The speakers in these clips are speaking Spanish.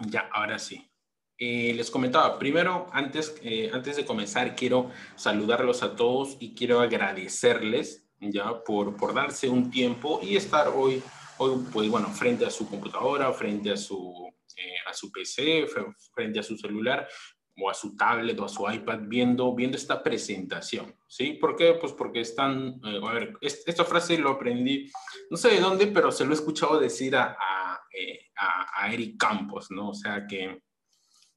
Ya, ahora sí. Eh, les comentaba, primero, antes, eh, antes de comenzar, quiero saludarlos a todos y quiero agradecerles ya por, por darse un tiempo y estar hoy, hoy, pues bueno, frente a su computadora, frente a su, eh, a su PC, frente a su celular o a su tablet o a su iPad viendo, viendo esta presentación, ¿sí? ¿Por qué? Pues porque están, a ver, esta frase lo aprendí, no sé de dónde, pero se lo he escuchado decir a, a, a Eric Campos, ¿no? O sea que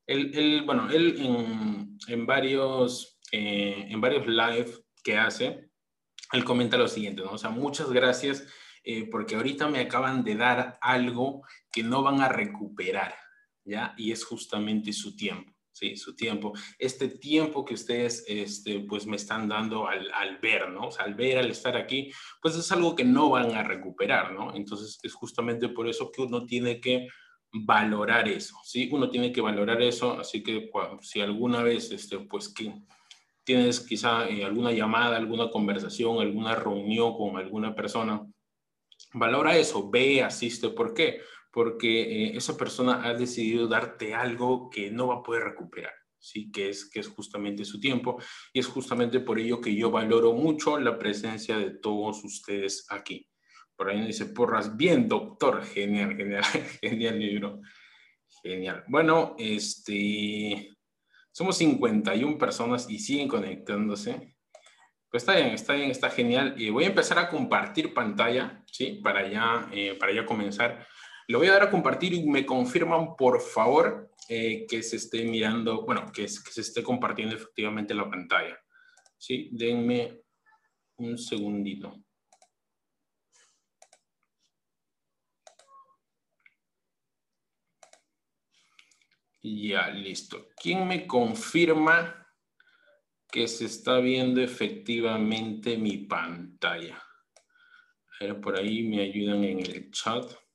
él, bueno, él en, varios, eh, varios live que hace, él comenta lo siguiente, ¿no? O sea, muchas gracias eh, porque ahorita me acaban de dar algo que no van a recuperar, ¿ya? Y es justamente su tiempo. Sí, su tiempo. Este tiempo que ustedes, este, pues me están dando al, al, ver, ¿no? O sea, al ver, al estar aquí, pues es algo que no van a recuperar, ¿no? Entonces, es justamente por eso que uno tiene que valorar eso, ¿sí? Uno tiene que valorar eso, así que si alguna vez, este, pues que tienes quizá eh, alguna llamada, alguna conversación, alguna reunión con alguna persona, valora eso, ve, asiste, ¿por qué? Porque eh, esa persona ha decidido darte algo que no va a poder recuperar. Sí, que es, que es justamente su tiempo y es justamente por ello que yo valoro mucho la presencia de todos ustedes aquí. Por ahí dice Porras, bien, doctor. Genial, genial, genial libro. Genial. Bueno, este, somos 51 personas y siguen conectándose. Pues está bien, está bien, está genial. Y voy a empezar a compartir pantalla, ¿sí? Para ya, eh, para ya comenzar. Lo voy a dar a compartir y me confirman, por favor, eh, que se esté mirando, bueno, que, se esté compartiendo efectivamente la pantalla. ¿Sí? Denme un segundito. Ya, listo. ¿Quién me confirma que se está viendo efectivamente mi pantalla? A ver, por ahí me ayudan en el chat.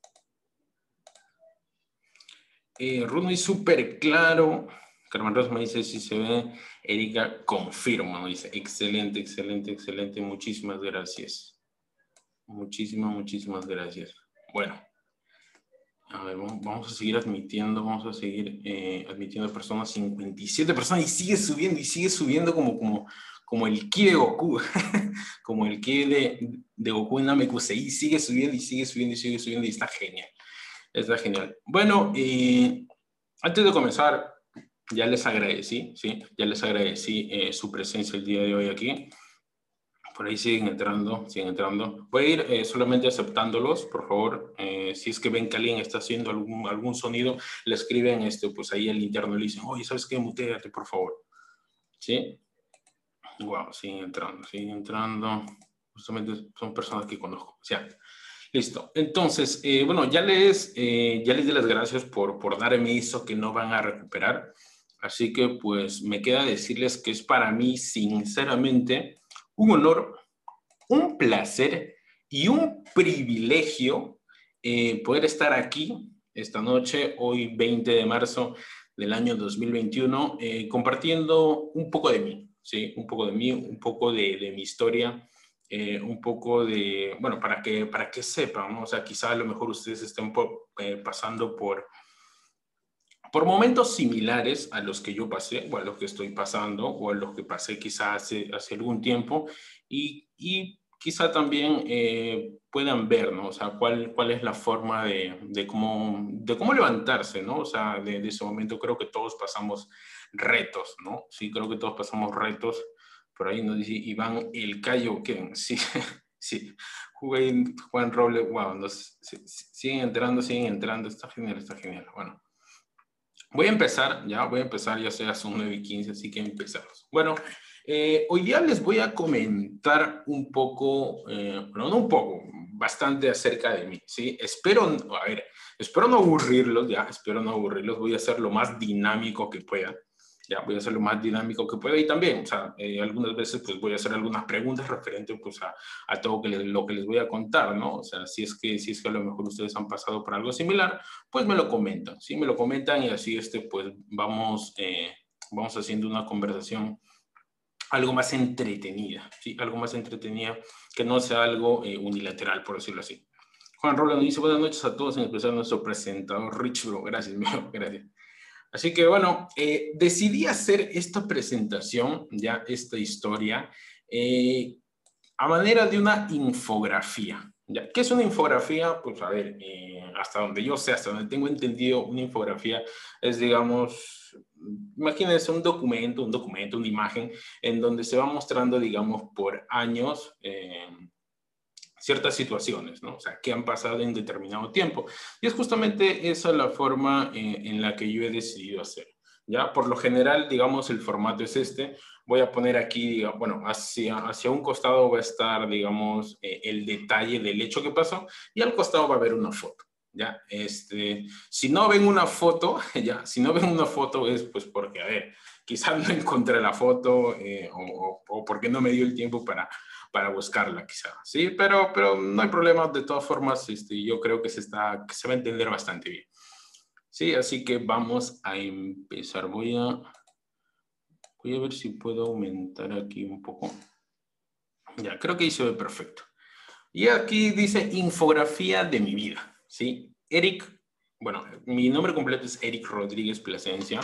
Eh, Runo es súper claro. Carmen Ross me dice si se ve. Erika confirma, dice. Excelente, excelente, excelente. Muchísimas gracias. Muchísimas, muchísimas gracias. Bueno. Vamos a seguir admitiendo, vamos a seguir eh, admitiendo personas, 57 personas, y sigue subiendo, y sigue subiendo como, como, como el ki de Goku, como el ki de, de Goku en Namekusei, sigue subiendo, y sigue subiendo, y sigue subiendo, y está genial. Está genial. Bueno, eh, antes de comenzar, ya les agradecí, ¿sí? Ya les agradecí eh, su presencia el día de hoy aquí. Por ahí siguen entrando, siguen entrando. Voy a ir eh, solamente aceptándolos, por favor. Eh, si es que ven que alguien está haciendo algún, algún sonido, le escriben este, pues ahí el interno le dicen, oye, ¿sabes qué? Muteate, por favor. ¿Sí? Wow, siguen entrando, siguen entrando. Justamente son personas que conozco. O sea, listo. Entonces, eh, bueno, ya les, ya les di las gracias por, por darme eso que no van a recuperar. Así que, pues, me queda decirles que es para mí, sinceramente, un honor, un placer y un privilegio eh, poder estar aquí esta noche, hoy 20 de marzo del año 2021, eh, compartiendo un poco de mí, ¿sí? Un poco de mí, un poco de, mi historia, eh, un poco de, bueno, para que, para que sepan, ¿no? O sea, quizá a lo mejor ustedes estén pasando por por momentos similares a los que yo pasé o a los que estoy pasando o a los que pasé quizá hace, hace algún tiempo y, y quizá también eh, puedan ver, ¿no? O sea, cuál, cuál es la forma de, de, cómo, de cómo levantarse, ¿no? O sea, de, ese momento creo que todos pasamos retos, ¿no? Sí, creo que todos pasamos retos. Por ahí nos dice Iván El Cayo, que sí, sí, jugué Juan Roble, wow, nos, siguen entrando, siguen entrando, está genial, está genial. Bueno, Voy a empezar, ya voy a empezar, ya sea son 9 y 15, así que empezamos. Bueno, eh, hoy día les voy a comentar un poco, eh, no un poco, bastante acerca de mí, ¿sí? Espero, a ver, espero no aburrirlos, ya, espero no aburrirlos, voy a hacer lo más dinámico que pueda ya voy a hacer lo más dinámico que pueda y también, o sea, eh, algunas veces pues voy a hacer algunas preguntas referentes pues a, a todo que lo que les voy a contar, ¿no? O sea, si es que si es que a lo mejor ustedes han pasado por algo similar, pues me lo comentan, ¿sí? Me lo comentan y así este pues vamos, eh, vamos haciendo una conversación algo más entretenida, ¿sí? Algo más entretenida que no sea algo eh, unilateral, por decirlo así. Juan Roland dice buenas noches a todos, en especial a nuestro presentador Rich Bro. Gracias, mío, gracias. Así que bueno, eh, decidí hacer esta presentación, ya esta historia, eh, a manera de una infografía. ¿ya? ¿Qué es una infografía? Pues a ver, eh, hasta donde yo sé, hasta donde tengo entendido, una infografía es, digamos, imagínense un documento, un documento, una imagen, en donde se va mostrando, digamos, por años ciertas situaciones, ¿no? O sea, que han pasado en determinado tiempo. Y es justamente esa la forma eh, en la que yo he decidido hacer. Ya, por lo general, digamos, el formato es este. Voy a poner aquí, bueno, hacia, hacia un costado va a estar, digamos, eh, el detalle del hecho que pasó y al costado va a haber una foto. Ya, este, si no ven una foto, ya, si no ven una foto es pues porque, a ver, quizás no encontré la foto eh, o, o, porque no me dio el tiempo para, para buscarla quizá, ¿sí? Pero, pero no hay problema, de todas formas, este, yo creo que se, está, que se va a entender bastante bien. Sí, así que vamos a empezar. Voy a, voy a ver si puedo aumentar aquí un poco. Ya, creo que ahí se ve perfecto. Y aquí dice infografía de mi vida, ¿sí? Eric, bueno, mi nombre completo es Eric Rodríguez Plasencia.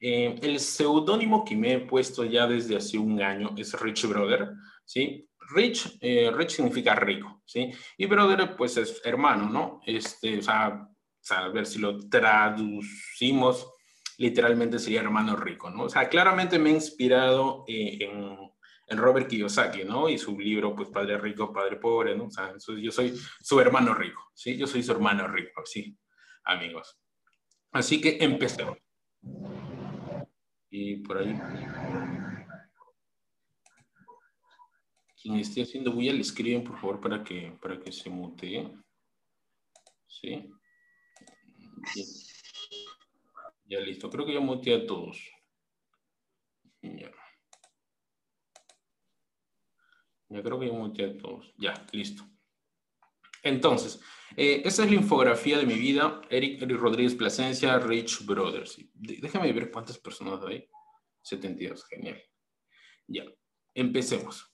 Eh, el seudónimo que me he puesto ya desde hace un año es Rich Brother, ¿sí? Rich, eh, rich significa rico, ¿sí? Y brother, pues es hermano, ¿no? Este, o sea, a ver si lo traducimos, literalmente sería hermano rico, ¿no? O sea, claramente me he inspirado eh, en, en, Robert Kiyosaki, ¿no? Y su libro, pues, Padre Rico, Padre Pobre, ¿no? O sea, yo soy su hermano rico, ¿sí? Yo soy su hermano rico, sí, amigos. Así que empecemos. Y por ahí quien esté haciendo bulla le escriben, por favor, para que, para que se mutee. ¿Sí? Ya listo. Creo que ya muteé a todos. Ya. Ya creo que ya muteé a todos. Ya, listo. Entonces, eh, esa es la infografía de mi vida. Eric, Eric Rodríguez Plasencia, Rich Brothers. Déjame ver cuántas personas hay. 72, genial. Ya, empecemos.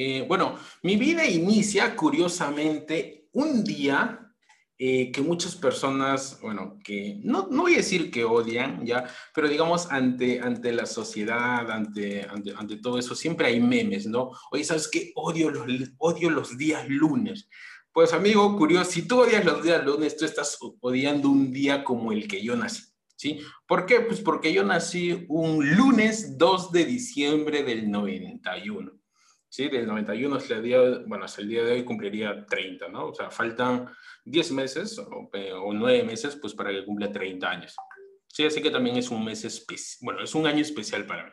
Eh, bueno, mi vida inicia curiosamente un día eh, que muchas personas, bueno, que no, voy a decir que odian, ya, pero digamos ante, ante la sociedad, ante, ante, ante todo eso, siempre hay memes, ¿no? Oye, ¿sabes qué? Odio los, odio los días lunes. Pues amigo, curioso, si tú odias los días lunes, tú estás odiando un día como el que yo nací. ¿Sí? ¿Por qué? Pues porque yo nací un lunes 2 de diciembre del 91. ¿Sí? Del 91 hasta el día, bueno, hasta el día de hoy cumpliría 30, ¿no? O sea, faltan 10 meses o, o 9 meses, pues para que cumpla 30 años. Sí, así que también es un mes especial, bueno, es un año especial para mí.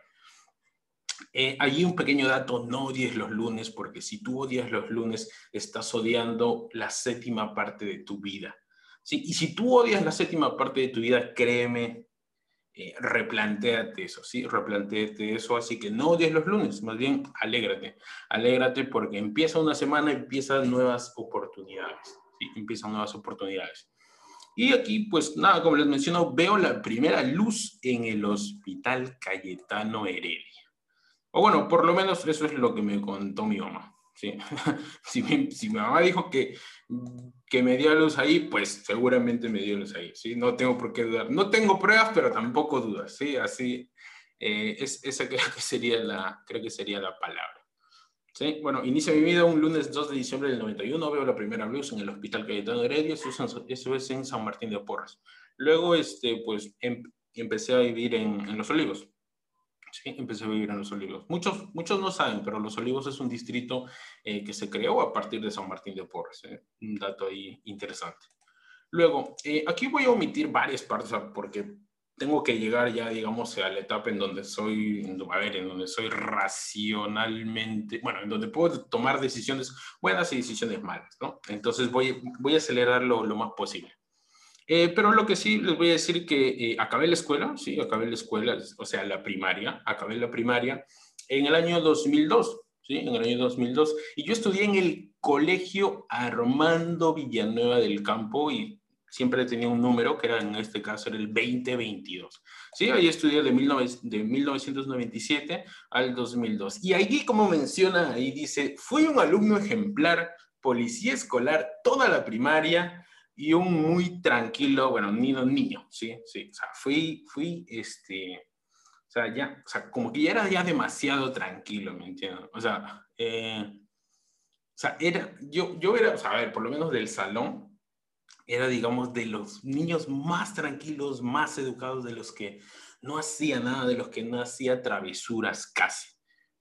Eh, allí un pequeño dato, no odies los lunes, porque si tú odias los lunes, estás odiando la séptima parte de tu vida. ¿sí? Y si tú odias la séptima parte de tu vida, créeme, eh, replantéate eso, ¿sí? Replantéate eso, así que no odies los lunes, más bien alégrate, alégrate porque empieza una semana, empiezan nuevas oportunidades, ¿sí? Empiezan nuevas oportunidades. Y aquí, pues nada, como les menciono, veo la primera luz en el Hospital Cayetano Heredia. O bueno, por lo menos eso es lo que me contó mi mamá. si, mi, si, mi, mamá dijo que, que me dio luz ahí, pues seguramente me dio luz ahí, ¿sí? No tengo por qué dudar. No tengo pruebas, pero tampoco dudas, ¿sí? Así, eh, es, esa creo que, sería la, creo que sería la palabra. ¿Sí? Bueno, inicia mi vida un lunes 2 de diciembre del 91, veo la primera luz en el Hospital Cayetano Heredia, eso es, en, San Martín de Porras. Luego, este, pues, em, empecé a vivir en Los Olivos. Sí, empecé a vivir en Los Olivos. Muchos, muchos no saben, pero Los Olivos es un distrito eh, que se creó a partir de San Martín de Porres. Eh, un dato ahí interesante. Luego, eh, aquí voy a omitir varias partes porque tengo que llegar ya, digamos, a la etapa en donde soy, a ver, en donde soy racionalmente, bueno, en donde puedo tomar decisiones buenas y decisiones malas, ¿no? Entonces voy, voy a acelerarlo lo más posible. Eh, pero lo que sí les voy a decir que eh, acabé la escuela, sí, acabé la escuela, o sea, la primaria, acabé la primaria en el año 2002, sí, en el año 2002. Y yo estudié en el colegio Armando Villanueva del Campo y siempre tenía un número que era en este caso era el 2022. Sí, ahí estudié de, 19, de 1997 al 2002. Y ahí, como menciona, ahí dice, fui un alumno ejemplar policía escolar toda la primaria y un muy tranquilo, bueno, niño, niño, sí, sí, o sea, fui, fui, este, o sea, ya, o sea, como que ya era ya demasiado tranquilo, ¿me entiendes? O sea, eh, o sea, era, yo, yo era, o sea, a ver, por lo menos del salón, era, digamos, de los niños más tranquilos, más educados, de los que no hacía nada, de los que no hacía travesuras casi.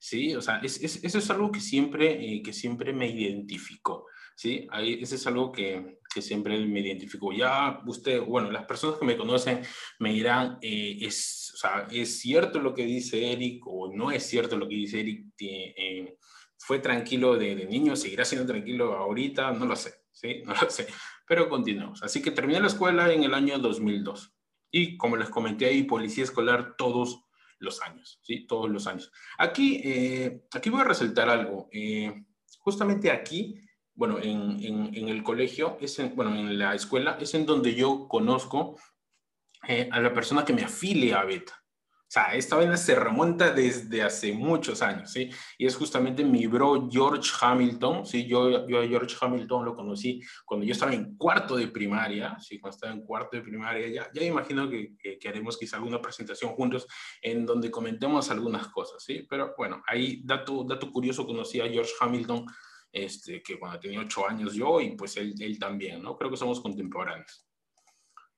¿sí? O sea, es, es, eso es algo que siempre, eh, que siempre me identificó, ¿sí? Ahí, eso es algo que, que, siempre me identificó. Ya usted, bueno, las personas que me conocen me dirán, eh, es, o sea, ¿es cierto lo que dice Eric o no es cierto lo que dice Eric? Eh, ¿Fue tranquilo de, de, niño? ¿Seguirá siendo tranquilo ahorita? No lo sé, ¿sí? No lo sé. Pero continuamos. Así que terminé la escuela en el año 2002. Y como les comenté ahí, policía escolar todos los años, ¿sí? Todos los años. Aquí, eh, aquí voy a resaltar algo. Eh, justamente aquí, bueno, en, en, el colegio, es bueno, en la escuela, es en donde yo conozco eh, a la persona que me afilia a Beta. O sea, esta vaina se remonta desde hace muchos años, ¿sí? Y es justamente mi bro George Hamilton, ¿sí? Yo, yo a George Hamilton lo conocí cuando yo estaba en cuarto de primaria, ¿sí? Cuando estaba en cuarto de primaria, ya, ya imagino que, que, haremos quizá alguna presentación juntos en donde comentemos algunas cosas, ¿sí? Pero bueno, ahí, dato, dato curioso, conocí a George Hamilton, este, que cuando tenía ocho años yo y pues él, él también, ¿no? Creo que somos contemporáneos.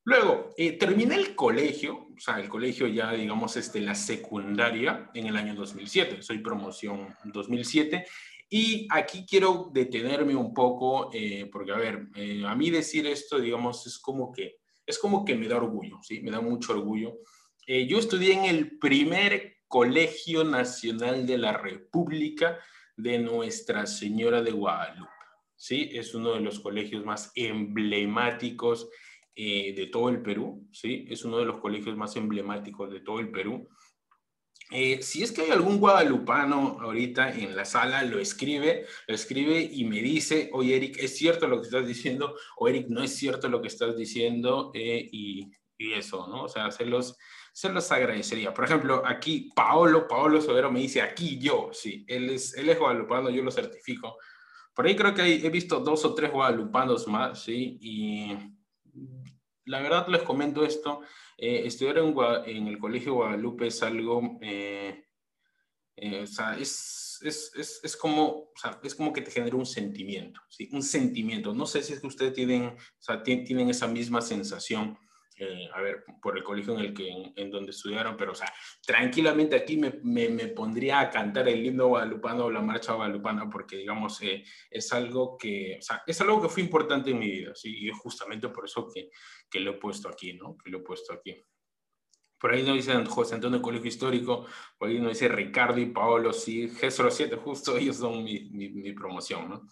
Luego, eh, terminé el colegio, o sea, el colegio ya, digamos, este, la secundaria en el año 2007. Soy promoción 2007. Y aquí quiero detenerme un poco, eh, porque, a ver, eh, a mí decir esto, digamos, es como que, es como que me da orgullo, ¿sí? Me da mucho orgullo. yo estudié en el primer Colegio Nacional de la República de Nuestra Señora de Guadalupe, ¿sí? Es uno de los colegios más emblemáticos eh, de todo el Perú, ¿sí? Es uno de los colegios más emblemáticos de todo el Perú. Eh, si es que hay algún guadalupano ahorita en la sala, lo escribe, lo escribe y me dice, oye Eric, ¿es cierto lo que estás diciendo? O Eric, no es cierto lo que estás diciendo eh, y, y, eso, ¿no? O sea, se los, se los agradecería. Por ejemplo, aquí Paolo, Paolo Sobero me dice, aquí yo, sí, él es, él es guadalupano, yo lo certifico. Por ahí creo que he visto dos o tres guadalupanos más, ¿sí? Y la verdad les comento esto, eh, estudiar en, en, el Colegio Guadalupe es algo, eh, eh, o sea, es, es, es, es, como, o sea, es como que te genera un sentimiento, ¿sí? Un sentimiento. No sé si es que ustedes tienen, o sea, tienen esa misma sensación eh, a ver, por el colegio en el que, en, donde estudiaron, pero, o sea, tranquilamente aquí me, me, pondría a cantar el himno guadalupano o la marcha guadalupana, porque, digamos, eh, es algo que, o sea, es algo que fue importante en mi vida, ¿sí? Y es justamente por eso que, que lo he puesto aquí, ¿no? Que lo he puesto aquí. Por ahí nos dicen José Antonio Colegio Histórico, por ahí nos dice Ricardo y Paolo, sí, Gesro 7, justo ellos son mi, mi, mi promoción, ¿no?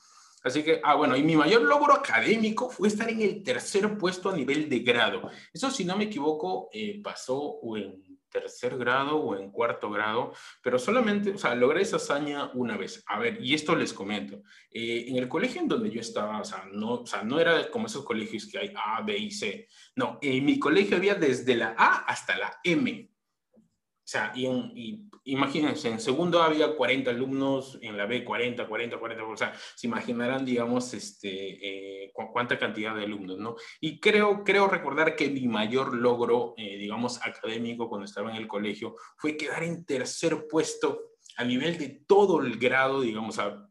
Así que, ah, bueno, y mi mayor logro académico fue estar en el tercer puesto a nivel de grado. Eso, si no me equivoco, eh, pasó o en tercer grado o en cuarto grado, pero solamente, o sea, logré esa hazaña una vez. A ver, y esto les comento. Eh, en el colegio en donde yo estaba, o sea, no, o sea, no era como esos colegios que hay A, B y C. No, en mi colegio había desde la A hasta la M. O sea, y, imagínense, en segundo había 40 alumnos, en la B 40, 40, 40, o sea, se imaginarán, digamos, este, eh, cuánta cantidad de alumnos, ¿no? Y creo, creo recordar que mi mayor logro, eh, digamos, académico cuando estaba en el colegio fue quedar en tercer puesto a nivel de todo el grado, digamos, a,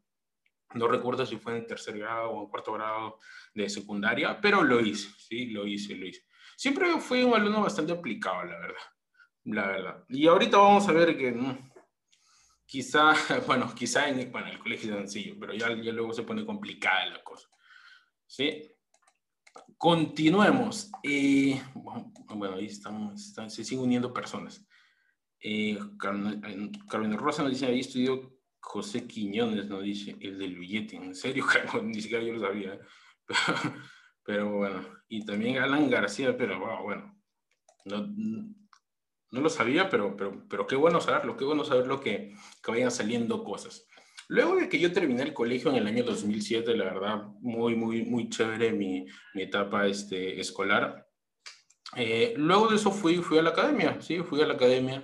no recuerdo si fue en tercer grado o en cuarto grado de secundaria, pero lo hice, sí, lo hice, lo hice. Siempre fui un alumno bastante aplicado, la verdad la verdad. Y ahorita vamos a ver que mm, quizá, bueno, quizá en bueno, el colegio es sencillo, pero ya, ya luego se pone complicada la cosa. ¿Sí? Continuemos. Eh, bueno, ahí están, se siguen uniendo personas. Eh, Carolina, Rosa nos dice, ahí estudió José Quiñones, nos dice, el del billete. En serio, ni siquiera yo lo sabía. Pero, bueno, y también Alan García, pero bueno, no, no lo sabía, pero, pero, pero qué bueno saberlo, qué bueno saberlo que, que vayan saliendo cosas. Luego de que yo terminé el colegio en el año 2007, la verdad, muy, muy, muy chévere mi, mi etapa este, escolar. Eh, luego de eso fui, fui a la academia, sí, fui a la academia.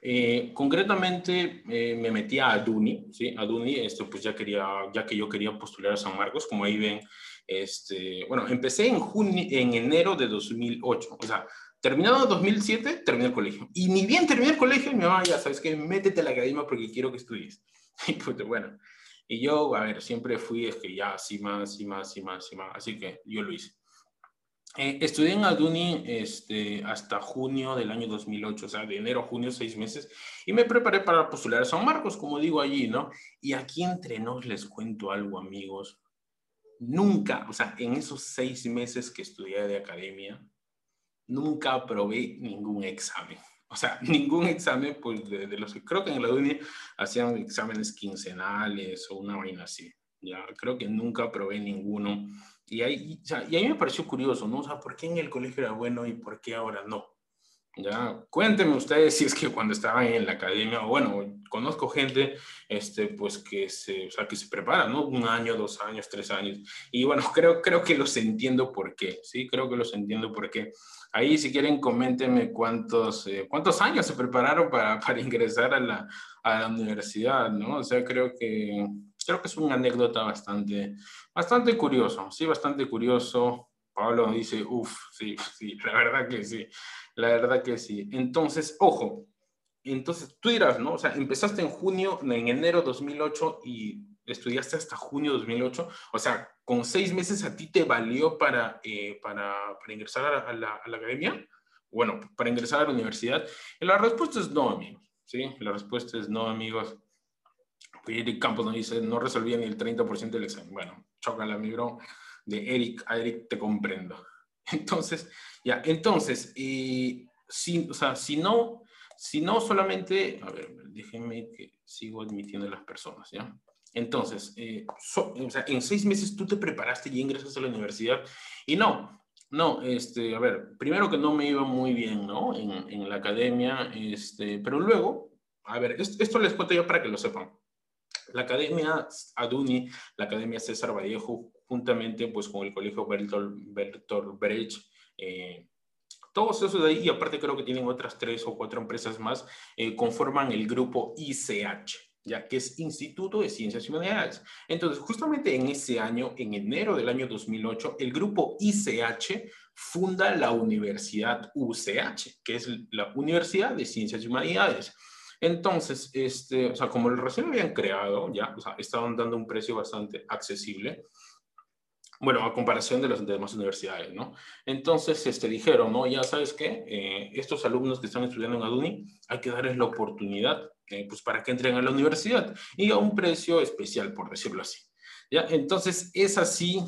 Eh, concretamente eh, me metí a Aduni, ¿sí? Aduni, esto pues ya quería, ya que yo quería postular a San Marcos, como ahí ven, este, bueno, empecé en, junio, en enero de 2008, o sea, terminado 2007, terminé el colegio. Y ni bien terminé el colegio, mi mamá ya sabes que métete a la academia porque quiero que estudies. Y pues bueno, y yo, a ver, siempre fui, es que ya, así más, y más, y más, y más, así que yo lo hice. Eh, estudié en Aduni este, hasta junio del año 2008, o sea, de enero a junio, seis meses, y me preparé para postular a San Marcos, como digo allí, ¿no? Y aquí entre nos les cuento algo, amigos. Nunca, o sea, en esos seis meses que estudié de academia, nunca aprobé ningún examen. O sea, ningún examen, pues, de, los que creo que en la Aduni hacían exámenes quincenales o una vaina así. Ya, creo que nunca aprobé ninguno y ahí, o sea, y ahí me pareció curioso, ¿no? O sea, ¿por qué en el colegio era bueno y por qué ahora no? Ya, cuéntenme ustedes si es que cuando estaban en la academia, o bueno, conozco gente, este, pues que se, o sea, que se prepara, ¿no? Un año, dos años, tres años. Y bueno, creo, creo que los entiendo por qué, ¿sí? Creo que los entiendo por qué. Ahí, si quieren, coméntenme cuántos, eh, cuántos años se prepararon para, para ingresar a la, a la universidad, ¿no? O sea, creo que, creo que es una anécdota bastante, bastante curioso, sí, bastante curioso. Pablo dice, uff, sí, sí, la verdad que sí, la verdad que sí. Entonces, ojo, entonces tú dirás, ¿no? O sea, empezaste en junio, en enero 2008 y estudiaste hasta junio 2008, o sea, con seis meses a ti te valió para, eh, para, ingresar a la, academia, bueno, para ingresar a la universidad. Y la respuesta es no, amigos, ¿sí? La respuesta es no, amigos. Eric Campos nos dice, no resolvía ni el 30% del examen. Bueno, chócala, mi bro. De Eric a Eric te comprendo. Entonces, ya, entonces, y si, o sea, si no, si no solamente, a ver, déjenme que sigo admitiendo las personas, ¿ya? Entonces, eh, o sea, en seis meses tú te preparaste y ingresas a la universidad y no, no, este, a ver, primero que no me iba muy bien, ¿no? En, en la academia, este, pero luego, a ver, esto, esto les cuento yo para que lo sepan. La Academia Aduni, la Academia César Vallejo, juntamente pues con el Colegio Bertolt, Brecht, eh, todos esos de ahí, y aparte creo que tienen otras tres o cuatro empresas más, eh, conforman el grupo ICH, ya que es Instituto de Ciencias Humanidades. Entonces, justamente en ese año, en enero del año 2008, el grupo ICH funda la Universidad UCH, que es la Universidad de Ciencias y Humanidades. Entonces, este, o sea, como recién lo habían creado, ya, o sea, estaban dando un precio bastante accesible, bueno, a comparación de las demás universidades, ¿no? Entonces, este, dijeron, ¿no? Ya sabes qué, eh, estos alumnos que están estudiando en Aduni, hay que darles la oportunidad, eh, pues, para que entren a la universidad y a un precio especial, por decirlo así. ¿Ya? Entonces, es así,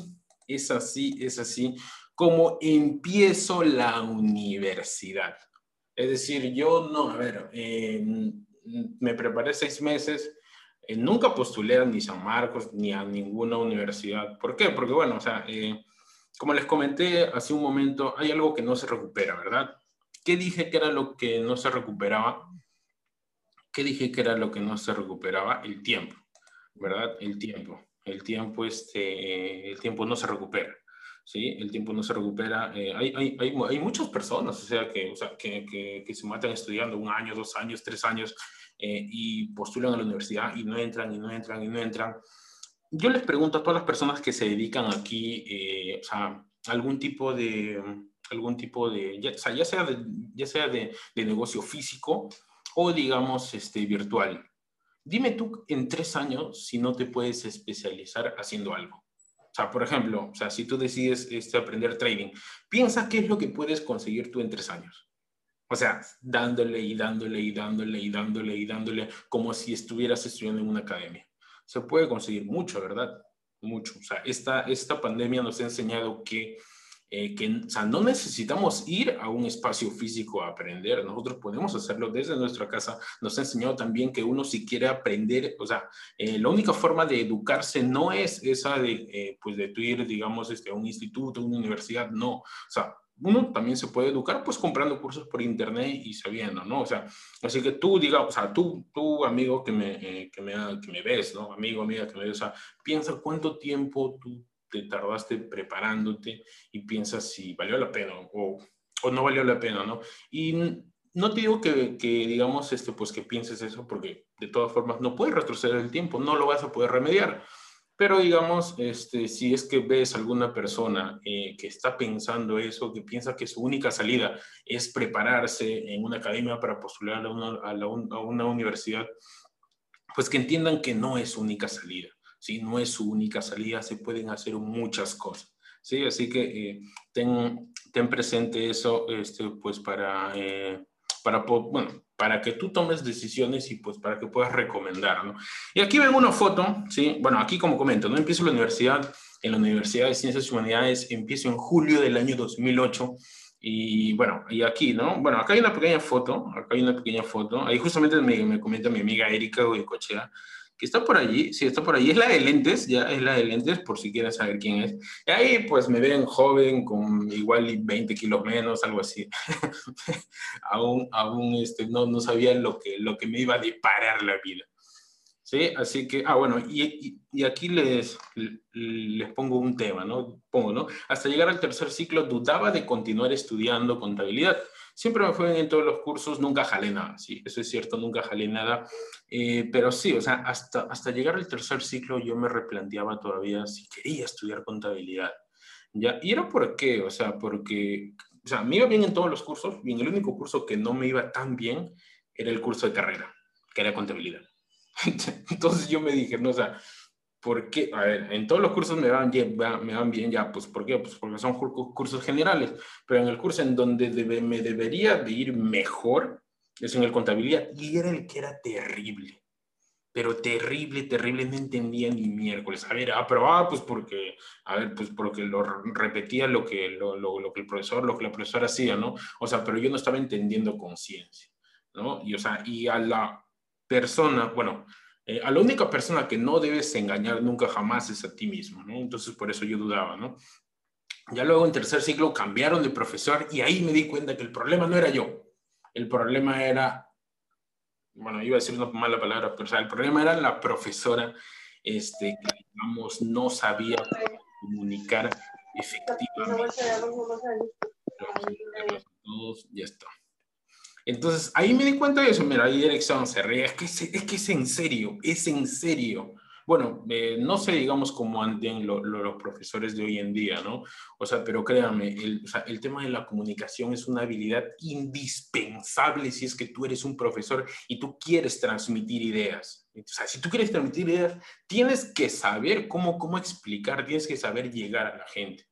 es así, es así como empiezo la universidad. Es decir, yo no, a ver, eh, me preparé seis meses, eh, nunca postulé a ni San Marcos ni a ninguna universidad. ¿Por qué? Porque, bueno, o sea, eh, como les comenté hace un momento, hay algo que no se recupera, ¿verdad? ¿Qué dije que era lo que no se recuperaba? ¿Qué dije que era lo que no se recuperaba? El tiempo, ¿verdad? El tiempo. El tiempo, este, el tiempo no se recupera. ¿sí? El tiempo no se recupera. Eh, hay, hay, hay, hay, muchas personas, o sea, que, que, que, se matan estudiando un año, dos años, tres años eh, y postulan a la universidad y no entran, y no entran, y no entran. Yo les pregunto a todas las personas que se dedican aquí, eh, o sea, algún tipo de, algún tipo de, ya, o sea, ya sea, de, ya sea de, de negocio físico o digamos este, virtual. Dime tú en tres años si no te puedes especializar haciendo algo. O sea, por ejemplo, o sea, si tú decides este, aprender trading, piensa qué es lo que puedes conseguir tú en tres años. O sea, dándole y dándole y dándole y dándole y dándole, como si estuvieras estudiando en una academia. Se puede conseguir mucho, ¿verdad? Mucho. O sea, esta, esta pandemia nos ha enseñado que eh, que o sea, no necesitamos ir a un espacio físico a aprender, nosotros podemos hacerlo desde nuestra casa. Nos ha enseñado también que uno si quiere aprender, o sea, eh, la única forma de educarse no es esa de, eh, pues de ir, digamos, este, a un instituto, a una universidad, no. O sea, uno también se puede educar pues comprando cursos por internet y sabiendo, ¿no? O sea, así que tú diga, o sea, tú, tú amigo que me, que me, que me ves, ¿no? Amigo, amiga que me ves, o sea, piensa cuánto tiempo tú te tardaste preparándote y piensas si valió la pena o, o no valió la pena, ¿no? Y no te digo que, que, digamos, este, pues que pienses eso, porque de todas formas no puedes retroceder el tiempo, no lo vas a poder remediar. Pero digamos, este, si es que ves alguna persona eh, que está pensando eso, que piensa que su única salida es prepararse en una academia para postular a una, a una universidad, pues que entiendan que no es su única salida. ¿sí? No es su única salida, se pueden hacer muchas cosas. ¿sí? Así que eh, ten, ten, presente eso este, pues para, eh, para, bueno, para que tú tomes decisiones y pues para que puedas recomendar, ¿no? Y aquí ven una foto, ¿sí? Bueno, aquí como comento, ¿no? Empiezo la universidad, en la Universidad de Ciencias y Humanidades, empiezo en julio del año 2008, y bueno, y aquí, ¿no? Bueno, acá hay una pequeña foto, acá hay una pequeña foto, ahí justamente me, me comenta mi amiga Erika Cochea, que está por allí, sí, está por allí, es la de lentes, ya es la de lentes, por si quieren saber quién es. Y ahí pues me ven joven, con igual 20 kilos menos, algo así. aún aún este, no, no sabía lo que, lo que me iba a deparar la vida. ¿Sí? Así que, ah, bueno, y, y, aquí les, les pongo un tema, ¿no? Pongo, ¿no? Hasta llegar al tercer ciclo dudaba de continuar estudiando contabilidad Siempre me fue bien en todos los cursos, nunca jalé nada, sí, eso es cierto, nunca jalé nada. Eh, pero sí, o sea, hasta, hasta llegar al tercer ciclo yo me replanteaba todavía si quería estudiar contabilidad. ¿ya? Y era por qué, o sea, porque, o sea, me iba bien en todos los cursos, y en el único curso que no me iba tan bien era el curso de carrera, que era contabilidad. Entonces yo me dije, no, o sea, porque, a ver, en todos los cursos me van, bien, me van bien ya, pues ¿por qué? Pues porque son cursos generales, pero en el curso en donde me debería de ir mejor es en el contabilidad y era el que era terrible, pero terrible, terrible, no entendía ni miércoles. A ver, ah, pero ah, pues porque, a ver, pues porque lo repetía lo que, lo, lo, lo que el profesor, lo que la profesora hacía, ¿no? O sea, pero yo no estaba entendiendo conciencia, ¿no? Y, o sea, y a la persona, bueno, eh, a la única persona que no debes engañar nunca jamás es a ti mismo, ¿no? Entonces por eso yo dudaba, ¿no? Ya luego en tercer ciclo cambiaron de profesor y ahí me di cuenta que el problema no era yo, el problema era, bueno, iba a decir una mala palabra, pero o sea, el problema era la profesora este, que, digamos, no sabía comunicar efectivamente. ya está. Entonces, ahí me di cuenta de eso. Mira, ahí Erickson se ríe. Es que es, que es en serio, es en serio. Bueno, eh, no sé, digamos, cómo anden los profesores de hoy en día, ¿no? O sea, pero créanme, el, el tema de la comunicación es una habilidad indispensable si es que tú eres un profesor y tú quieres transmitir ideas. O sea, si tú quieres transmitir ideas, tienes que saber cómo, cómo explicar, tienes que saber llegar a la gente.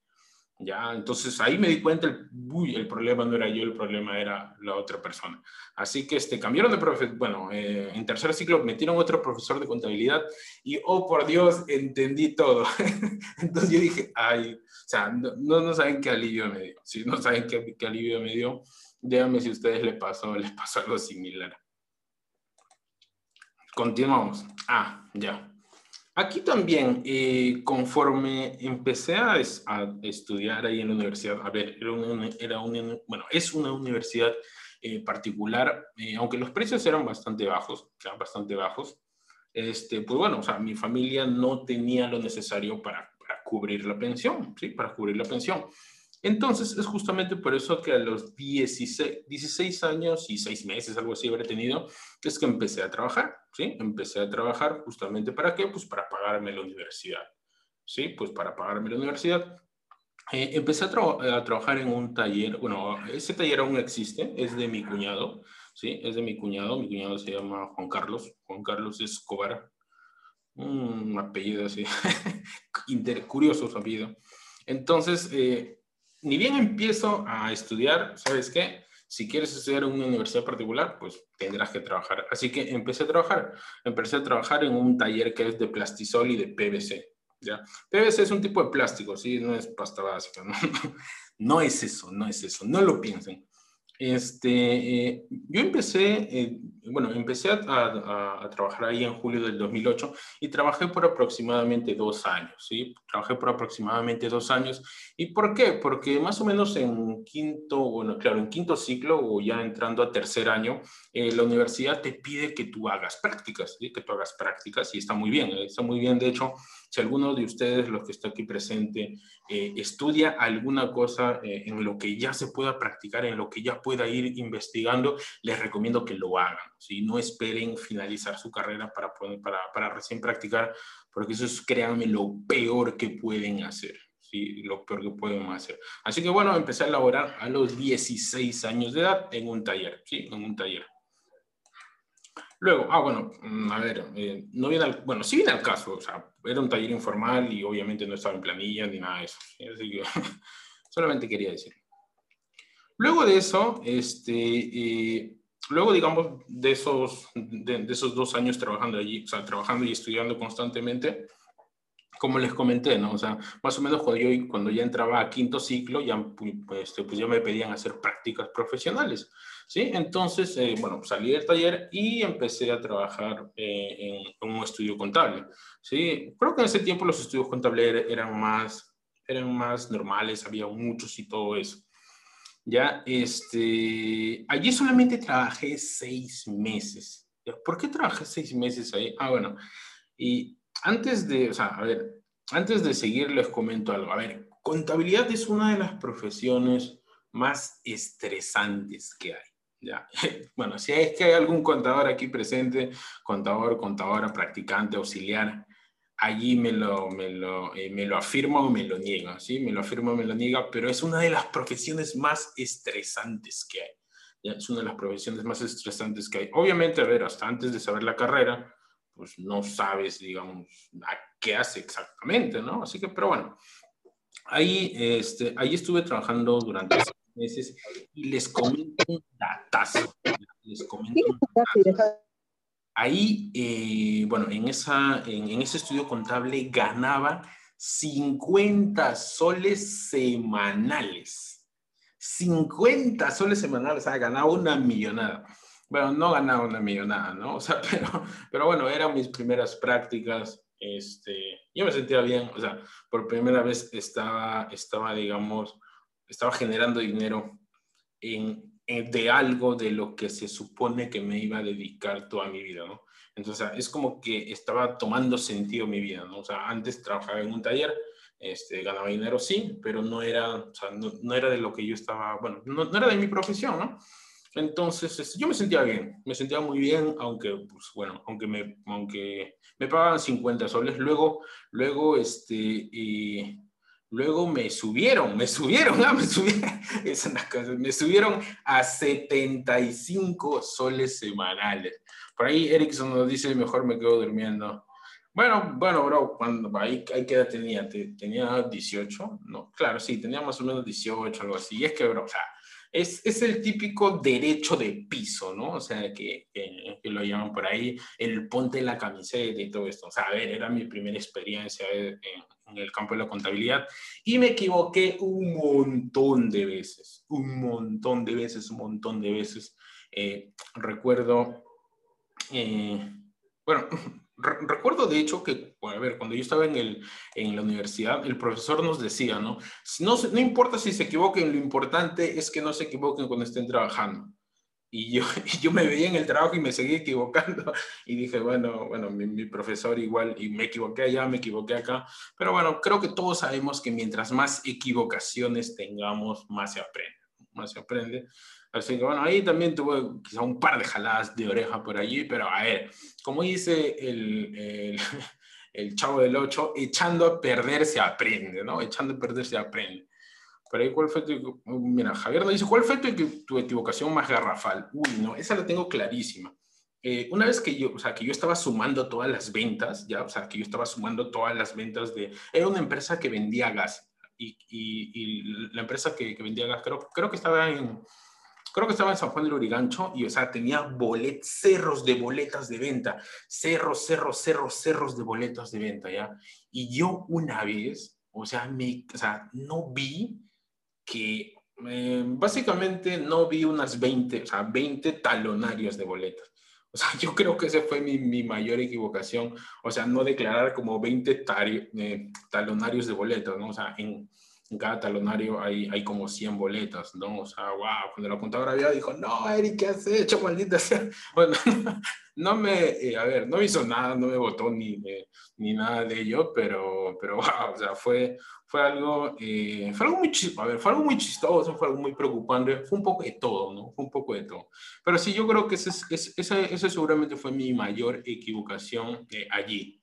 ¿Ya? Entonces ahí me di cuenta, el, uy, el problema no era yo, el problema era la otra persona. Así que este, cambiaron de profesor, bueno, eh, en tercer ciclo metieron otro profesor de contabilidad y, oh, por Dios, entendí todo. Entonces yo dije, ay, o sea, no, no saben qué alivio me dio. Si no saben qué, qué alivio me dio, díganme si a ustedes les pasó, les pasó algo similar. Continuamos. Ah, ya. Aquí también, eh, conforme empecé a, estudiar ahí en la universidad, a ver, era una, era bueno, es una universidad eh, particular, eh, aunque los precios eran bastante bajos, eran bastante bajos, este, pues bueno, o sea, mi familia no tenía lo necesario para, para cubrir la pensión, ¿sí? Para cubrir la pensión. Entonces, es justamente por eso que a los 16, 16 años y 6 meses, algo así habré tenido, es que empecé a trabajar, ¿sí? Empecé a trabajar justamente para qué? Pues para pagarme la universidad, ¿sí? Pues para pagarme la universidad. Eh, empecé a, a, trabajar en un taller, bueno, ese taller aún existe, es de mi cuñado, ¿sí? Es de mi cuñado, mi cuñado se llama Juan Carlos, Juan Carlos Escobar, un apellido así, curioso su apellido. Entonces, eh, ni bien empiezo a estudiar, ¿sabes qué? Si quieres estudiar en una universidad particular, pues tendrás que trabajar. Así que empecé a trabajar. Empecé a trabajar en un taller que es de plastisol y de PVC. ¿ya? PVC es un tipo de plástico, ¿sí? No es pasta básica. No, no es eso, no es eso. No lo piensen. Este, eh, yo empecé, eh, bueno, empecé a, trabajar ahí en julio del 2008 y trabajé por aproximadamente dos años, ¿sí? Trabajé por aproximadamente dos años. ¿Y por qué? Porque más o menos en quinto, bueno, claro, en quinto ciclo o ya entrando a tercer año, eh, la universidad te pide que tú hagas prácticas, ¿sí? Que tú hagas prácticas y está muy bien, está muy bien. De hecho, si alguno de ustedes, los que está aquí presente, estudia alguna cosa en lo que ya se pueda practicar, en lo que ya pueda ir investigando, les recomiendo que lo hagan. ¿sí? No esperen finalizar su carrera para, para, para recién practicar, porque eso es, créanme, lo peor que pueden hacer. ¿sí? Lo peor que pueden hacer. Así que bueno, empecé a elaborar a los 16 años de edad en un taller, ¿sí? En un taller. Luego, ah, bueno, mm, a ver, eh, no viene al, bueno, sí viene al caso, o sea, era un taller informal y obviamente no estaba en planilla ni nada de eso. Así que solamente quería decir. Luego de eso, este, eh, luego, digamos, de esos, de, esos dos años trabajando allí, o sea, trabajando y estudiando constantemente, como les comenté, ¿no? O sea, más o menos cuando yo cuando ya entraba a quinto ciclo, ya, pues, pues ya me pedían hacer prácticas profesionales. ¿sí? Entonces, eh, bueno, salí del taller y empecé a trabajar eh, en, un estudio contable, ¿sí? Creo que en ese tiempo los estudios contables eran más, eran más normales, había muchos y todo eso. Ya, este, allí solamente trabajé seis meses. ¿Por qué trabajé seis meses ahí? Ah, bueno, y antes de, o sea, a ver, antes de seguir les comento algo. A ver, contabilidad es una de las profesiones más estresantes que hay. Ya. Bueno, si es que hay algún contador aquí presente, contador, contadora, practicante, auxiliar, allí me lo, me lo, eh, me lo afirma o me lo niega, ¿sí? Me lo afirma o me lo niega, pero es una de las profesiones más estresantes que hay. ¿ya? Es una de las profesiones más estresantes que hay. Obviamente, a ver, hasta antes de saber la carrera, pues no sabes, digamos, a qué hace exactamente, ¿no? Así que, pero bueno, ahí, este, ahí estuve trabajando durante meses y les comento un datazo. Les comento un datazo. Ahí, eh, bueno, en, esa, en, ese estudio contable ganaba 50 soles semanales. 50 soles semanales, o sea, ganaba una millonada. Bueno, no ganaba una millonada, ¿no? O sea, pero, pero bueno, eran mis primeras prácticas. Este, yo me sentía bien, o sea, por primera vez estaba, estaba digamos, estaba generando dinero en, de algo de lo que se supone que me iba a dedicar toda mi vida, ¿no? Entonces, es como que estaba tomando sentido mi vida, ¿no? O sea, antes trabajaba en un taller, este, ganaba dinero, sí, pero no era, o sea, no, era de lo que yo estaba, bueno, no, no era de mi profesión, ¿no? Entonces, este, yo me sentía bien, me sentía muy bien, aunque, pues, bueno, aunque me, aunque me pagaban 50 soles, luego, luego, este, y Luego me subieron, me subieron, ah, me subieron, me subieron a 75 soles semanales. Por ahí Erickson nos dice, mejor me quedo durmiendo. Bueno, bueno, bro, cuando ahí, ahí qué edad tenía, tenía 18, no, claro, sí, tenía más o menos 18, algo así. Y es que, bro, o sea, es, es, el típico derecho de piso, ¿no? O sea, que, que, lo llaman por ahí, el ponte la camiseta y todo esto. O sea, a ver, era mi primera experiencia en, en el campo de la contabilidad y me equivoqué un montón de veces, un montón de veces, un montón de veces. Eh, recuerdo, eh, bueno, recuerdo de hecho que, a ver, cuando yo estaba en, el, en la universidad, el profesor nos decía, ¿no? No, no importa si se equivoquen, lo importante es que no se equivoquen cuando estén trabajando. Y yo, yo me veía en el trabajo y me seguía equivocando. Y dije, bueno, bueno, mi, profesor igual, y me equivoqué allá, me equivoqué acá. Pero bueno, creo que todos sabemos que mientras más equivocaciones tengamos, más se aprende. Más se aprende. Así que bueno, ahí también tuve quizá un par de jaladas de oreja por allí, pero a ver, como dice el, el, el chavo del 8, echando a perder se aprende, ¿no? Echando a perder se aprende. Pero ahí, ¿cuál fue tu... Mira, Javier nos dice, ¿cuál fue tu, tu equivocación más garrafal? Uy, no, esa la tengo clarísima. Eh, una vez que yo, o sea, que yo estaba sumando todas las ventas, ya, o sea, que yo estaba sumando todas las ventas de... Era una empresa que vendía gas. Y, la empresa que, que, vendía gas, creo, creo que estaba en... Creo que estaba en San Juan del Urigancho y, o sea, tenía bolet, cerros de boletas de venta, cerros, cerros, cerros, cerros de boletas de venta, ¿ya? Y yo una vez, o sea, me, o sea no vi que eh, básicamente no vi unas 20, o sea, 20 talonarios de boletas. O sea, yo creo que esa fue mi, mi, mayor equivocación. O sea, no declarar como 20 eh, talonarios de boletas, ¿no? O sea, en, en cada talonario hay, hay como 100 boletas, ¿no? O sea, wow, cuando la contadora vio, dijo, no, Eric, ¿qué has hecho, maldita sea? Bueno, no me, eh, a ver, no hizo nada, no me votó ni, ni nada de ello, pero, pero wow, o sea, fue, fue algo, eh, fue algo muy a ver, fue algo muy chistoso, fue algo muy preocupante, fue un poco de todo, ¿no? Fue un poco de todo. Pero sí, yo creo que ese, ese, ese seguramente fue mi mayor equivocación eh, allí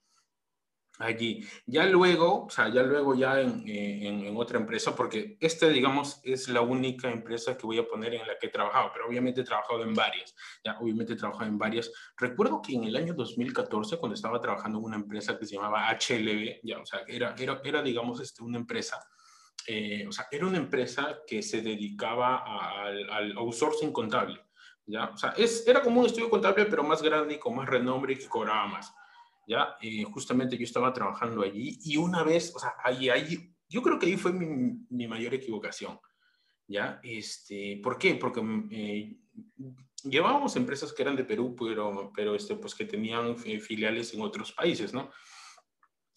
allí. Ya luego, o sea, ya luego ya en, eh, en, en, otra empresa, porque este, digamos, es la única empresa que voy a poner en la que he trabajado, pero obviamente he trabajado en varias, ya, obviamente he trabajado en varias. Recuerdo que en el año 2014, cuando estaba trabajando en una empresa que se llamaba HLB, ya, o sea, era, era, era digamos, este, una empresa, eh, o sea, era una empresa que se dedicaba al, al outsourcing contable, ya, o sea, es, era como un estudio contable, pero más grande y con más renombre y que cobraba más. ¿Ya? Eh, justamente yo estaba trabajando allí y una vez, o sea, ahí, ahí, yo creo que ahí fue mi, mi mayor equivocación, ¿ya? Este, ¿Por qué? Porque eh, llevábamos empresas que eran de Perú, pero, pero este, pues que tenían filiales en otros países, ¿no?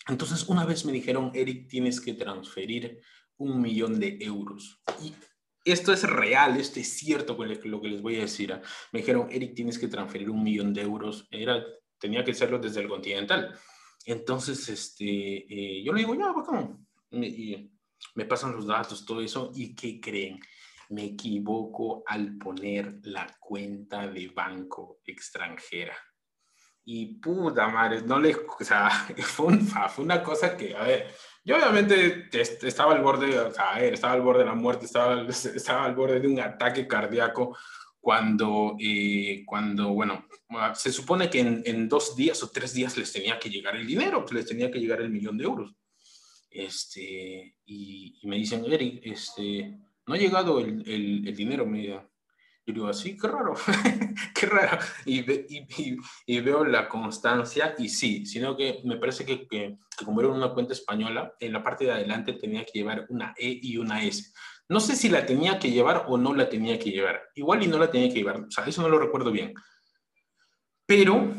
Entonces, una vez me dijeron, Eric, tienes que transferir un millón de euros. Y esto es real, esto es cierto con lo que les voy a decir. ¿ah? Me dijeron, Eric, tienes que transferir un millón de euros. Era tenía que hacerlo desde el continental. Entonces, este, eh, yo le digo, ya, ¿cómo? Y me pasan los datos, todo eso, ¿y qué creen? Me equivoco al poner la cuenta de banco extranjera. Y puta madre, no le, o sea, fue, fue una cosa que, a ver, yo obviamente estaba al borde, o sea, estaba al borde de la muerte, estaba, estaba al borde de un ataque cardíaco, cuando, eh, cuando bueno, ah, se supone que en, dos días o tres días les tenía que llegar el dinero, pues les tenía que llegar el millón de euros. Este, y, me dicen, Eric, este, no ha llegado el, el, dinero, me Yo digo, así, qué raro, qué raro. Y, y, y, veo la constancia y sí, sino que me parece que, que, que, como era una cuenta española, en la parte de adelante tenía que llevar una E y una S. No sé si la tenía que llevar o no la tenía que llevar. Igual y no la tenía que llevar. O sea, eso no lo recuerdo bien. Pero,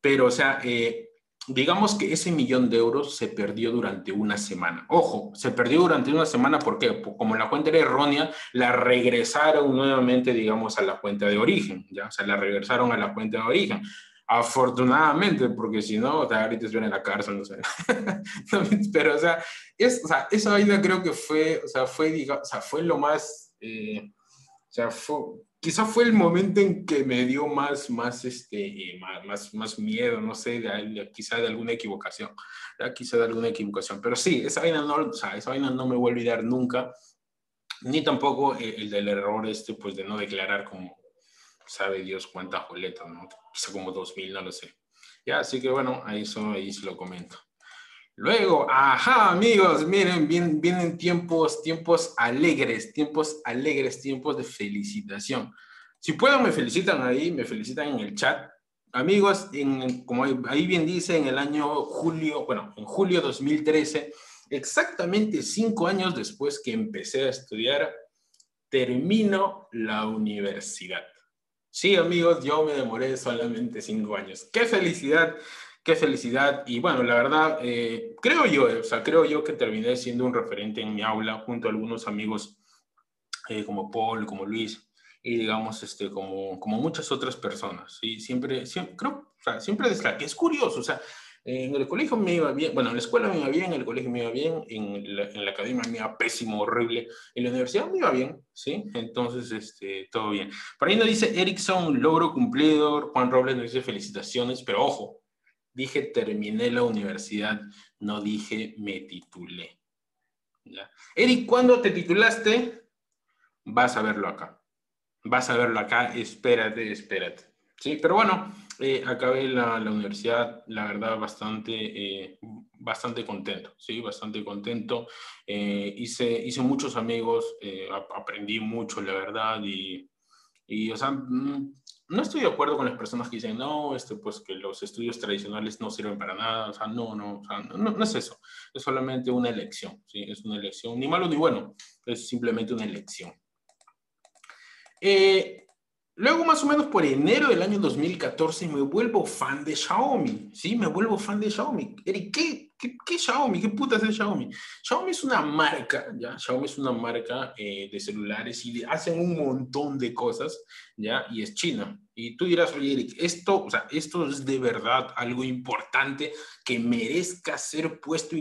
pero, o sea, eh, digamos que ese millón de euros se perdió durante una semana. Ojo, se perdió durante una semana porque como la cuenta era errónea, la regresaron nuevamente, digamos, a la cuenta de origen, ¿ya? O sea, la regresaron a la cuenta de origen. Afortunadamente, porque si no, ahorita estuviera en la cárcel, no sé. Pero, o sea, es, o sea, esa vaina creo que fue, o sea, fue, diga, o sea, fue lo más, eh, o sea, fue, quizá fue el momento en que me dio más, más, este, más, más, miedo, no sé, de, quizá de alguna equivocación, quizá de alguna equivocación. Pero sí, esa vaina no, o sea, esa vaina no me voy a olvidar nunca, ni tampoco el, el del error este, pues, de no declarar como sabe Dios cuántas boletas, ¿no? Quizá como 2000, no lo sé. Ya, así que bueno, ahí, eso, ahí se lo comento. Luego, ajá, amigos, miren, vienen, vienen tiempos, tiempos alegres, tiempos alegres, tiempos de felicitación. Si pueden, me felicitan ahí, me felicitan en el chat. Amigos, en, como ahí bien dice, en el año julio, bueno, en julio 2013, exactamente cinco años después que empecé a estudiar, termino la universidad. Sí, amigos, yo me demoré solamente cinco años. ¡Qué felicidad! ¡Qué felicidad! Y bueno, la verdad, eh, creo yo, o sea, creo yo que terminé siendo un referente en mi aula junto a algunos amigos eh, como Paul, como Luis, y digamos, este, como, como muchas otras personas. ¿sí? Siempre, siempre, creo, o sea, siempre es curioso, o sea, en el colegio me iba bien, bueno, en la escuela me iba bien, en el colegio me iba bien, en la, en la, academia me iba pésimo, horrible, en la universidad me iba bien, ¿sí? Entonces, este, todo bien. Por ahí nos dice Erickson, logro cumplido, Juan Robles nos dice felicitaciones, pero ojo, dije terminé la universidad, no dije me titulé. ¿Ya? Eric, ¿cuándo te titulaste? Vas a verlo acá. Vas a verlo acá, espérate, espérate. Sí, pero bueno, eh, acabé la, la, universidad, la verdad, bastante, eh, bastante contento, ¿sí? Bastante contento. Eh, hice, hice muchos amigos, eh, aprendí mucho, la verdad, y, y, o sea, mm, no estoy de acuerdo con las personas que dicen, no, este, pues que los estudios tradicionales no sirven para nada, o sea, no, no, o sea, no, no, es eso, es solamente una elección, ¿sí? Es una elección, ni malo ni bueno, es simplemente una elección. Eh, Luego, más o menos por enero del año 2014, me vuelvo fan de Xiaomi. Sí, me vuelvo fan de Xiaomi. Eric, ¿qué, qué, Xiaomi? ¿Qué putas es Xiaomi? Xiaomi es una marca, ¿ya? Xiaomi es una marca eh, de celulares y hacen un montón de cosas, ¿ya? Y es China. Y tú dirás, oye, Eric, esto, o sea, esto es de verdad algo importante que merezca ser puesto,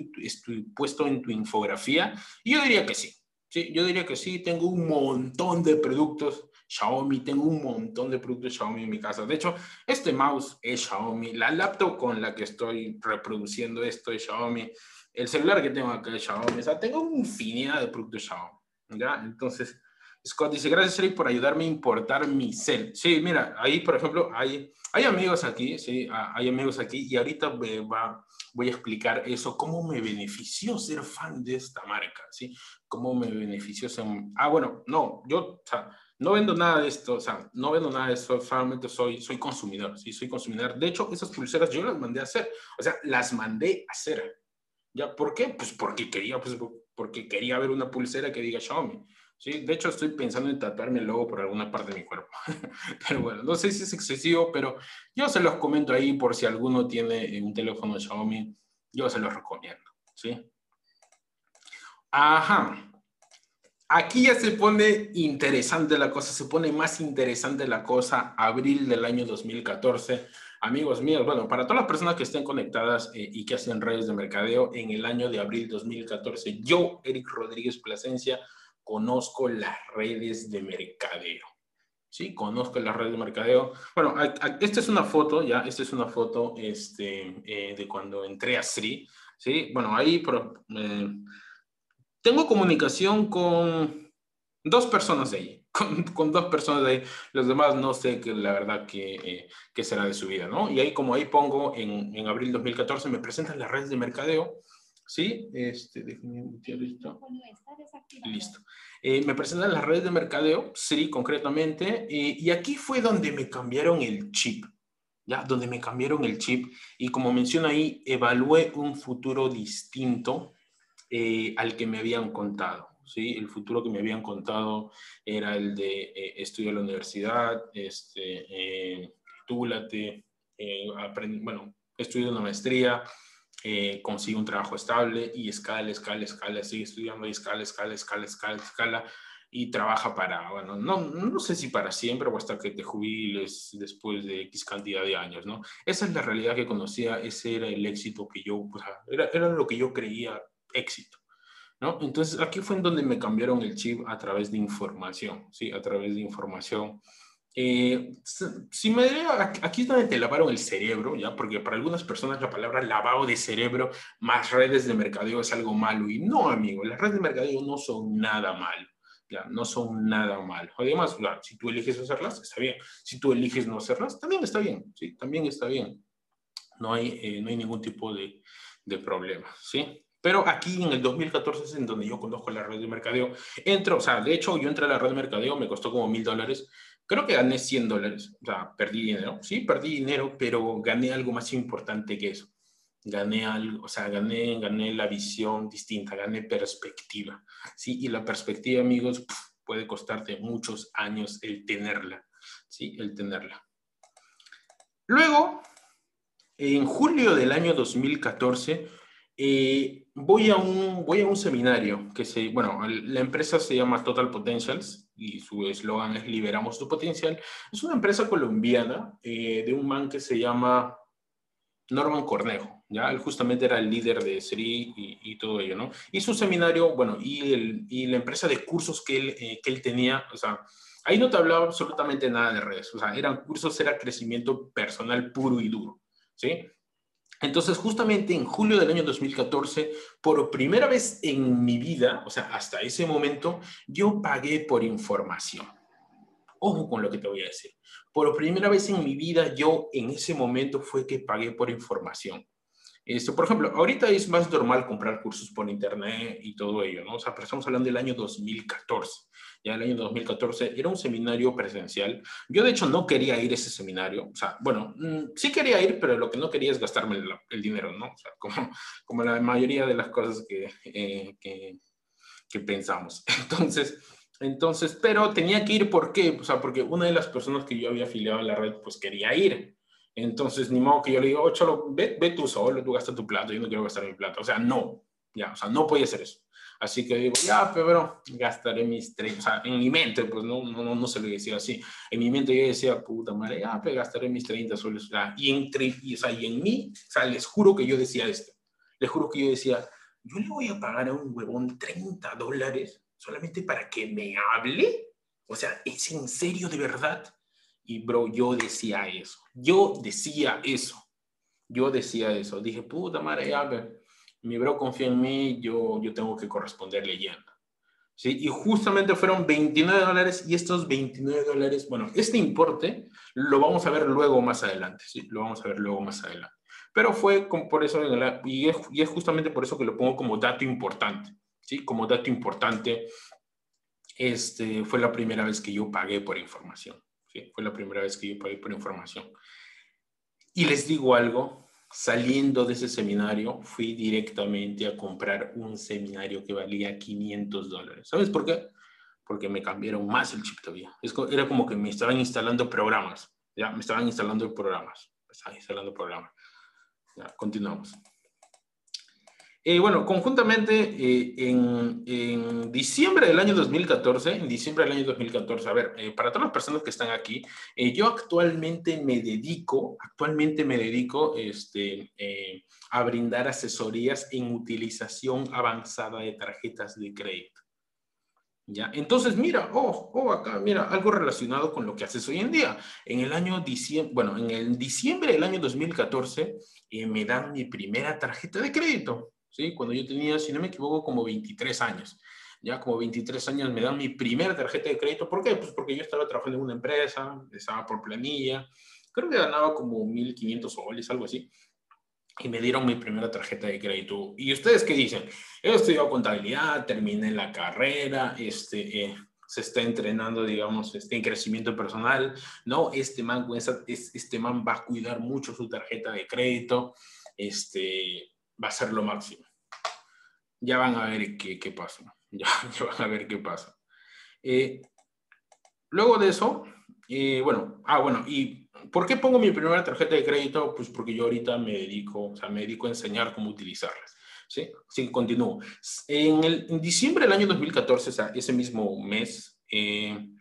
puesto en tu infografía. Y yo diría que sí. Sí, yo diría que sí. Tengo un montón de productos Xiaomi, tengo un montón de productos Xiaomi en mi casa. De hecho, este mouse es Xiaomi, la laptop con la que estoy reproduciendo esto es Xiaomi, el celular que tengo acá es Xiaomi, o sea, tengo una infinidad de productos Xiaomi, ¿ya? Entonces, Scott dice, gracias Eric por ayudarme a importar mi cel. Sí, mira, ahí por ejemplo hay, hay amigos aquí, sí, hay amigos aquí y ahorita va, voy a explicar eso, cómo me benefició ser fan de esta marca, ¿sí? Cómo me benefició ser... Ah, bueno, no, yo, o sea, no vendo nada de esto, o sea, no vendo nada de esto, solamente soy, soy consumidor, sí, soy consumidor. De hecho, esas pulseras yo las mandé a hacer, o sea, las mandé a hacer. ¿Ya? ¿Por qué? Pues porque quería, pues porque quería ver una pulsera que diga Xiaomi. Sí, de hecho estoy pensando en tatuarme el logo por alguna parte de mi cuerpo. pero bueno, no sé si es excesivo, pero yo se los comento ahí por si alguno tiene un teléfono Xiaomi, yo se los recomiendo, ¿sí? Ajá. Aquí ya se pone interesante la cosa, se pone más interesante la cosa, abril del año 2014. Amigos míos, bueno, para todas las personas que estén conectadas eh, y que hacen redes de mercadeo, en el año de abril 2014, yo, Eric Rodríguez Plasencia, conozco las redes de mercadeo. Sí, conozco las redes de mercadeo. Bueno, esta es una foto, ya, esta es una foto este, eh, de cuando entré a Sri. Sí, bueno, ahí... Eh, tengo comunicación con dos personas de ahí, con, dos personas de ahí. Los demás no sé que la verdad que, eh, será de su vida, ¿no? Y ahí como ahí pongo en, en abril 2014 me presentan las redes de mercadeo, ¿sí? Este, listo. Listo. Eh, me presentan las redes de mercadeo, sí, concretamente, eh, y aquí fue donde me cambiaron el chip. ¿ya? Donde me cambiaron el chip y como menciono ahí, evalué un futuro distinto eh, al que me habían contado. ¿sí? El futuro que me habían contado era el de eh, estudiar en la universidad, este, eh, túlate, eh, bueno, estudio una maestría, consigue un trabajo estable y escala, escala, escala, sigue estudiando y escala, escala, escala, escala, escala y trabaja para, bueno, no, no sé si para siempre o hasta que te jubiles después de X cantidad de años, ¿no? Esa es la realidad que conocía, ese era el éxito que yo, pues, era, era lo que yo creía éxito. ¿no? Entonces aquí fue en donde me cambiaron el chip a través de información, ¿sí? A través de información. Eh, si me aquí es donde te lavaron el cerebro, ¿ya? Porque para algunas personas la palabra lavado de cerebro más redes de mercadeo es algo malo. Y no, amigo, las redes de mercadeo no son nada malo. Ya, no son nada malo. Además, si tú eliges hacerlas, está bien. Si tú eliges no hacerlas, también está bien. Sí, también está bien. No hay, eh, no hay ningún tipo de, de problema. ¿sí? Pero aquí en el 2014 es en donde yo conozco la red de mercadeo. Entro, o sea, de hecho yo entré a la red de mercadeo, me costó como mil dólares. Creo que gané 100 dólares. O sea, perdí dinero. Sí, perdí dinero, pero gané algo más importante que eso. Gané algo, o sea, gané, gané la visión distinta, gané perspectiva. Sí, y la perspectiva, amigos, puede costarte muchos años el tenerla. Sí, el tenerla. Luego, en julio del año 2014, eh, voy, a un, voy a un seminario que se, bueno, la empresa se llama Total Potentials y su eslogan es Liberamos tu potencial. Es una empresa colombiana eh, de un man que se llama Norman Cornejo, ¿ya? Él justamente era el líder de SRI y, todo ello, ¿no? Y su seminario, bueno, y, y la empresa de cursos que él, eh, que él tenía, o sea, ahí no te hablaba absolutamente nada de redes, o sea, eran cursos, era crecimiento personal puro y duro, ¿sí? Entonces, justamente en julio del año 2014, por primera vez en mi vida, o sea, hasta ese momento, yo pagué por información. Ojo con lo que te voy a decir. Por primera vez en mi vida, yo en ese momento fue que pagué por información. Por ejemplo, ahorita es más normal comprar cursos por internet y todo ello, ¿no? O sea, pero estamos hablando del año 2014 ya el año 2014, era un seminario presencial. Yo de hecho no quería ir a ese seminario, o sea, bueno, mm, sí quería ir, pero lo que no quería es gastarme el, dinero, ¿no? O sea, como, como la mayoría de las cosas que, eh, que, que pensamos. Entonces, Entonces, pero tenía que ir, ¿por qué? O sea, porque una de las personas que yo había afiliado a la red, pues quería ir. Entonces, ni modo que yo le diga, oh, cholo, ve, ve tú solo, tú gastas tu plata, yo no quiero gastar mi plata. O sea, no, ya, o sea, no podía hacer eso. Así que digo, ya, pero gastaré mis 30, o sea, en mi mente, pues no, no, no, se lo decía así. En mi mente yo decía, puta madre, ya, pero gastaré mis 30 soles. Y, entre, y, o sea, y en mí, o sea, les juro que yo decía esto. Les juro que yo decía, yo le voy a pagar a un huevón 30 dólares solamente para que me hable. O sea, ¿es en serio de verdad? Y bro, yo decía eso. Yo decía eso. Yo decía eso. Dije, puta madre, ya, mi bro confía en mí, yo, yo tengo que corresponder leyendo. ¿Sí? Y justamente fueron 29 dólares y estos 29 dólares, bueno, este importe lo vamos a ver luego más adelante, ¿sí? Lo vamos a ver luego más adelante. Pero fue por eso, y, es, y es justamente por eso que lo pongo como dato importante, ¿sí? Como dato importante, este, fue la primera vez que yo pagué por información, ¿sí? Fue la primera vez que yo pagué por información. Y les digo algo, Saliendo de ese seminario, fui directamente a comprar un seminario que valía 500 dólares. ¿Sabes por qué? Porque me cambiaron más el chip todavía. Era como que me estaban instalando programas. Ya, me estaban instalando programas. Me estaban instalando programas. Ya, continuamos. Eh, bueno, conjuntamente eh, en, diciembre del año 2014, en diciembre del año 2014, a ver, eh, para todas las personas que están aquí, yo actualmente me dedico, actualmente me dedico este, a brindar asesorías en utilización avanzada de tarjetas de crédito. ¿Ya? Entonces, mira, oh, oh, acá, mira, algo relacionado con lo que haces hoy en día. En el año diciembre, bueno, en el diciembre del año 2014, me dan mi primera tarjeta de crédito. ¿Sí? Cuando yo tenía, si no me equivoco, como 23 años. Ya como 23 años me dan mi primera tarjeta de crédito. ¿Por qué? Pues porque yo estaba trabajando en una empresa, estaba por planilla, creo que ganaba como 1.500 soles, algo así. Y me dieron mi primera tarjeta de crédito. ¿Y ustedes qué dicen? He estudiado contabilidad, terminé la carrera, este, eh, se está entrenando, digamos, este, en crecimiento personal. No, este man, este man va a cuidar mucho su tarjeta de crédito. Este, va a ser lo máximo. Ya van a ver qué, qué pasa. Ya, van a ver qué pasa. Eh, luego de eso, eh, bueno, ah, bueno, ¿y por qué pongo mi primera tarjeta de crédito? Pues porque yo ahorita me dedico, o sea, me dedico a enseñar cómo utilizarlas. ¿Sí? Sí, continúo. En, el, en diciembre del año 2014, o sea, ese mismo mes, eh,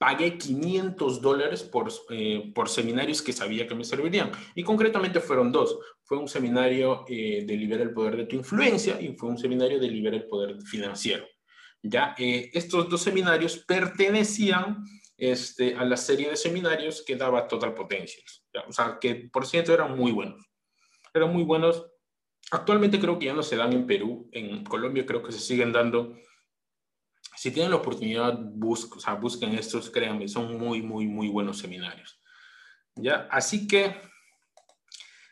pagué 500 dólares por, eh, por seminarios que sabía que me servirían. Y concretamente fueron dos. Fue un seminario eh, de Libera el Poder de tu Influencia y fue un seminario de Libera el Poder Financiero. Ya, eh, estos dos seminarios pertenecían este, a la serie de seminarios que daba Total Potentials. O sea, que por cierto eran muy buenos. Eran muy buenos. Actualmente creo que ya no se dan en Perú. En Colombia creo que se siguen dando si tienen la oportunidad, busquen, o sea, busquen estos, créanme, son muy, muy, muy buenos seminarios. ¿Ya? Así que,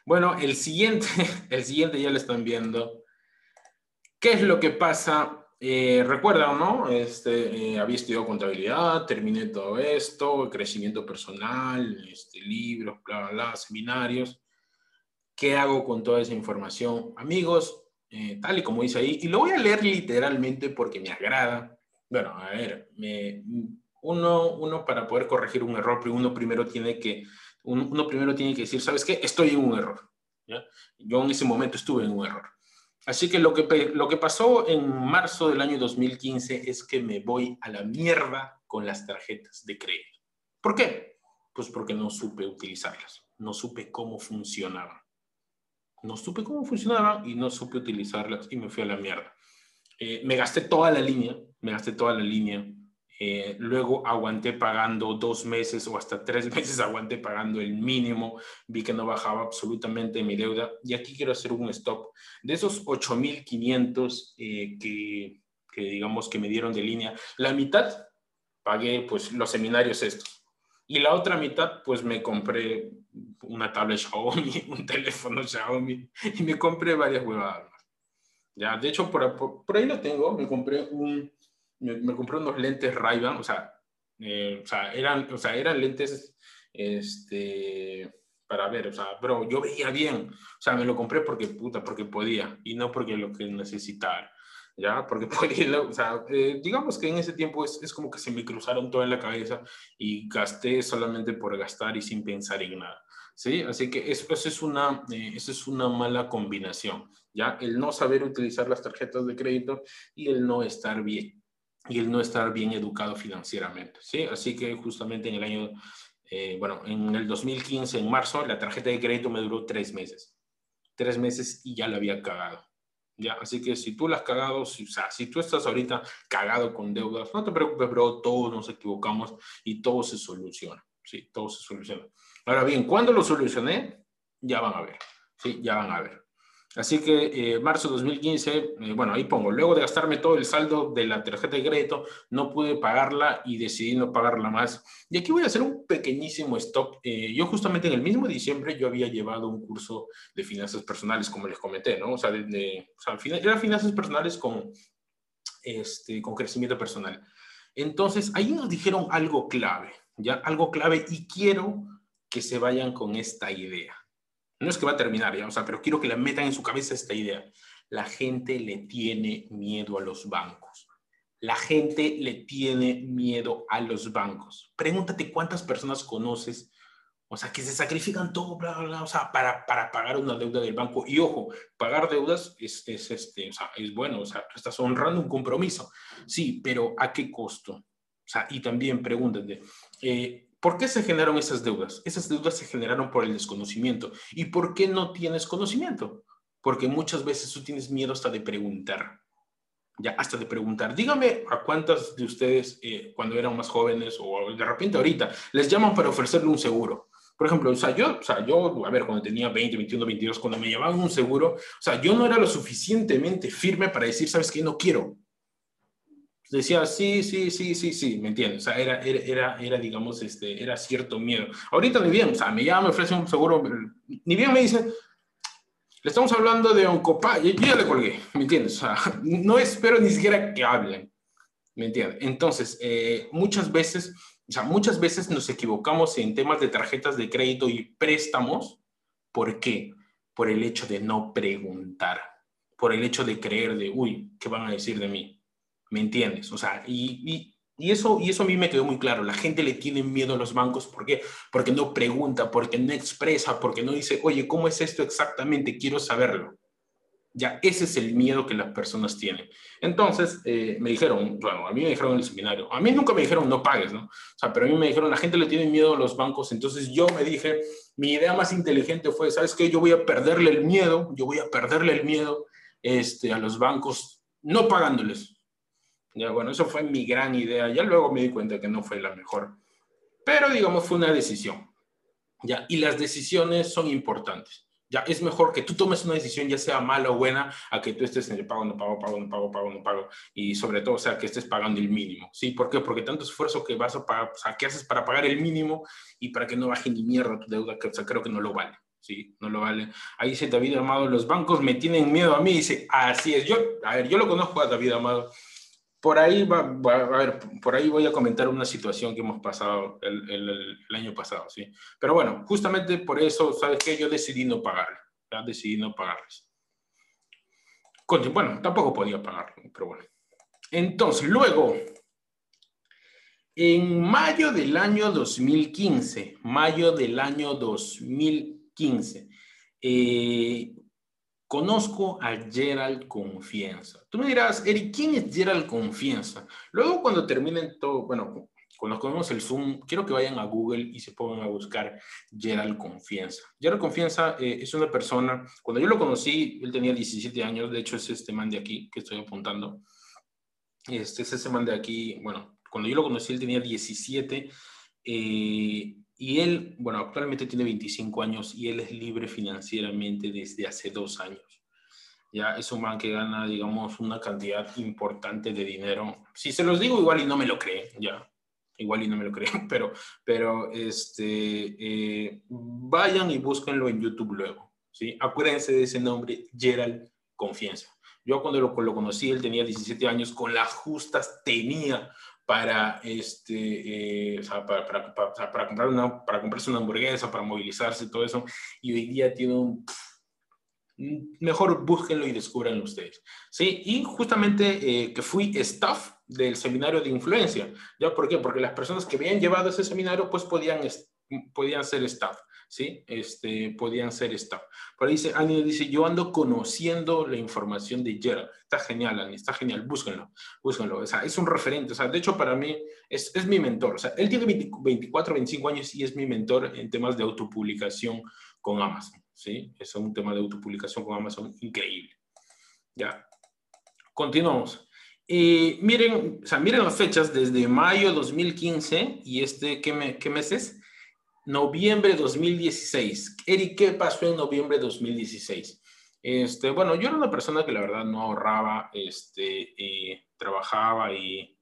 bueno, el siguiente, el siguiente ya lo están viendo. ¿Qué es lo que pasa? Eh, Recuerdan, ¿no? Este, eh, había estudiado contabilidad, terminé todo esto, crecimiento personal, este, libros, bla, bla, bla, seminarios. ¿Qué hago con toda esa información? Amigos, eh, tal y como dice ahí, y lo voy a leer literalmente porque me agrada. Bueno, a ver, uno, uno para poder corregir un error, uno primero tiene que, uno primero tiene que decir, ¿sabes qué? Estoy en un error. Yo en ese momento estuve en un error. Así que lo que, lo que pasó en marzo del año 2015 es que me voy a la mierda con las tarjetas de crédito. ¿Por qué? Pues porque no supe utilizarlas, no supe cómo funcionaban. No supe cómo funcionaban y no supe utilizarlas y me fui a la mierda. Eh, me gasté toda la línea, me gasté toda la línea. Eh, luego aguanté pagando dos meses o hasta tres meses aguanté pagando el mínimo. Vi que no bajaba absolutamente mi deuda. Y aquí quiero hacer un stop. De esos 8.500 eh, que, que digamos que me dieron de línea, la mitad pagué pues los seminarios estos. Y la otra mitad, pues me compré una tablet Xiaomi, un teléfono Xiaomi y me compré varias huevadas. Ya, de hecho, por, por, ahí lo tengo. Me compré, un, me, compré unos lentes ray o sea, eh, o, sea, eran, o sea, eran lentes este, para ver, o sea, bro, yo veía bien. O sea, me lo compré porque, puta, porque podía y no porque lo que necesitara. ¿ya? Porque o sea, eh, digamos que en ese tiempo es, es, como que se me cruzaron todo en la cabeza y gasté solamente por gastar y sin pensar en nada, ¿sí? Así que eso, eso es, una, eh, eso es una mala combinación, ¿ya? El no saber utilizar las tarjetas de crédito y el no estar bien, y el no estar bien educado financieramente, ¿sí? Así que justamente en el año, eh, bueno, en el 2015, en marzo, la tarjeta de crédito me duró tres meses, tres meses y ya la había cagado. ¿ya? Así que si tú la has cagado, si, o sea, si tú estás ahorita cagado con deudas, no te preocupes, bro, todos nos equivocamos y todo se soluciona, ¿sí? Todo se soluciona. Ahora bien, ¿cuándo lo solucioné? Ya van a ver, ¿sí? Ya van a ver. Así que eh, marzo 2015, eh, bueno, ahí pongo, luego de gastarme todo el saldo de la tarjeta de crédito, no pude pagarla y decidí no pagarla más. Y aquí voy a hacer un pequeñísimo stop. Eh, yo justamente en el mismo diciembre yo había llevado un curso de finanzas personales, como les comenté, ¿no? O sea, de, o sea era finanzas personales con, este, con crecimiento personal. Entonces, ahí nos dijeron algo clave, ¿ya? Algo clave y quiero que se vayan con esta idea. No es que va a terminar ya, o sea, pero quiero que le metan en su cabeza esta idea. La gente le tiene miedo a los bancos. La gente le tiene miedo a los bancos. Pregúntate cuántas personas conoces, o sea, que se sacrifican todo, bla, bla, o sea, para, para pagar una deuda del banco. Y ojo, pagar deudas es, es, este, o sea, es bueno, o sea, estás honrando un compromiso. Sí, pero ¿a qué costo? O sea, y también pregúntate, eh, ¿Por qué se generaron esas deudas? Esas deudas se generaron por el desconocimiento. ¿Y por qué no tienes conocimiento? Porque muchas veces tú tienes miedo hasta de preguntar. Ya, hasta de preguntar. Dígame a cuántas de ustedes, eh, cuando eran más jóvenes o de repente ahorita, les llaman para ofrecerle un seguro. Por ejemplo, o sea, yo, o sea, yo, a ver, cuando tenía 20, 21, 22, cuando me llamaban un seguro, o sea, yo no era lo suficientemente firme para decir, ¿sabes qué? No quiero decía, sí, sí, sí, sí, sí, ¿me entiendes? O sea, era, era, era, digamos, este, era cierto miedo. Ahorita ni bien, o sea, me llama, me ofrece un seguro, ni bien me dice, le estamos hablando de Oncopa, yo, yo ya le colgué, ¿me entiendes? O sea, no espero ni siquiera que hablen, ¿me entiendes? Entonces, eh, muchas veces, o sea, muchas veces nos equivocamos en temas de tarjetas de crédito y préstamos, ¿por qué? Por el hecho de no preguntar, por el hecho de creer de, uy, ¿qué van a decir de mí? ¿Me entiendes? O sea, y, y, eso, y eso a mí me quedó muy claro. La gente le tiene miedo a los bancos. ¿Por qué? Porque no pregunta, porque no expresa, porque no dice, oye, ¿cómo es esto exactamente? Quiero saberlo. Ya, ese es el miedo que las personas tienen. Entonces, eh, me dijeron, bueno, a mí me dijeron en el seminario, a mí nunca me dijeron no pagues, ¿no? O sea, pero a mí me dijeron, la gente le tiene miedo a los bancos. Entonces yo me dije, mi idea más inteligente fue, ¿sabes qué? Yo voy a perderle el miedo, yo voy a perderle el miedo este, a los bancos no pagándoles. Ya, bueno, eso fue mi gran idea. Ya luego me di cuenta que no fue la mejor. Pero, digamos, fue una decisión. Ya, y las decisiones son importantes. Ya, es mejor que tú tomes una decisión, ya sea mala o buena, a que tú estés en el pago, no pago, pago, no pago, pago, no pago. Y sobre todo, o sea, que estés pagando el mínimo. ¿Sí? ¿Por qué? Porque tanto esfuerzo que vas a pagar, o sea, haces para pagar el mínimo y para que no baje ni mierda tu deuda, que o sea, creo que no lo vale. Sí, no lo vale. Ahí dice David Amado, los bancos me tienen miedo a mí. Dice, así es. Yo, a ver, yo lo conozco a David Amado por ahí va, a ver, por ahí voy a comentar una situación que hemos pasado el, el, año pasado, ¿sí? Pero bueno, justamente por eso, ¿sabes qué? Yo decidí no pagar. Decidí no pagarles. Bueno, tampoco podía pagarlo, pero bueno. Entonces, luego, en mayo del año 2015, mayo del año 2015, eh, Conozco a Gerald Confianza. Tú me dirás, Eric, ¿quién es Gerald Confianza? Luego cuando terminen todo, bueno, cuando comemos el Zoom, quiero que vayan a Google y se pongan a buscar Gerald Confianza. Gerald Confianza eh, es una persona, cuando yo lo conocí, él tenía 17 años, de hecho es este man de aquí que estoy apuntando. Este es ese man de aquí, bueno, cuando yo lo conocí, él tenía 17. Eh, y él, bueno, actualmente tiene 25 años y él es libre financieramente desde hace dos años. Ya es un man que gana, digamos, una cantidad importante de dinero. Si se los digo igual y no me lo creen, ya. Igual y no me lo creen, pero, pero este, eh, vayan y búsquenlo en YouTube luego. ¿sí? Acuérdense de ese nombre, Gerald Confianza. Yo cuando lo, lo conocí, él tenía 17 años, con las justas tenía para, este, eh, para, para, comprar una, para comprarse una hamburguesa, para movilizarse, todo eso. Y hoy día tiene un, mejor búsquenlo y descubranlo ustedes. ¿sí? Y justamente eh, que fui staff del seminario de influencia. ¿Ya por qué? Porque las personas que habían llevado ese seminario pues podían, podían ser staff. ¿Sí? Este, podían ser staff. Ahí dice, Ani dice, yo ando conociendo la información de Gerald. Está genial, Ani, está genial, búsquenlo, búsquenlo. O sea, es un referente, o sea, de hecho para mí es, es mi mentor. O sea, él tiene 24, 25 años y es mi mentor en temas de autopublicación con Amazon, ¿sí? Es un tema de autopublicación con Amazon increíble. Ya. Continuamos. Y miren, o sea, miren las fechas desde mayo 2015 y este, ¿qué, me, qué meses? Noviembre 2016. Eric, ¿qué pasó en noviembre 2016? Este, bueno, yo era una persona que la verdad no ahorraba, este, eh, trabajaba y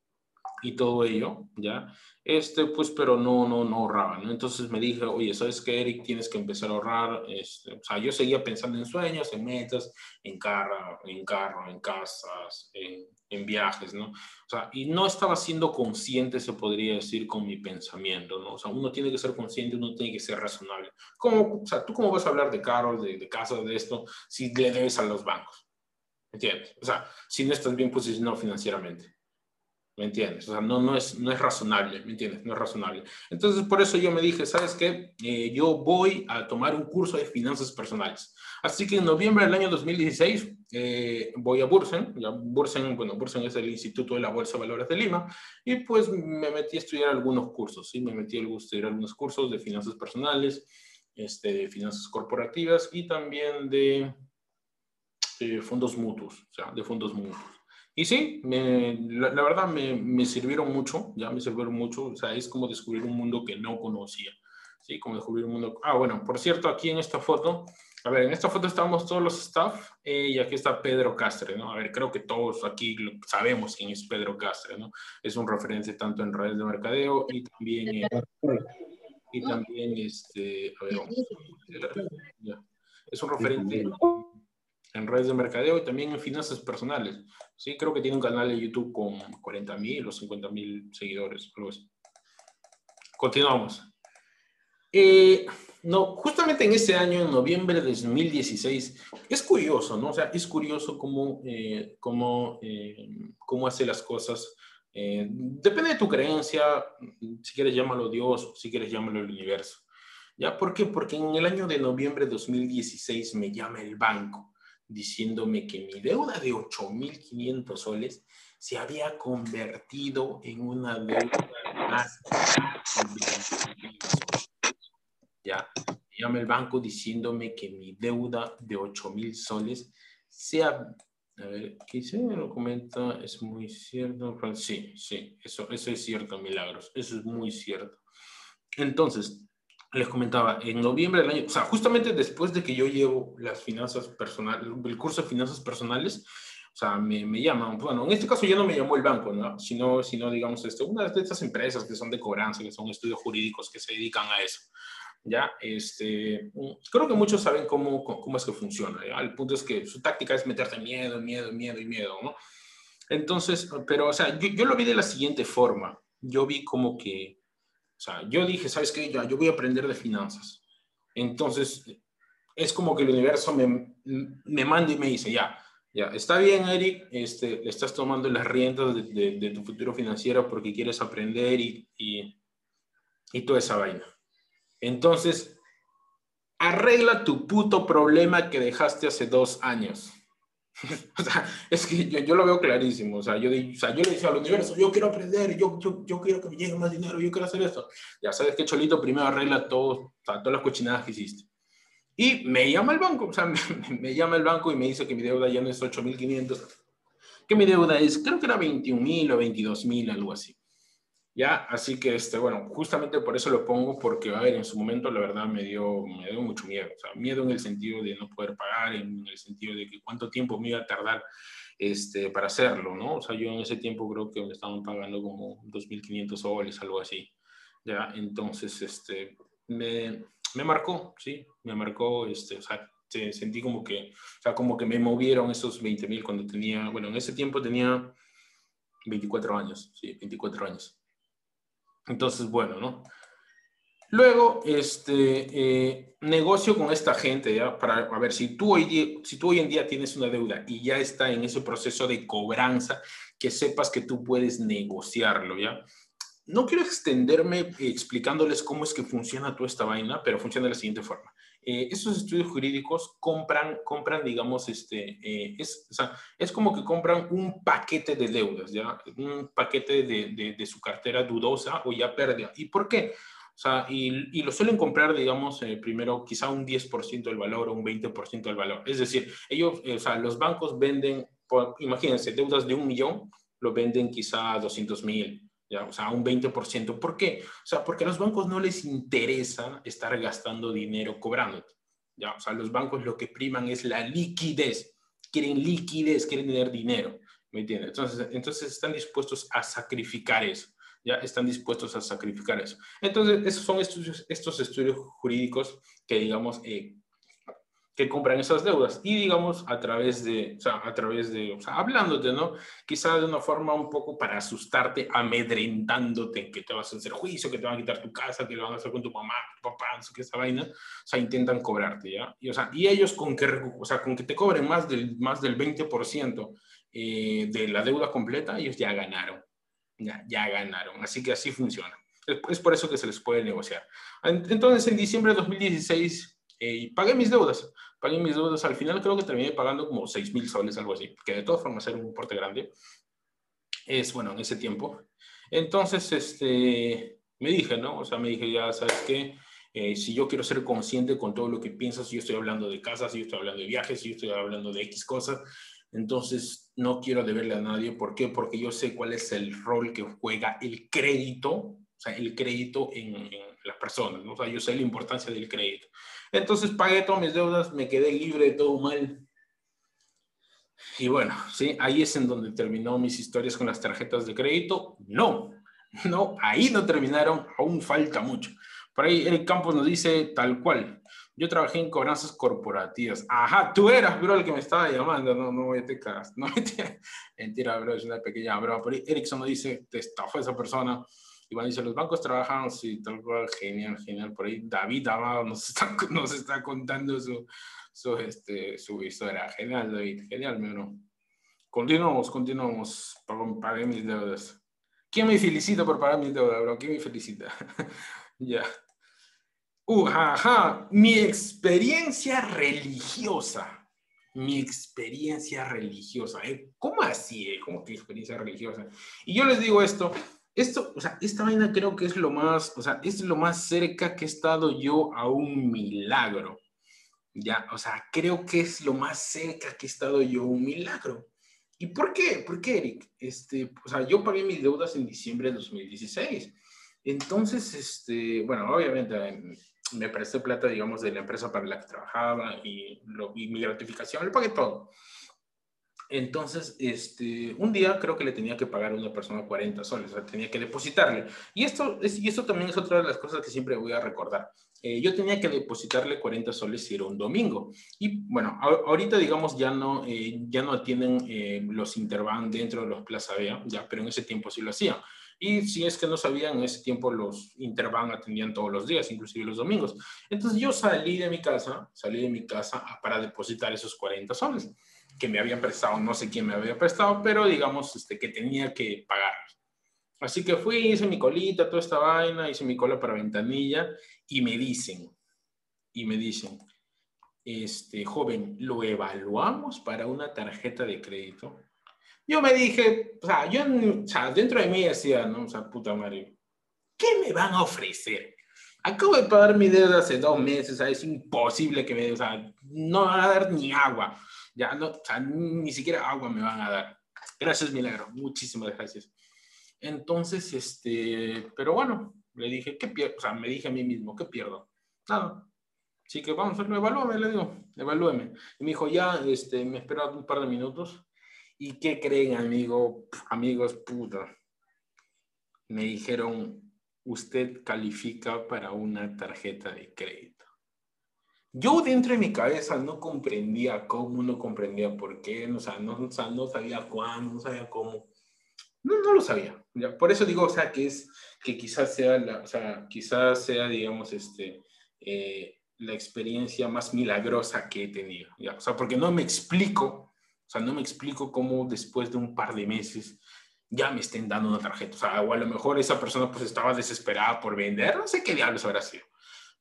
y todo ello, ¿ya? Este, pues, pero no, no, no ahorraba, ¿no? Entonces me dije, oye, ¿sabes qué, Eric? Tienes que empezar a ahorrar. Este, o sea, yo seguía pensando en sueños, en metas, en carro, en carro, en casas, en, en viajes, ¿no? O sea, y no estaba siendo consciente, se podría decir, con mi pensamiento, ¿no? O sea, uno tiene que ser consciente, uno tiene que ser razonable. ¿Cómo, o sea, ¿tú cómo vas a hablar de carros, de, de casas, de esto, si le debes a los bancos? ¿Entiendes? O sea, si no estás bien posicionado financieramente. ¿Me entiendes? O sea, no, no, es, no es razonable, ¿me entiendes? No es razonable. Entonces, por eso yo me dije, ¿sabes qué? Eh, yo voy a tomar un curso de finanzas personales. Así que en noviembre del año 2016 eh, voy a Bursen. Ya Bursen, bueno, Bursen es el Instituto de la Bolsa de Valores de Lima. Y pues me metí a estudiar algunos cursos, ¿sí? Me metí a estudiar algunos cursos de finanzas personales, este, de finanzas corporativas y también de eh, fondos mutuos, o sea, de fondos mutuos. Y sí, me, la, verdad me, me, sirvieron mucho, ya me sirvieron mucho, o sea, es como descubrir un mundo que no conocía, ¿sí? Como descubrir un mundo... Ah, bueno, por cierto, aquí en esta foto, a ver, en esta foto estamos todos los staff eh, y aquí está Pedro Castre, ¿no? A ver, creo que todos aquí sabemos quién es Pedro Castre, ¿no? Es un referente tanto en redes de mercadeo y también... y también, este, a ver, vamos, es un referente en redes de mercadeo y también en finanzas personales. Sí, creo que tiene un canal de YouTube con 40 mil o 50 mil seguidores, algo así. Continuamos. Eh, no, justamente en ese año, en noviembre de 2016, es curioso, ¿no? O sea, es curioso cómo, eh, cómo, eh, cómo hace las cosas. depende de tu creencia, si quieres llamarlo Dios, si quieres llamarlo el universo. ¿Ya? ¿Por qué? Porque en el año de noviembre de 2016 me llama el banco diciéndome que mi deuda de 8.500 soles se había convertido en una deuda más ya me llama el banco diciéndome que mi deuda de 8.000 soles sea a ver, ¿qué dice? Lo comenta, es muy cierto. Sí, sí, eso, eso es cierto, milagros. Eso es muy cierto. Entonces, les comentaba, en noviembre del año, o sea, justamente después de que yo llevo las finanzas personales, el curso de finanzas personales, o sea, me, me, llaman, bueno, en este caso ya no me llamó el banco, ¿no? Sino, sino digamos, este, una de estas empresas que son de cobranza, que son estudios jurídicos que se dedican a eso. ¿Ya? Este, creo que muchos saben cómo, cómo es que funciona, ¿ya? El punto es que su táctica es meterte miedo, miedo, miedo y miedo, ¿no? Entonces, pero, o sea, yo, yo lo vi de la siguiente forma. Yo vi como que, o sea, yo dije, ¿sabes qué? Ya, yo voy a aprender de finanzas. Entonces, es como que el universo me, me manda y me dice, ya, ya, está bien, Eric, este, estás tomando las riendas de, de, tu futuro financiero porque quieres aprender y, y, y toda esa vaina. Entonces, arregla tu puto problema que dejaste hace dos años. o sea, es que yo, yo, lo veo clarísimo. O sea, yo, o sea, yo le decía al universo, yo quiero aprender, yo, yo, yo, quiero que me llegue más dinero, yo quiero hacer esto. Ya sabes que Cholito primero arregla todo, o sea, todas las cochinadas que hiciste. Y me llama el banco, o sea, me, me llama el banco y me dice que mi deuda ya no es 8.500, que mi deuda es, creo que era 21.000 o 22.000, algo así. Ya, así que, este, bueno, justamente por eso lo pongo, porque, a ver, en su momento la verdad me dio, me dio mucho miedo, o sea, miedo en el sentido de no poder pagar, en el sentido de que cuánto tiempo me iba a tardar este, para hacerlo, ¿no? O sea, yo en ese tiempo creo que me estaban pagando como 2.500 soles, algo así, ya, entonces, este, me, me marcó, sí, me marcó, este, o sea, sentí como que, o sea, como que me movieron esos 20.000 cuando tenía, bueno, en ese tiempo tenía 24 años, sí, 24 años. Entonces, bueno, ¿no? Luego, este, eh, negocio con esta gente, ¿ya? Para, a ver, si tú, hoy, si tú hoy en día tienes una deuda y ya está en ese proceso de cobranza, que sepas que tú puedes negociarlo, ¿ya? No quiero extenderme explicándoles cómo es que funciona toda esta vaina, pero funciona de la siguiente forma. Eh, estos estudios jurídicos compran, compran digamos, este, eh, es, o sea, es como que compran un paquete de deudas, ¿ya? Un paquete de, de, su cartera dudosa o ya pérdida. ¿Y por qué? O sea, y, y, lo suelen comprar, digamos, eh, primero quizá un 10% del valor o un 20% del valor. Es decir, ellos, eh, o sea, los bancos venden, por, imagínense, deudas de un millón, lo venden quizá a 200 mil, ¿ya? o sea, un 20%. ¿Por qué? O sea, porque a los bancos no les interesa estar gastando dinero cobrando. ¿ya? O sea, los bancos lo que priman es la liquidez. Quieren liquidez, quieren tener dinero. ¿Me entiendes? Entonces, entonces están dispuestos a sacrificar eso ya están dispuestos a sacrificar eso. Entonces, esos son estudios, estos estudios jurídicos que, digamos, eh, que compran esas deudas y, digamos, a través de, o sea, a través de, o sea, hablándote, ¿no? Quizá de una forma un poco para asustarte, amedrentándote, que te vas a hacer juicio, que te van a quitar tu casa, que lo van a hacer con tu mamá, tu papá, no sé qué, esa vaina, o sea, intentan cobrarte, ¿ya? Y, o sea, y ellos con que, o sea, con que te cobren más del, más del 20% eh, de la deuda completa, ellos ya ganaron ya, ya ganaron. Así que así funciona. Es por eso que se les puede negociar. Entonces, en diciembre de 2016, eh, pagué mis deudas. Pagué mis deudas. Al final creo que terminé pagando como 6 mil soles, algo así, que de todas formas era un importe grande. Es bueno, en ese tiempo. Entonces, este, me dije, ¿no? O sea, me dije, ya, ¿sabes qué? Eh, si yo quiero ser consciente con todo lo que piensas, si yo estoy hablando de casas, si yo estoy hablando de viajes, si yo estoy hablando de X cosas, entonces, no quiero deberle a nadie. ¿Por qué? Porque yo sé cuál es el rol que juega el crédito, o sea, el crédito en, las personas, ¿no? O sea, yo sé la importancia del crédito. Entonces, pagué todas mis deudas, me quedé libre de todo mal. Y bueno, sí, ahí es en donde terminó mis historias con las tarjetas de crédito. No, no, ahí no terminaron, aún falta mucho. Por ahí Eric Campos nos dice tal cual. Yo trabajé en cobranzas corporativas. Ajá, tú eras, bro, el que me estaba llamando. No, no, te cagas. No, mentira, bro, es una pequeña broma. Por ahí Erickson nos dice, te estafó esa persona. Iván dice, los bancos trabajan, sí, tal cual, genial, genial. Por ahí David Amado nos está, nos está contando su, su, este, su historia. Genial, David, genial, mi bro. Continuamos, continuamos. Pagué mis deudas. ¿Quién me felicita por pagar mis deudas, bro? ¿Quién me felicita? ya. Uh, ajá, mi experiencia religiosa. Mi experiencia religiosa. ¿eh? ¿Cómo así? Eh? ¿Cómo que experiencia religiosa? Y yo les digo esto, esto, o sea, esta vaina creo que es lo más, o sea, es lo más cerca que he estado yo a un milagro. Ya, o sea, creo que es lo más cerca que he estado yo a un milagro. ¿Y por qué? ¿Por qué, Eric? Este, o sea, yo pagué mis deudas en diciembre de 2016. Entonces, este, bueno, obviamente me presté plata, digamos, de la empresa para la que trabajaba y, lo, y mi gratificación, le pagué todo. Entonces, este, un día creo que le tenía que pagar a una persona 40 soles, o sea, tenía que depositarle. Y esto, es, y esto también es otra de las cosas que siempre voy a recordar. Eh, yo tenía que depositarle 40 soles si era un domingo. Y bueno, ahorita, digamos, ya no, eh, ya no tienen eh, los Interbank dentro de los Plaza Vea, ya, pero en ese tiempo sí lo hacían. Y si es que no sabían, en ese tiempo los Interbank atendían todos los días, inclusive los domingos. Entonces yo salí de mi casa, salí de mi casa para depositar esos 40 soles que me habían prestado, no sé quién me había prestado, pero digamos este, que tenía que pagar. Así que fui, hice mi colita, toda esta vaina, hice mi cola para ventanilla y me dicen, y me dicen, este joven, ¿lo evaluamos para una tarjeta de crédito? yo me dije, o sea, yo, o sea, dentro de mí decía, no, o sea, puta madre, ¿qué me van a ofrecer? Acabo de pagar mi deuda hace dos meses, es imposible que me, o sea, no van a dar ni agua, ya, no, o sea, ni siquiera agua me van a dar. Gracias, Milagro, muchísimas gracias. Entonces, este, pero bueno, le dije, ¿qué pierdo? O sea, me dije a mí mismo, ¿qué pierdo? Nada. Así que vamos, evalúame, le digo, evalúeme. Y me dijo, ya, este, me espera un par de minutos ¿Y qué creen, amigo, amigos, puta? Me dijeron, usted califica para una tarjeta de crédito. Yo dentro de mi cabeza no comprendía cómo, no comprendía por qué, o sea, no, sabía cuándo, no sabía cómo. No, lo sabía. Por eso digo, o sea, que es que quizás sea, la, o sea, quizás sea, digamos, este, eh, la experiencia más milagrosa que he tenido. ¿ya? O sea, porque no me explico, o sea, no me explico cómo después de un par de meses ya me estén dando una tarjeta. O sea, a lo mejor esa persona pues estaba desesperada por vender, no sé qué diablos habrá sido.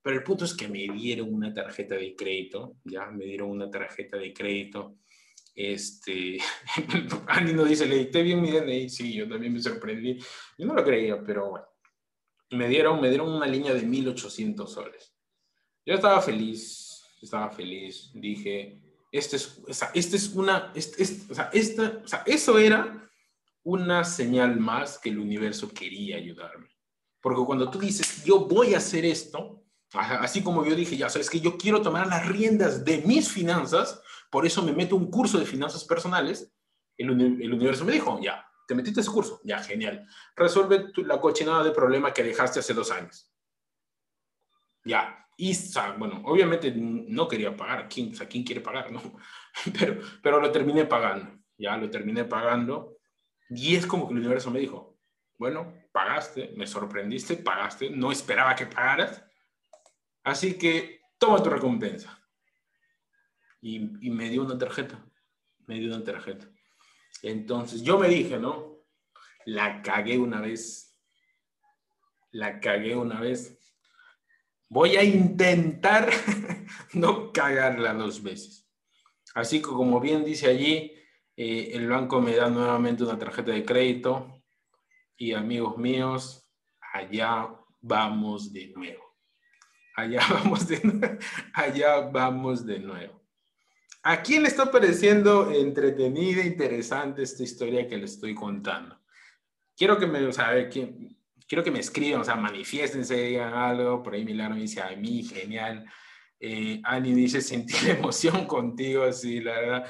Pero el punto es que me dieron una tarjeta de crédito, ya me dieron una tarjeta de crédito. Este, Andy nos dice, le dicté bien mi DNI, sí, yo también me sorprendí. Yo no lo creía, pero bueno. Me dieron, me dieron una línea de 1800 soles. Yo estaba feliz, estaba feliz. Dije, este es, este es una, esta, o sea, eso era una señal más que el universo quería ayudarme. Porque cuando tú dices, yo voy a hacer esto, Así como yo dije, ya sabes que yo quiero tomar las riendas de mis finanzas, por eso me meto un curso de finanzas personales. El, universo me dijo, ya, te metiste ese curso, ya, genial. Resuelve la cochinada de problema que dejaste hace dos años. Ya, y bueno, obviamente no quería pagar, ¿quién, o sea, ¿quién quiere pagar? No? Pero, pero lo terminé pagando, ya lo terminé pagando. Y es como que el universo me dijo, bueno, pagaste, me sorprendiste, pagaste, no esperaba que pagaras Así que toma tu recompensa. Y, me dio una tarjeta. Me dio una tarjeta. Entonces yo me dije, ¿no? La cagué una vez. La cagué una vez. Voy a intentar no cagarla dos veces. Así que como bien dice allí, eh, el banco me da nuevamente una tarjeta de crédito y amigos míos, allá vamos de nuevo allá vamos de, allá vamos de nuevo. ¿A quién le está pareciendo entretenida, interesante esta historia que le estoy contando? Quiero que me, o sea, quiero que me escriban, o sea, manifiéstense, digan algo. Por ahí Milano dice, a mí, genial. Eh, Ani dice, sentir emoción contigo, sí, la verdad.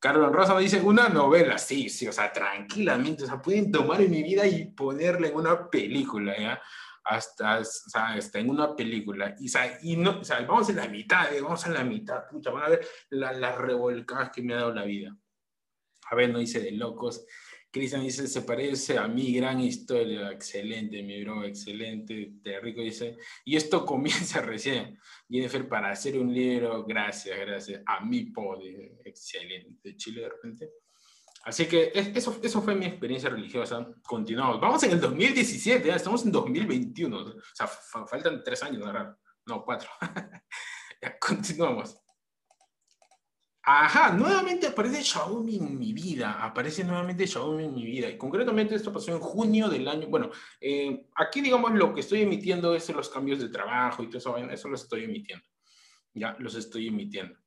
Carlos Rosa me dice, una novela, sí, sí, o sea, tranquilamente, o sea, pueden tomar en mi vida y ponerla en una película, ¿ya? Hasta, o sea, hasta en una película. Y, y no, o sea, vamos en la mitad, eh, vamos en la mitad, pucha, van a ver las la revolcadas que me ha dado la vida. A ver, no dice de locos. Cristian dice, se parece a mi gran historia. Excelente, mi bro, excelente. Rico dice, y esto comienza recién. Jennifer, para hacer un libro, gracias, gracias. A mi poder, excelente. Chile de repente. Así que eso, eso fue mi experiencia religiosa. Continuamos. Vamos en el 2017, ya estamos en 2021. O sea, faltan tres años, ¿no? No, cuatro. ya, continuamos. Ajá, nuevamente aparece Xiaomi en mi vida, aparece nuevamente Xiaomi en mi vida. Y concretamente esto pasó en junio del año, bueno, eh, aquí digamos lo que estoy emitiendo es los cambios de trabajo y todo eso, eso lo estoy emitiendo. Ya, los estoy emitiendo.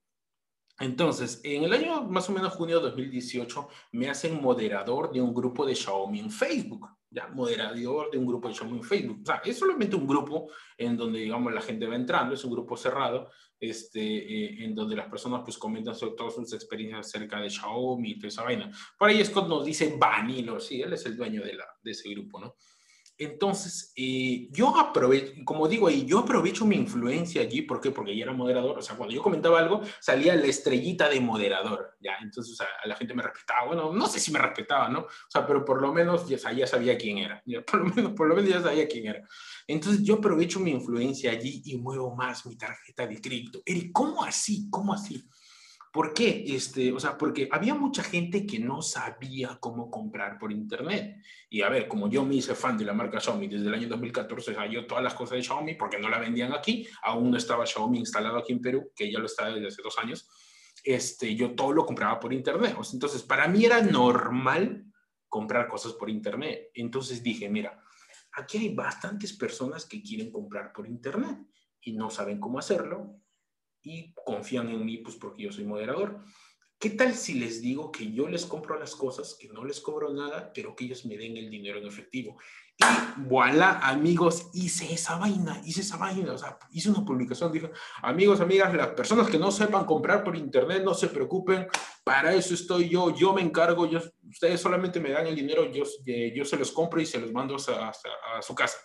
Entonces, en el año más o menos junio de 2018, me hacen moderador de un grupo de Xiaomi en Facebook. Ya, moderador de un grupo de Xiaomi en Facebook. O sea, es solamente un grupo en donde, digamos, la gente va entrando, es un grupo cerrado, este, eh, en donde las personas pues comentan sobre todas sus experiencias acerca de Xiaomi y toda esa vaina. Por ahí Scott nos dice Vanilo, sí, él es el dueño de, la, de ese grupo, ¿no? Entonces, eh, yo aprovecho, como digo ahí, yo aprovecho mi influencia allí, ¿por qué? Porque ya era moderador, o sea, cuando yo comentaba algo, salía la estrellita de moderador, ¿ya? Entonces, o sea, la gente me respetaba, bueno, no sé si me respetaba, ¿no? O sea, pero por lo menos ya, ya sabía quién era, ¿ya? Por, lo menos, por lo menos ya sabía quién era. Entonces, yo aprovecho mi influencia allí y muevo más mi tarjeta de cripto. Eric, ¿cómo así? ¿Cómo así? ¿Por qué? Este, o sea, porque había mucha gente que no sabía cómo comprar por internet. Y a ver, como yo me hice fan de la marca Xiaomi desde el año 2014, o sea, yo todas las cosas de Xiaomi, porque no la vendían aquí, aún no estaba Xiaomi instalado aquí en Perú, que ya lo está desde hace dos años, este, yo todo lo compraba por internet. Entonces, para mí era normal comprar cosas por internet. Entonces dije, mira, aquí hay bastantes personas que quieren comprar por internet y no saben cómo hacerlo y confían en mí, pues porque yo soy moderador. ¿Qué tal si les digo que yo les compro las cosas, que no les cobro nada, pero que ellos me den el dinero en efectivo? Y voilà, amigos, hice esa vaina, hice esa vaina, o sea, hice una publicación, dije, amigos, amigas, las personas que no sepan comprar por internet, no se preocupen, para eso estoy yo, yo me encargo, yo, ustedes solamente me dan el dinero, yo, eh, yo se los compro y se los mando a, a su casa.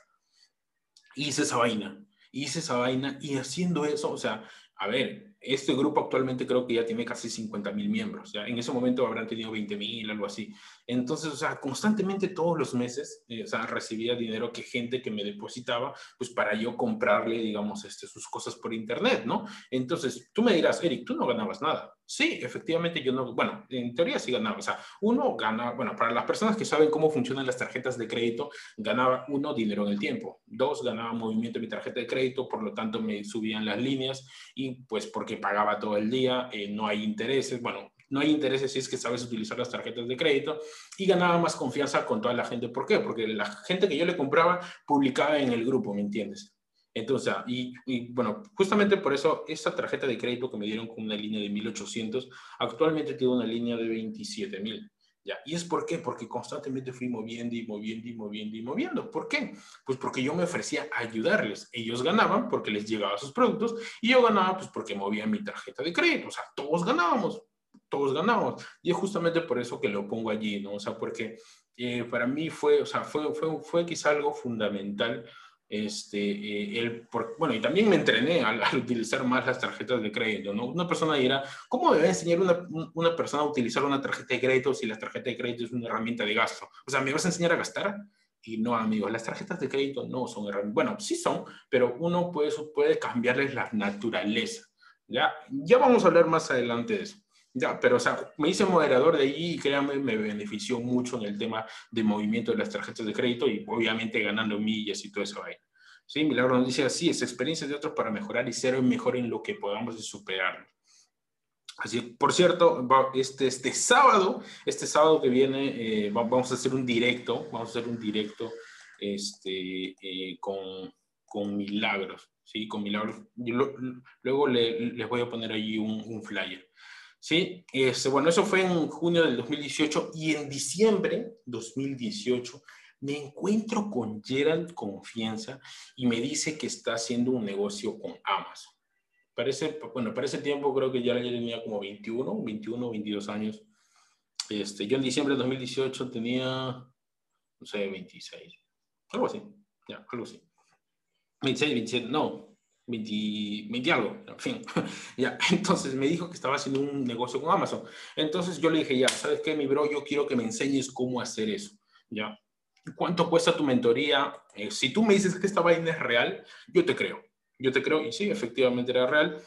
Hice esa vaina, hice esa vaina y haciendo eso, o sea, a ver, este grupo actualmente creo que ya tiene casi 50 mil miembros, ¿ya? En ese momento habrán tenido 20 mil, algo así. Entonces, o sea, constantemente todos los meses, eh, o sea, recibía dinero que gente que me depositaba, pues para yo comprarle, digamos, este, sus cosas por internet, ¿no? Entonces, tú me dirás, Eric, tú no ganabas nada. Sí, efectivamente yo no, bueno, en teoría sí ganaba. O sea, uno gana, bueno, para las personas que saben cómo funcionan las tarjetas de crédito, ganaba uno dinero en el tiempo. Dos, ganaba movimiento de mi tarjeta de crédito, por lo tanto me subían las líneas y pues porque pagaba todo el día, eh, no hay intereses, bueno, no hay intereses si es que sabes utilizar las tarjetas de crédito y ganaba más confianza con toda la gente. ¿Por qué? Porque la gente que yo le compraba publicaba en el grupo, ¿me entiendes? Entonces, y, y, bueno, justamente por eso esta tarjeta de crédito que me dieron con una línea de 1800, actualmente tiene una línea de 27000. ¿Ya? ¿Y es por qué? Porque constantemente fui moviendo y moviendo y moviendo y moviendo. ¿Por qué? Pues porque yo me ofrecía ayudarles. Ellos ganaban porque les llegaba sus productos y yo ganaba pues porque movía mi tarjeta de crédito. O sea, todos ganábamos, todos ganábamos. Y es justamente por eso que lo pongo allí, ¿no? O sea, porque eh, para mí fue, o sea, fue, fue, fue quizá algo fundamental este, eh, el, bueno, y también me entrené al, utilizar más las tarjetas de crédito, ¿no? Una persona dirá, ¿cómo debe enseñar una, una, persona a utilizar una tarjeta de crédito si la tarjeta de crédito es una herramienta de gasto? O sea, ¿me vas a enseñar a gastar? Y no, amigos, las tarjetas de crédito no son herramientas. Bueno, sí son, pero uno puede, puede cambiarles la naturaleza. ¿ya? ya vamos a hablar más adelante de eso. Ya, pero o sea, me hice moderador de ahí y créanme, me benefició mucho en el tema de movimiento de las tarjetas de crédito y obviamente ganando millas y todo eso ahí. Sí, Milagro nos dice así, es experiencia de otros para mejorar y ser mejor en lo que podamos superar. Así, por cierto, este, este sábado, este sábado que viene, eh, vamos a hacer un directo, vamos a hacer un directo este, eh, con, con Milagros, ¿sí? Con Milagros. luego les voy a poner allí un, un flyer. ¿Sí? Este, bueno, eso fue en junio del 2018 y en diciembre 2018 me encuentro con Gerald Confianza y me dice que está haciendo un negocio con Amazon. Parece, bueno, para ese tiempo creo que ya tenía como 21, 21, 22 años. Este, yo en diciembre de 2018 tenía, no sé, 26, algo así, ya, algo así. 26, 27, no, 20, algo, en fin. ya, entonces me dijo que estaba haciendo un negocio con Amazon. Entonces yo le dije, ya, ¿sabes qué, mi bro? Yo quiero que me enseñes cómo hacer eso. Ya. ¿Cuánto cuesta tu mentoría? Eh, si tú me dices que esta vaina es real, yo te creo. Yo te creo y sí, efectivamente era real.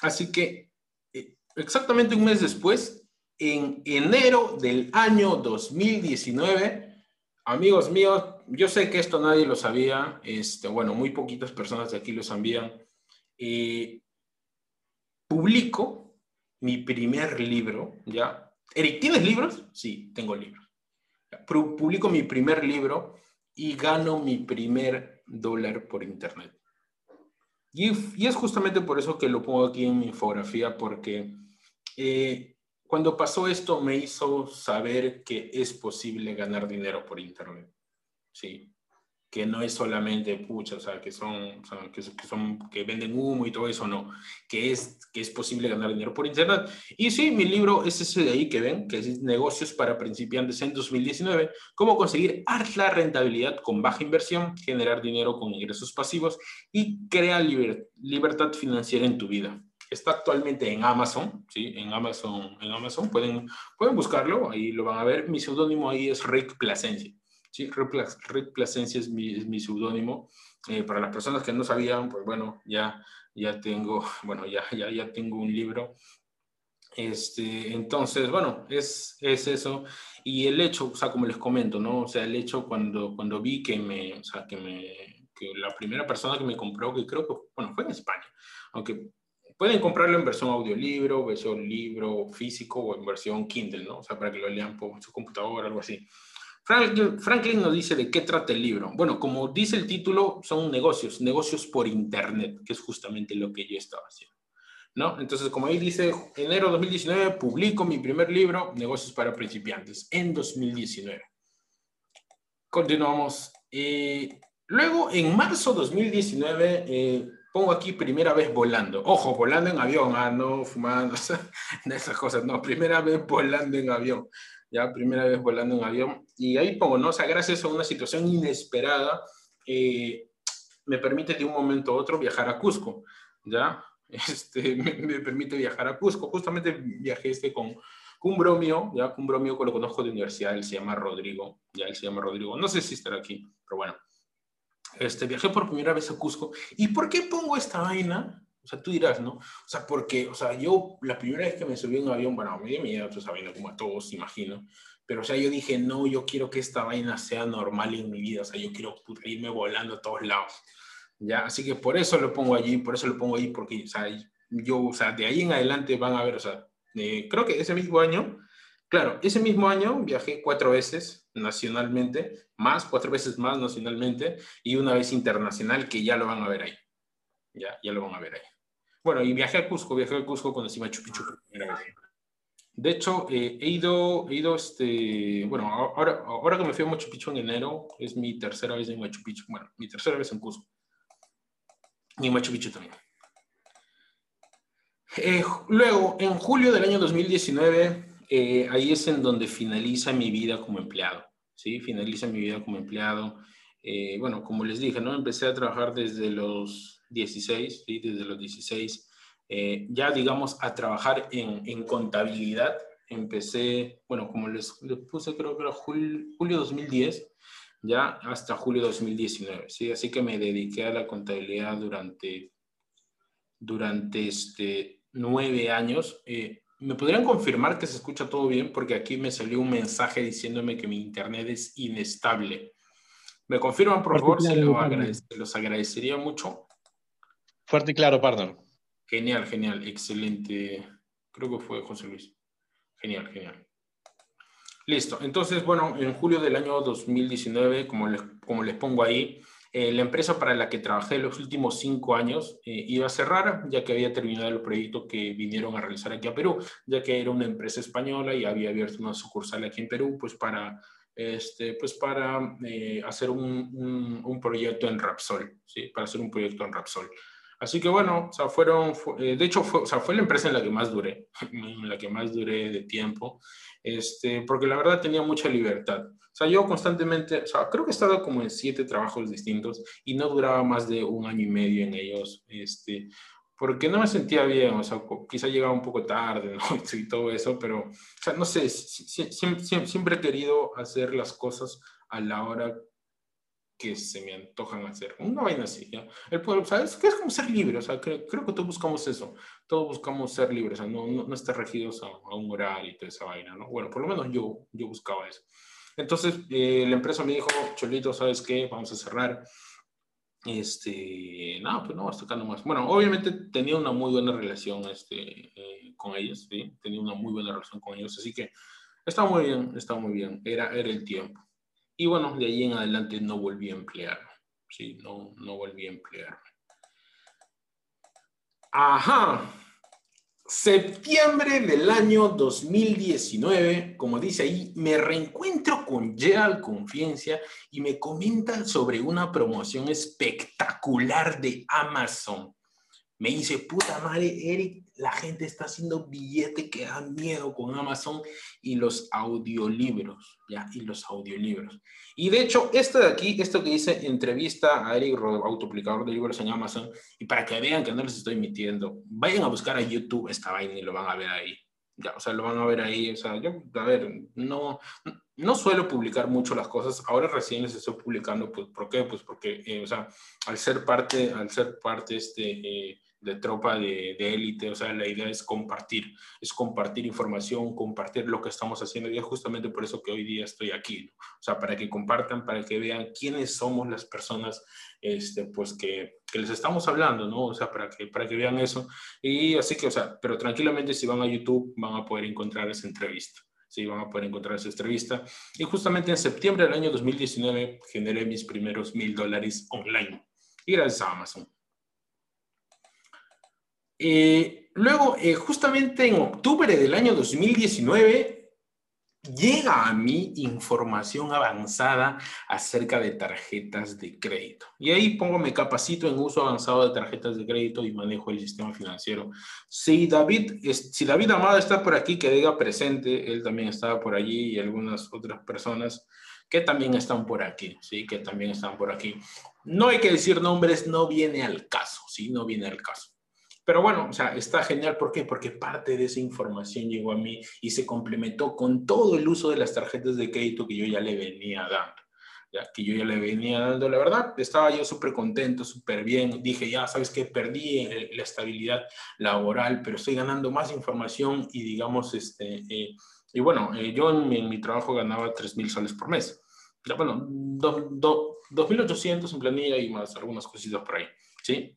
Así que eh, exactamente un mes después, en enero del año 2019, amigos míos, yo sé que esto nadie lo sabía, este, bueno, muy poquitas personas de aquí lo sabían. Eh, publico mi primer libro, ¿ya? Eric, ¿tienes libros? Sí, tengo libros. Publico mi primer libro y gano mi primer dólar por internet. Y, es justamente por eso que lo pongo aquí en mi infografía, porque eh, cuando pasó esto me hizo saber que es posible ganar dinero por internet. Sí, que no es solamente pucha, o sea, que son, que, son, que venden humo y todo eso, no, que es, que es posible ganar dinero por internet. Y sí, mi libro es ese de ahí que ven, que es Negocios para principiantes en 2019, cómo conseguir alta rentabilidad con baja inversión, generar dinero con ingresos pasivos y crear libertad financiera en tu vida. Está actualmente en Amazon, ¿sí? En Amazon, en Amazon pueden, pueden buscarlo, ahí lo van a ver. Mi seudónimo ahí es Rick Plasencia. Sí, Rick Plasencia es mi, es mi seudónimo. Eh, para las personas que no sabían, pues bueno, ya, ya tengo, bueno, ya, ya, ya tengo un libro. Este, entonces, bueno, es, es eso. Y el hecho, o sea, como les comento, ¿no? O sea, el hecho cuando, cuando vi que me, o sea, que me, que la primera persona que me compró, que creo que, bueno, fue en España, aunque pueden comprarlo en versión audiolibro, versión libro físico o en versión Kindle, ¿no? O sea, para que lo lean por su computadora, algo así. Franklin nos dice de qué trata el libro. Bueno, como dice el título, son negocios, negocios por Internet, que es justamente lo que yo estaba haciendo. ¿No? Entonces, como ahí dice, enero 2019 publico mi primer libro, Negocios para principiantes, en 2019. Continuamos. Eh, luego, en marzo 2019, eh, pongo aquí primera vez volando. Ojo, volando en avión, ah, no fumando, esas cosas, no, primera vez volando en avión ya primera vez volando en avión. Y ahí pongo, ¿no? O sea, gracias a una situación inesperada, eh, me permite de un momento a otro viajar a Cusco, ¿ya? este, me, permite viajar a Cusco. Justamente viajé este con, un bromio, ya un bromio que lo conozco de universidad, él se llama Rodrigo, ya él se llama Rodrigo, no sé si estará aquí, pero bueno. Este, viajé por primera vez a Cusco. ¿Y por qué pongo esta vaina? O sea, tú dirás, ¿no? O sea, porque, o sea, yo la primera vez que me subí a un avión, bueno, me dio miedo esa vaina, como a todos, imagino. Pero, o sea, yo dije, no, yo quiero que esta vaina sea normal en mi vida. O sea, yo quiero irme volando a todos lados. ¿Ya? Así que por eso lo pongo allí, por eso lo pongo ahí, porque, o sea, yo, o sea, de ahí en adelante van a ver, o sea, eh, creo que ese mismo año, claro, ese mismo año viajé cuatro veces nacionalmente, más, cuatro veces más nacionalmente, y una vez internacional, que ya lo van a ver ahí. Ya, ya lo van a ver ahí. Bueno, y viajé a Cusco, viajé a Cusco cuando encima Machu Picchu primera vez. De hecho, eh, he ido, he ido, este, bueno, ahora, ahora que me fui a Machu Picchu en enero, es mi tercera vez en Machu Picchu, bueno, mi tercera vez en Cusco. Y en Machu Picchu también. Eh, luego, en julio del año 2019, eh, ahí es en donde finaliza mi vida como empleado, ¿sí? Finaliza mi vida como empleado. bueno, como les dije, ¿no? Empecé a trabajar desde los 16, ¿sí? desde los 16, eh, ya digamos a trabajar en, en, contabilidad. Empecé, bueno, como les, les puse, creo que era julio, julio 2010, ya hasta julio 2019, ¿sí? Así que me dediqué a la contabilidad durante, durante este, nueve años. Eh, ¿Me podrían confirmar que se escucha todo bien? Porque aquí me salió un mensaje diciéndome que mi internet es inestable. ¿Me confirman, por favor? Se los agradecería mucho. Fuerte y claro, partner. Genial, genial, excelente. Creo que fue José Luis. Genial, genial. Listo. Entonces, bueno, en julio del año 2019, como les, como les pongo ahí, eh, la empresa para la que trabajé los últimos cinco años eh, iba a cerrar, ya que había terminado el proyecto que vinieron a realizar aquí a Perú, ya que era una empresa española y había abierto una sucursal aquí en Perú, pues para, este, pues para eh, hacer un, un, un, proyecto en Rapsol, ¿sí? Para hacer un proyecto en Rapsol. Así que bueno, o sea, fueron, eh, de hecho, fue, o sea, fue la empresa en la que más duré, en la que más duré de tiempo, este, porque la verdad tenía mucha libertad. O sea, yo constantemente, o sea, creo que he estado como en siete trabajos distintos y no duraba más de un año y medio en ellos, este, porque no me sentía bien, o sea, quizá llegaba un poco tarde, ¿no? Y todo eso, pero, o sea, no sé, siempre, siempre he querido hacer las cosas a la hora que se me antojan hacer. Una vaina así, ¿ya? El pueblo, ¿sabes? Que es como ser libre, o sea, creo, creo, que todos buscamos eso, todos buscamos ser libres, o sea, no, no, estar regidos a, un horario y toda esa vaina, ¿no? Bueno, por lo menos yo, yo buscaba eso. Entonces, eh, la empresa me dijo, Cholito, ¿sabes qué? Vamos a cerrar. Este, no, pues no, hasta acá nomás. Bueno, obviamente tenía una muy buena relación este, eh, con ellos, ¿sí? Tenía una muy buena relación con ellos, así que estaba muy bien, estaba muy bien, era, era el tiempo. Y bueno, de ahí en adelante no volví a emplearme. Sí, no, no volví a emplearme. Ajá. Septiembre del año 2019, como dice ahí, me reencuentro con Gerald Confianza y me comentan sobre una promoción espectacular de Amazon. Me dice, puta madre, Eric, la gente está haciendo billete que da miedo con Amazon y los audiolibros, ¿ya? Y los audiolibros. Y de hecho, esto de aquí, esto que dice entrevista a Eric, autoplicador de libros en Amazon, y para que vean que no les estoy mintiendo, vayan a buscar a YouTube esta vaina y lo van a ver ahí. Ya, o sea, lo van a ver ahí. O sea, yo, a ver, no, no suelo publicar mucho las cosas. Ahora recién les estoy publicando, pues, ¿por qué? Pues porque, eh, o sea, al ser parte, al ser parte, este, eh, de tropa de élite, o sea, la idea es compartir, es compartir información, compartir lo que estamos haciendo y es justamente por eso que hoy día estoy aquí, o sea, para que compartan, para que vean quiénes somos las personas, este, pues que, que, les estamos hablando, ¿no? O sea, para que, para que vean eso. Y así que, o sea, pero tranquilamente si van a YouTube van a poder encontrar esa entrevista. Sí, van a poder encontrar esa entrevista. Y justamente en septiembre del año 2019 generé mis primeros mil dólares online. Y gracias a Amazon. Eh, luego, eh, justamente en octubre del año 2019, llega a mí información avanzada acerca de tarjetas de crédito. Y ahí pongo, me capacito en uso avanzado de tarjetas de crédito y manejo el sistema financiero. Si David, si David Amada está por aquí, que diga presente, él también estaba por allí y algunas otras personas que también están por aquí, ¿sí? Que también están por aquí. No hay que decir nombres, no viene al caso, ¿sí? No viene al caso. Pero bueno, o sea, está genial. ¿Por qué? Porque parte de esa información llegó a mí y se complementó con todo el uso de las tarjetas de crédito que yo ya le venía dando. Ya, que yo ya le venía dando, la verdad, estaba yo súper contento, súper bien. Dije, ya, ¿sabes qué? Perdí la estabilidad laboral, pero estoy ganando más información y digamos, este, eh, y bueno, eh, yo en mi, trabajo ganaba 3 mil soles por mes. Ya, bueno, 2.800 en planilla y más algunas cositas por ahí, ¿sí?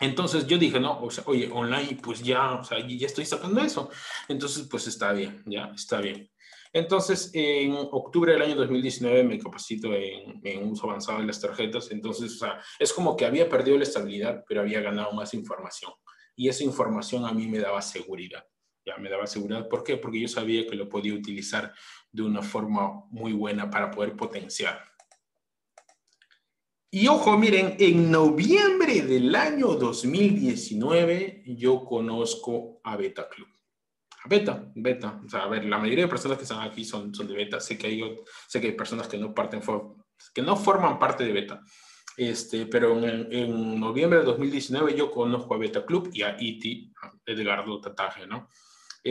Entonces yo dije, no, o sea, oye, online, pues ya, o sea, ya estoy sacando eso. Entonces, pues está bien, ya, está bien. Entonces, en octubre del año 2019 me capacito en, en, uso avanzado de las tarjetas. Entonces, o sea, es como que había perdido la estabilidad, pero había ganado más información. Y esa información a mí me daba seguridad. Ya me daba seguridad. ¿Por qué? Porque yo sabía que lo podía utilizar de una forma muy buena para poder potenciar y ojo, miren, en noviembre del año 2019 yo conozco a Beta Club. A Beta, Beta. O sea, a ver, la mayoría de personas que están aquí son, son de Beta. Sé que, hay, sé que hay personas que no, parten, que no forman parte de Beta. Este, pero en, noviembre de 2019 yo conozco a Beta Club y a E.T., Edgardo Tataje, ¿no?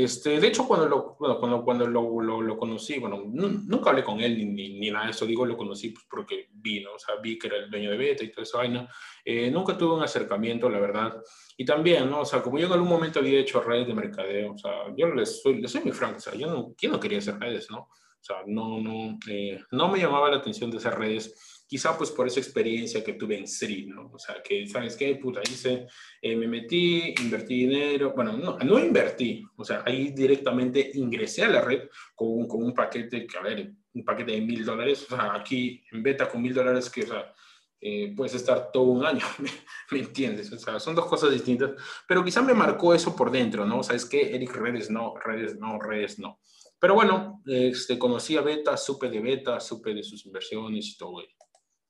Este, de hecho, cuando lo, cuando, cuando lo, lo, conocí, bueno, nunca hablé con él ni, ni, nada de eso, digo, lo conocí pues, porque vino, o sea, vi que era el dueño de Beta y toda esa vaina. Eh, nunca tuve un acercamiento, la verdad. Y también, ¿no? O sea, como yo en algún momento había hecho redes de mercadeo, o sea, yo les soy, les soy muy franco, o sea, yo no, ¿quién no quería hacer redes, no? O sea, no, no, eh, no me llamaba la atención de hacer redes quizá pues por esa experiencia que tuve en Sri, ¿no? O sea, que, ¿sabes qué? Puta, hice, eh, me metí, invertí dinero, bueno, no, no invertí, o sea, ahí directamente ingresé a la red con, con un paquete, que a ver, un paquete de mil dólares, o sea, aquí en beta con mil dólares, que, o sea, eh, puedes estar todo un año, ¿me, entiendes? O sea, son dos cosas distintas, pero quizá me marcó eso por dentro, ¿no? O sea, es que Eric, redes no, redes no, redes no. Pero bueno, este, conocí a Beta, supe de Beta, supe de sus inversiones y todo ello.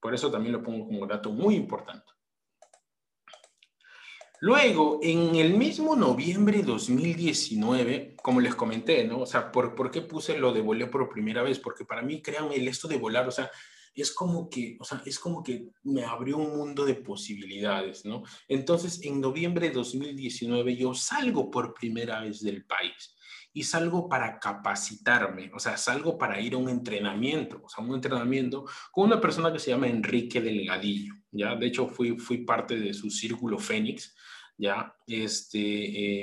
Por eso también lo pongo como dato muy importante. Luego, en el mismo noviembre de 2019, como les comenté, ¿no? O sea, ¿por, ¿por qué puse lo de volar por primera vez? Porque para mí, créanme, el esto de volar, o sea, es como que, o sea, es como que me abrió un mundo de posibilidades, ¿no? Entonces, en noviembre de 2019 yo salgo por primera vez del país y salgo para capacitarme, o sea, salgo para ir a un entrenamiento, o sea, un entrenamiento con una persona que se llama Enrique Delgadillo, ¿ya? De hecho, fui, fui parte de su círculo Fénix, ¿ya? Este,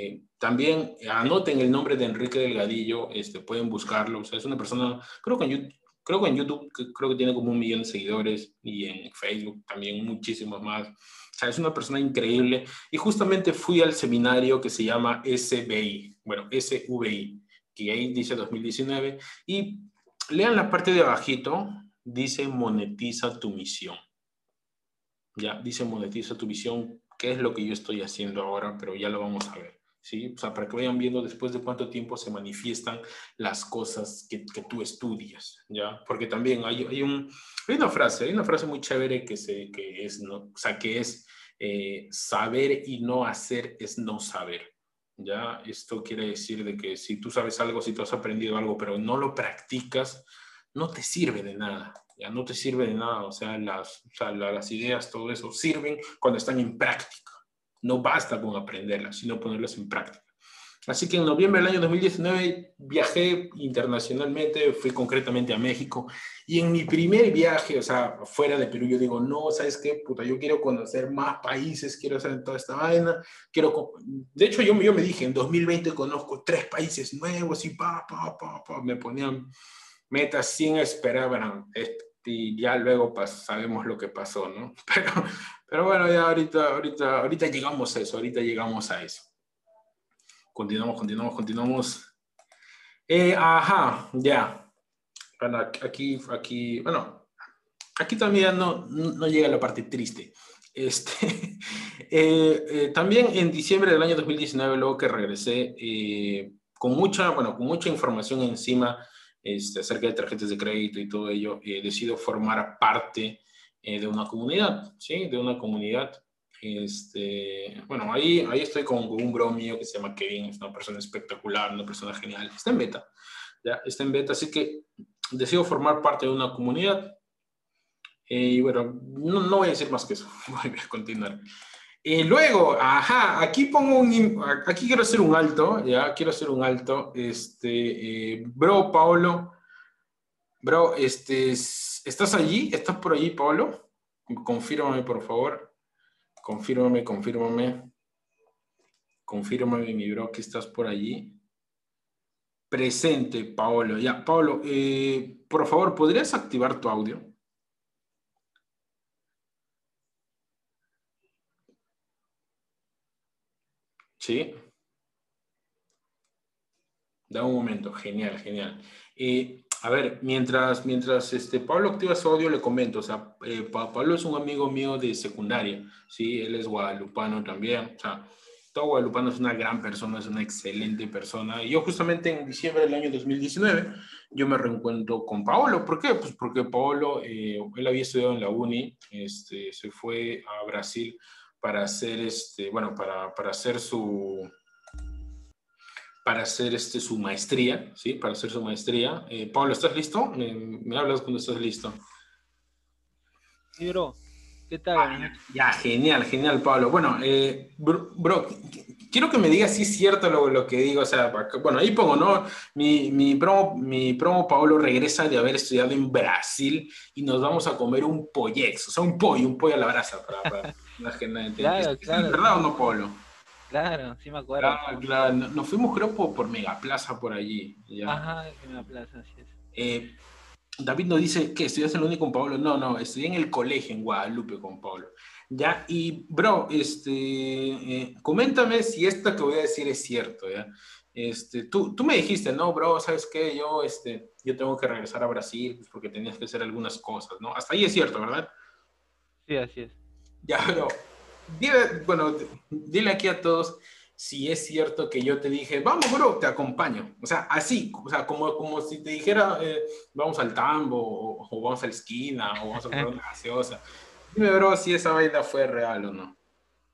eh, también anoten el nombre de Enrique Delgadillo, este, pueden buscarlo, o sea, es una persona, creo que en YouTube, creo que en YouTube creo que tiene como un millón de seguidores y en Facebook también muchísimos más. O sea, es una persona increíble. Y justamente fui al seminario que se llama SBI, bueno, SVI, que ahí dice 2019. Y lean la parte de abajito, dice monetiza tu misión. Ya, dice monetiza tu misión, qué es lo que yo estoy haciendo ahora, pero ya lo vamos a ver. ¿sí? O sea, para que vayan viendo después de cuánto tiempo se manifiestan las cosas que, que tú estudias, ¿ya? Porque también hay, hay, un, hay una frase, hay una frase muy chévere que, se, que es, ¿no? o sea, que es eh, saber y no hacer es no saber, ¿ya? Esto quiere decir de que si tú sabes algo, si tú has aprendido algo, pero no lo practicas, no te sirve de nada, ya no te sirve de nada, o sea, las, o sea, las ideas, todo eso, sirven cuando están en práctica. No basta con aprenderlas, sino ponerlas en práctica. Así que en noviembre del año 2019 viajé internacionalmente, fui concretamente a México y en mi primer viaje, o sea, fuera de Perú, yo digo, no, ¿sabes qué? Puta, yo quiero conocer más países, quiero hacer toda esta vaina, quiero... De hecho, yo, yo me dije, en 2020 conozco tres países nuevos y pa, pa, pa, pa, me ponían metas sin esperar, bueno, y ya luego sabemos lo que pasó, ¿no? Pero, pero bueno, ya ahorita, ahorita, ahorita llegamos a eso, ahorita llegamos a eso. Continuamos, continuamos, continuamos. Eh, ajá, ya. Bueno, aquí, aquí, bueno, aquí también no, no llega la parte triste. Este, eh, eh, también en diciembre del año 2019, luego que regresé, con mucha, bueno, con mucha información encima este, acerca de tarjetas de crédito y todo ello, decido formar parte eh, de una comunidad, ¿sí? De una comunidad. Este, bueno, ahí, ahí estoy con, un bro mío que se llama Kevin, es una persona espectacular, una persona genial, está en beta, ¿ya? Está en beta, así que decido formar parte de una comunidad. Eh, y bueno, no, no voy a decir más que eso, voy a continuar. Y luego, ajá, aquí pongo un, aquí quiero hacer un alto, ya, quiero hacer un alto. Este, eh, bro, Paolo, bro, este, ¿estás allí? ¿Estás por allí, Paolo? Confírmame, por favor. Confírmame, confírmame. Confírmame, mi bro, que estás por allí. Presente, Paolo. Ya, Paolo, eh, por favor, ¿podrías activar tu audio? Sí. Da un momento, genial, genial. Eh, a ver, mientras, mientras este, Pablo activa su audio, le comento, o sea, eh, Pablo es un amigo mío de secundaria, ¿sí? Él es guadalupano también, o sea, todo guadalupano es una gran persona, es una excelente persona. Y yo justamente en diciembre del año 2019, yo me reencuentro con Paolo. ¿Por qué? Pues porque Paolo, eh, él había estudiado en la uni, este, se fue a Brasil para hacer este, bueno, para, para hacer su para hacer este, su maestría, ¿sí? Para hacer su maestría. Eh, Pablo, ¿estás listo? Me, hablas cuando estás listo. Sí, bro. ¿Qué tal? Ah, ya, genial, genial, Pablo. Bueno, eh, bro, quiero que me digas si es cierto lo, lo, que digo. O sea, bueno, ahí pongo, ¿no? Mi, mi, promo, mi promo Pablo regresa de haber estudiado en Brasil y nos vamos a comer un pollex, o sea, un pollo, un pollo a la brasa para, para la gente. claro, claro. ¿Es verdad o no, Pablo? Claro, sí me acuerdo. Claro, claro. Nos fuimos, creo, por, por Megaplaza por allí. Ajá, Megaplaza, así es. Eh, David nos dice que estudias en la uni con Pablo. No, no, estudié en el colegio en Guadalupe con Pablo. Ya, y bro, este, eh, coméntame si esto que voy a decir es cierto, ¿ya? Este, tú, tú me dijiste, no, bro, ¿sabes qué? Yo, este, yo tengo que regresar a Brasil pues, porque tenías que hacer algunas cosas, ¿no? Hasta ahí es cierto, ¿verdad? Sí, así es. Ya, pero, dile, bueno, dile aquí a todos si es cierto que yo te dije, vamos, bro, te acompaño. O sea, así, o sea, como, como si te dijera, eh, vamos al tambo, o, vamos a la esquina, o vamos a comprar una gaseosa. Dime, bro, si esa vaina fue real o no.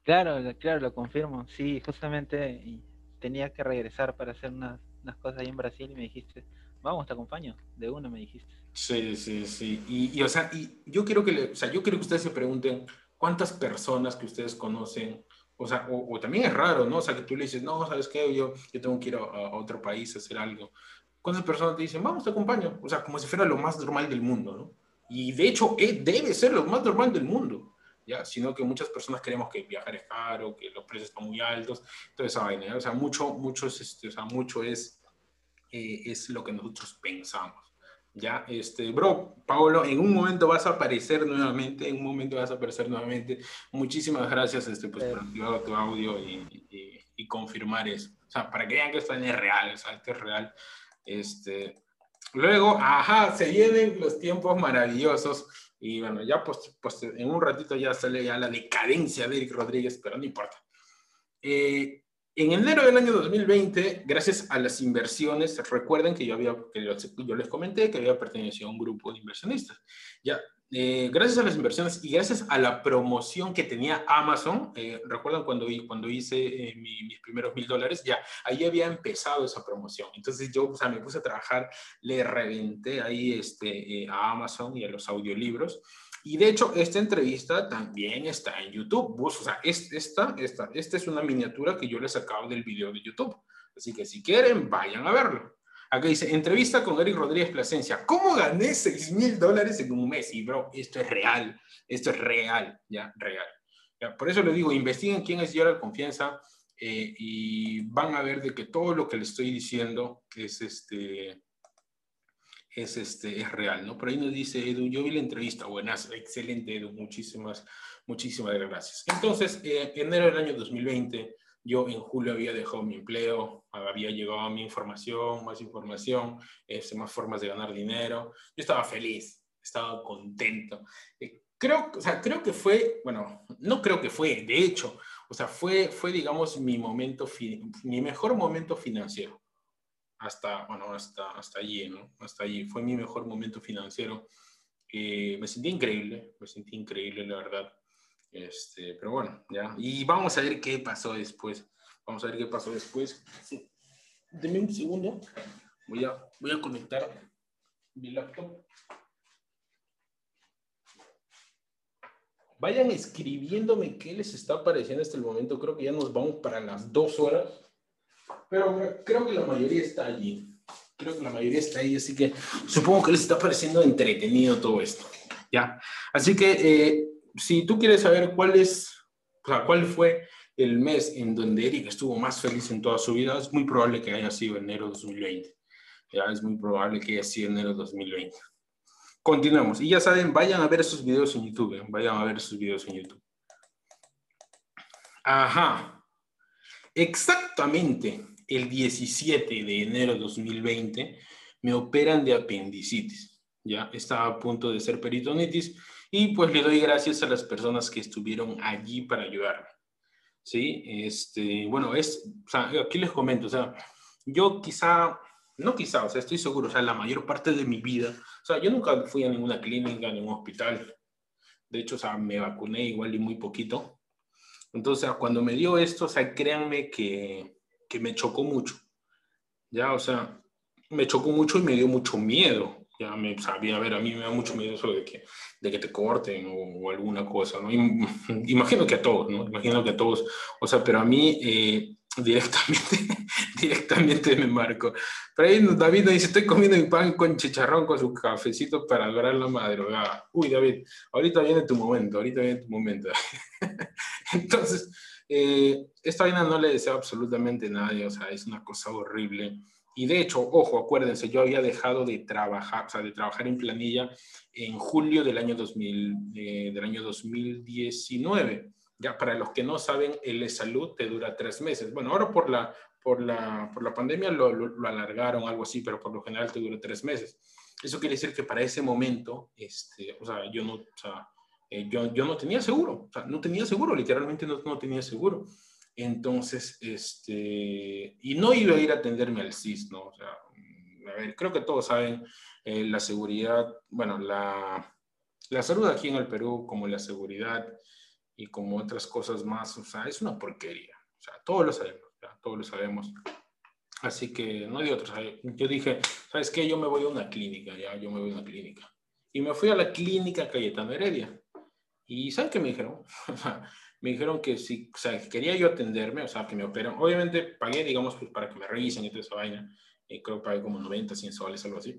Claro, claro, lo confirmo. Sí, justamente tenía que regresar para hacer unas, unas cosas ahí en Brasil y me dijiste, vamos, te acompaño. De una me dijiste. Sí, sí, sí. Y, y o sea, y yo quiero que, le, o sea, yo quiero que ustedes se pregunten, ¿cuántas personas que ustedes conocen o sea, o, también es raro, ¿no? O sea, que tú le dices, no, ¿sabes qué? Yo, yo tengo que ir a, otro país a hacer algo. ¿Cuántas personas te dicen, vamos, te acompaño? O sea, como si fuera lo más normal del mundo, ¿no? Y de hecho, eh, debe ser lo más normal del mundo, ¿ya? Sino que muchas personas creemos que viajar es caro, que los precios están muy altos, toda esa vaina, O sea, mucho, mucho es, este, o sea, mucho es, eh, es lo que nosotros pensamos. Ya, este, bro, Paolo, en un momento vas a aparecer nuevamente, en un momento vas a aparecer nuevamente. Muchísimas gracias este, pues, por activar tu audio y, y, confirmar eso. O sea, para que vean que esto es real, o sea, esto es real. Este, luego, ajá, se vienen los tiempos maravillosos. Y bueno, ya pues, pues en un ratito ya sale ya la decadencia de Eric Rodríguez, pero no importa. Eh, en enero del año 2020, gracias a las inversiones, recuerden que yo, había, que yo les comenté que había pertenecido a un grupo de inversionistas. Ya, eh, gracias a las inversiones y gracias a la promoción que tenía Amazon, eh, recuerdan cuando, hice eh, mis primeros mil dólares, ya ahí había empezado esa promoción. Entonces yo o sea, me puse a trabajar, le reventé ahí este, a Amazon y a los audiolibros. Y de hecho, esta entrevista también está en YouTube. o sea, esta, esta, esta es una miniatura que yo les sacado del video de YouTube. Así que si quieren, vayan a verlo. Acá dice, entrevista con Eric Rodríguez Plasencia. ¿Cómo gané 6 mil dólares en un mes? Y bro, esto es real. Esto es real, ya, real. por eso les digo, investiguen quién es Gerald Confianza eh, y van a ver de que todo lo que les estoy diciendo es este es, este, es real, ¿no? Por ahí nos dice Edu, yo vi la entrevista, buenas, excelente Edu, muchísimas, muchísimas gracias. Entonces, eh, enero del año 2020, yo en julio había dejado mi empleo, había llegado a mi información, más información, este, más formas de ganar dinero. Yo estaba feliz, estaba contento. Eh, creo, o sea, creo que fue, bueno, no creo que fue, de hecho, o sea, fue, fue digamos, mi momento, mi mejor momento financiero hasta, bueno, hasta, hasta allí, ¿no? Hasta allí. Fue mi mejor momento financiero. Eh, me sentí increíble, me sentí increíble, la verdad. Este, pero bueno, ya. Y vamos a ver qué pasó después. Vamos a ver qué pasó después. Sí. Deme un segundo. Voy a, voy a conectar mi laptop. Vayan escribiéndome qué les está pareciendo hasta el momento. Creo que ya nos vamos para las dos horas. Pero creo que la mayoría está allí. Creo que la mayoría está ahí, así que supongo que les está pareciendo entretenido todo esto. ¿Ya? Así que eh, si tú quieres saber cuál es, o sea, cuál fue el mes en donde Eric estuvo más feliz en toda su vida, es muy probable que haya sido enero de 2020. Ya es muy probable que haya sido enero de 2020. Continuamos. Y ya saben, vayan a ver esos videos en YouTube. ¿eh? Vayan a ver esos videos en YouTube. Ajá. Exactamente el 17 de enero de 2020 me operan de apendicitis. Ya estaba a punto de ser peritonitis y pues le doy gracias a las personas que estuvieron allí para ayudarme. Sí, este, bueno, es, o sea, aquí les comento, o sea, yo quizá no quizá, o sea, estoy seguro, o sea, la mayor parte de mi vida, o sea, yo nunca fui a ninguna clínica, a ningún hospital. De hecho, o sea, me vacuné igual y muy poquito. Entonces, cuando me dio esto, o sea, créanme que, que me chocó mucho. Ya, o sea, me chocó mucho y me dio mucho miedo. Ya me sabía, a ver, a mí me da mucho miedo eso de que, de que te corten o, alguna cosa, ¿no? Imagino que a todos, ¿no? Imagino que a todos. O sea, pero a mí, eh, directamente, directamente me marco. Pero ahí David dice, estoy comiendo mi pan con chicharrón, con su cafecito para lograr la madrugada. Uy, David, ahorita viene tu momento, ahorita viene tu momento. Entonces, eh, esta vaina no le deseo absolutamente a nadie, o sea, es una cosa horrible. Y de hecho, ojo, acuérdense, yo había dejado de trabajar, o sea, de trabajar en planilla en julio del año, 2000, eh, del año 2019. Ya para los que no saben, el salud te dura tres meses. Bueno, ahora por la, por la, por la pandemia lo, lo, alargaron, algo así, pero por lo general te dura tres meses. Eso quiere decir que para ese momento, este, o sea, yo no, o sea, eh, yo, yo no tenía seguro, o sea, no tenía seguro, literalmente no, no tenía seguro. Entonces, este, y no iba a ir a atenderme al CIS, ¿no? O sea, a ver, creo que todos saben eh, la seguridad, bueno, la, la salud aquí en el Perú, como la seguridad, y como otras cosas más, o sea, es una porquería. O sea, todos lo sabemos, ya, todos lo sabemos. Así que no de otros. Yo dije, ¿sabes qué? Yo me voy a una clínica, ya, yo me voy a una clínica. Y me fui a la clínica Cayetano Heredia. Y ¿saben qué me dijeron? me dijeron que si, o sea, quería yo atenderme, o sea, que me operan. Obviamente pagué, digamos, pues para que me revisen y toda esa vaina. Eh, creo que pagué como 90, 100 soles, algo así.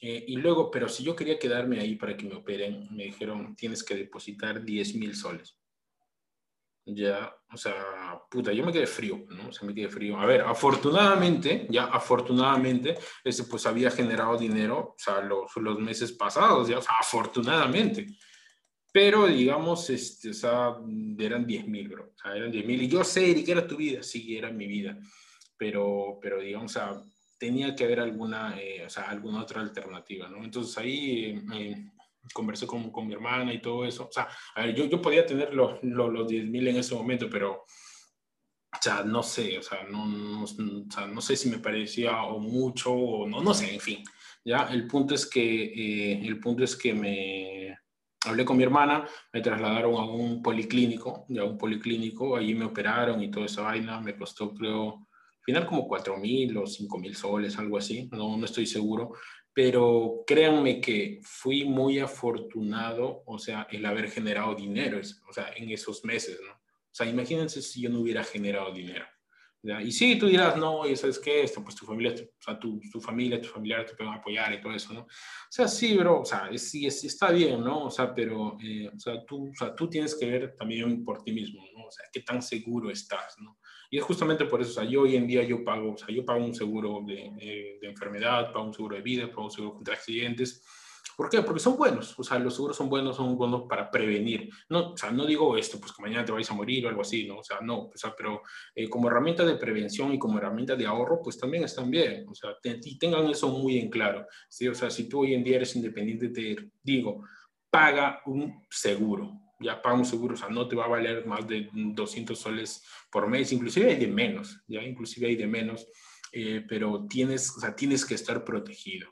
Eh, y luego, pero si yo quería quedarme ahí para que me operen, me dijeron, tienes que depositar 10 mil soles. Ya, o sea, puta, yo me quedé frío, ¿no? O sea, me quedé frío. A ver, afortunadamente, ya afortunadamente, ese pues había generado dinero, o sea, los, los meses pasados, ya, o sea, afortunadamente. Pero, digamos, este, o sea, eran 10 mil, bro. O sea, eran 10 mil. Y yo sé, Eric, era tu vida. Sí, era mi vida. Pero, pero digamos, o tenía que haber alguna, eh, o sea, alguna otra alternativa, ¿no? Entonces ahí eh, conversé con, con, mi hermana y todo eso. O sea, a ver, yo, yo podía tener los, los, los 10 mil en ese momento, pero, o sea, no sé, o sea no, no, o sea, no sé si me parecía o mucho o no, no sé, en fin. Ya, el punto es que, eh, el punto es que me hablé con mi hermana, me trasladaron a un policlínico, ya un policlínico, allí me operaron y toda esa vaina, me costó creo, al final como 4 mil o 5 mil soles, algo así, no, no estoy seguro, pero créanme que fui muy afortunado, o sea, el haber generado dinero, o sea, en esos meses, ¿no? O sea, imagínense si yo no hubiera generado dinero. ¿ya? Y sí, tú dirás, no, y sabes qué, esto, pues tu familia, o sea, tu, tu familia, tus familiares te pueden apoyar y todo eso, ¿no? O sea, sí, bro, o sea, sí, es, está bien, ¿no? O sea, pero, eh, o, sea, tú, o sea, tú tienes que ver también por ti mismo, ¿no? O sea, qué tan seguro estás, ¿no? Y es justamente por eso, o sea, yo hoy en día yo pago, o sea, yo pago un seguro de, de, enfermedad, pago un seguro de vida, pago un seguro contra accidentes. ¿Por qué? Porque son buenos, o sea, los seguros son buenos, son buenos para prevenir. No, o sea, no digo esto, pues que mañana te vais a morir o algo así, ¿no? O sea, no, o sea, pero eh, como herramienta de prevención y como herramienta de ahorro, pues también están bien, o sea, y tengan eso muy en claro, ¿sí? O sea, si tú hoy en día eres independiente, te digo, paga un seguro, ya paga un seguro, o sea, no te va a valer más de 200 soles por mes, inclusive hay de menos, ya, inclusive hay de menos, eh, pero tienes, o sea, tienes que estar protegido,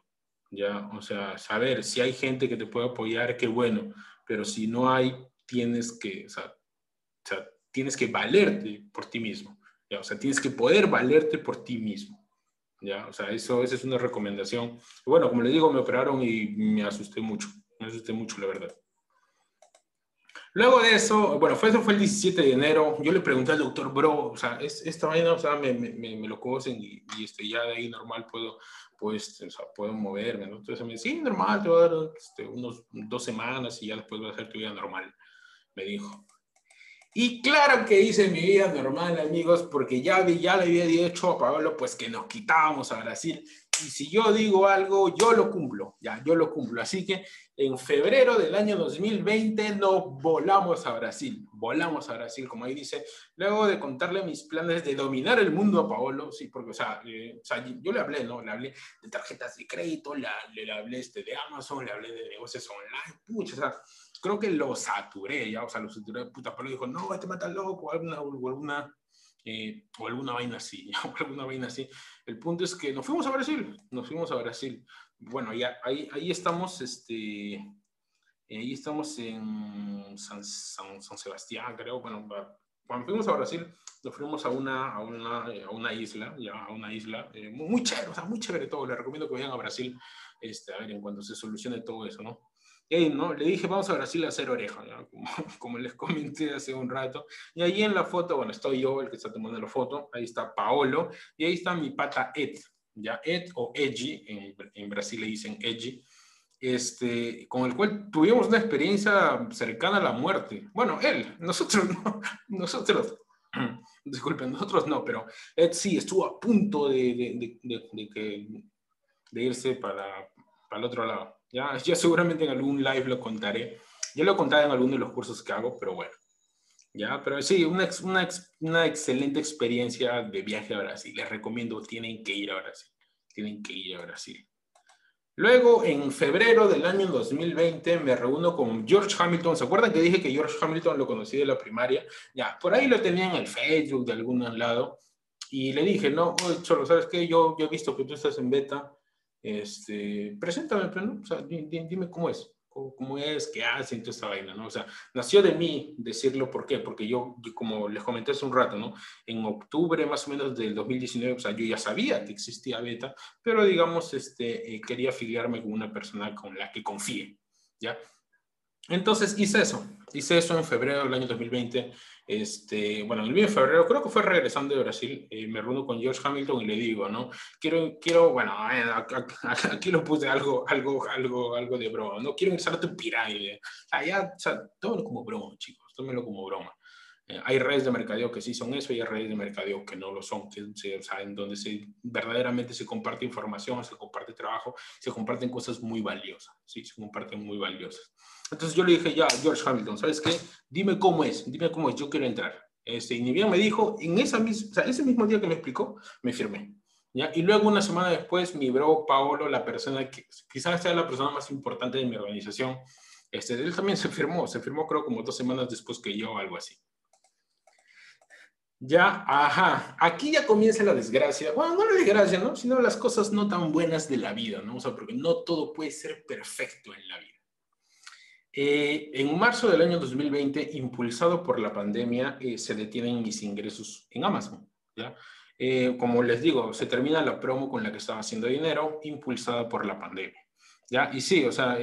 ya, o sea, saber si hay gente que te puede apoyar, qué bueno, pero si no hay, tienes que, o sea, o sea tienes que valerte por ti mismo, ya, o sea, tienes que poder valerte por ti mismo. Ya, o sea, eso, esa es una recomendación. Bueno, como les digo, me operaron y me asusté mucho, me asusté mucho, la verdad. Luego de eso, bueno, fue, eso fue el 17 de enero. Yo le pregunté al doctor, bro, o sea, es, esta vaina, o sea, me, me, me lo cosen y, y este, ya de ahí normal puedo, pues, o sea, puedo moverme, ¿no? Entonces me dice, sí, normal, te voy a dar este, unos dos semanas y ya después voy a hacer tu vida normal, me dijo. Y claro que hice mi vida normal, amigos, porque ya, ya le había dicho a Pablo, pues, que nos quitábamos a Brasil y si yo digo algo, yo lo cumplo, ya, yo lo cumplo. Así que en febrero del año 2020 nos volamos a Brasil, volamos a Brasil, como ahí dice, luego de contarle mis planes de dominar el mundo a Paolo, sí, porque, o sea, eh, o sea yo le hablé, ¿no? Le hablé de tarjetas de crédito, le, le, hablé este, de Amazon, le hablé de negocios online, pucha, o sea, creo que lo saturé, ya, o sea, lo saturé, puta, Paolo dijo, no, este mata loco, alguna, alguna eh, o alguna vaina así, o alguna vaina así. El punto es que nos fuimos a Brasil, nos fuimos a Brasil. Bueno, ya, ahí, ahí estamos, este, ahí estamos en San, San, San, Sebastián, creo. Bueno, cuando fuimos a Brasil, nos fuimos a una, a una, a una isla, ya, a una isla, eh, muy, muy, chévere, o sea, muy chévere todo. Les recomiendo que vayan a Brasil, este, a ver, en cuanto se solucione todo eso, ¿no? Y ¿no? Le dije, vamos a Brasil a hacer oreja, como, como, les comenté hace un rato. Y ahí en la foto, bueno, estoy yo, el que está tomando la foto, ahí está Paolo, y ahí está mi pata Ed, ya Ed o Edgy, en, en Brasil le dicen Edgy, este, con el cual tuvimos una experiencia cercana a la muerte. Bueno, él, nosotros no, nosotros, disculpen, nosotros no, pero Ed sí estuvo a punto de, de, de, de que, irse para, para el otro lado. Ya, ya seguramente en algún live lo contaré. Yo lo he contado en alguno de los cursos que hago, pero bueno. Ya, pero sí, una, una, una excelente experiencia de viaje a Brasil. Les recomiendo, tienen que ir a Brasil. Tienen que ir a Brasil. Luego, en febrero del año 2020, me reúno con George Hamilton. ¿Se acuerdan que dije que George Hamilton lo conocí de la primaria? Ya, por ahí lo tenía en el Facebook de algún lado. Y le dije, no, Cholo, ¿sabes qué? Yo, yo he visto que tú estás en beta este, preséntame, pero no, o sea, dime, dime cómo es, cómo, cómo, es, qué hacen, toda esta vaina, ¿no? O sea, nació de mí decirlo, ¿por qué? Porque yo, como les comenté hace un rato, ¿no? En octubre más o menos del 2019, o sea, yo ya sabía que existía beta, pero digamos, este, eh, quería afiliarme con una persona con la que confíe, ¿ya? Entonces hice eso, hice eso en febrero del año 2020. Este, bueno, el mismo febrero, creo que fue regresando de Brasil, eh, me reúno con George Hamilton y le digo, ¿no? Quiero, quiero bueno, aquí lo puse algo, algo, algo, algo de broma, no quiero usar tu pirámide. Allá, o sea, tómelo como broma, chicos, tómelo como broma. Eh, hay redes de mercadeo que sí son eso y hay redes de mercadeo que no lo son, que se, o sea, en donde se, verdaderamente se comparte información, se comparte trabajo, se comparten cosas muy valiosas, sí, se comparten muy valiosas. Entonces yo le dije, ya, George Hamilton, ¿sabes qué? Dime cómo es, dime cómo es, yo quiero entrar. Este, y ni bien me dijo, en esa o sea, ese mismo día que me explicó, me firmé. ¿ya? Y luego una semana después, mi bro Paolo, la persona que quizás sea la persona más importante de mi organización, este, él también se firmó, se firmó creo como dos semanas después que yo, algo así. Ya, ajá, aquí ya comienza la desgracia, bueno, no la desgracia, ¿no? Sino las cosas no tan buenas de la vida, ¿no? O sea, porque no todo puede ser perfecto en la vida. Eh, en marzo del año 2020, impulsado por la pandemia, eh, se detienen mis ingresos en Amazon. ¿ya? Eh, como les digo, se termina la promo con la que estaba haciendo dinero, impulsada por la pandemia. ¿ya? Y sí, o sea,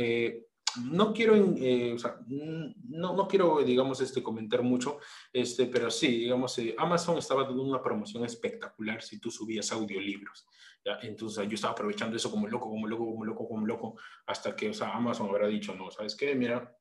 no quiero, o sea, no, no, quiero, digamos, este, comentar mucho, este, pero sí, digamos, Amazon estaba dando una promoción espectacular si tú subías audiolibros. ¿ya? Entonces yo estaba aprovechando eso como loco, como loco, como loco, como loco, hasta que, o sea, Amazon habrá dicho, no, ¿sabes qué? Mira,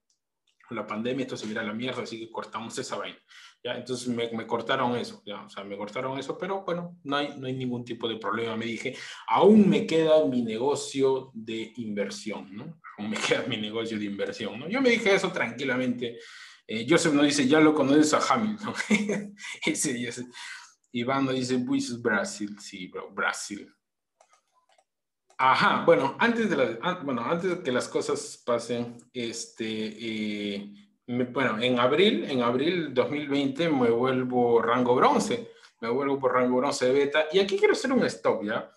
la pandemia, esto se mira a la mierda, así que cortamos esa vaina. ¿ya? Entonces me, me, cortaron eso, ¿ya? o sea, me cortaron eso, pero bueno, no hay, no hay ningún tipo de problema. Me dije, aún me queda mi negocio de inversión, ¿no? Aún me queda mi negocio de inversión, ¿no? Yo me dije eso tranquilamente. Eh, Joseph nos dice, ya lo conoces a Hamilton. ese, ese. Iván nos dice, pues Brasil, sí, bro, Brasil. Ajá, bueno, antes de, la, bueno, antes de que las cosas pasen, este, eh, bueno, en abril, en abril 2020 me vuelvo rango bronce, me vuelvo por rango bronce de beta, y aquí quiero hacer un stop, ¿ya?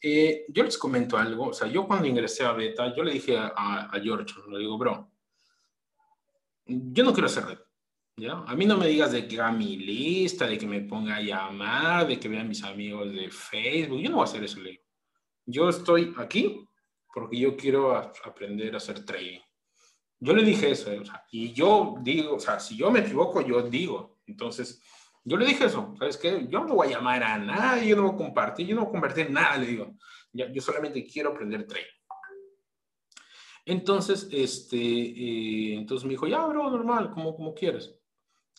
Eh, yo les comento algo, o sea, yo cuando ingresé a beta, yo le dije a, a George, le digo, bro, yo no quiero hacer red, ¿ya? A mí no me digas de que haga mi lista, de que me ponga a llamar, de que vean mis amigos de Facebook, yo no voy a hacer eso, le digo yo estoy aquí porque yo quiero aprender a hacer trading. Yo le dije eso, o sea, y yo digo, o sea, si yo me equivoco, yo digo. Entonces, yo le dije eso, ¿sabes qué? Yo no voy a llamar a nadie, yo no voy a compartir, yo no voy a convertir nada, le digo. yo solamente quiero aprender trading. Entonces, este, eh, entonces me dijo, ya, bro, normal, como, como quieres.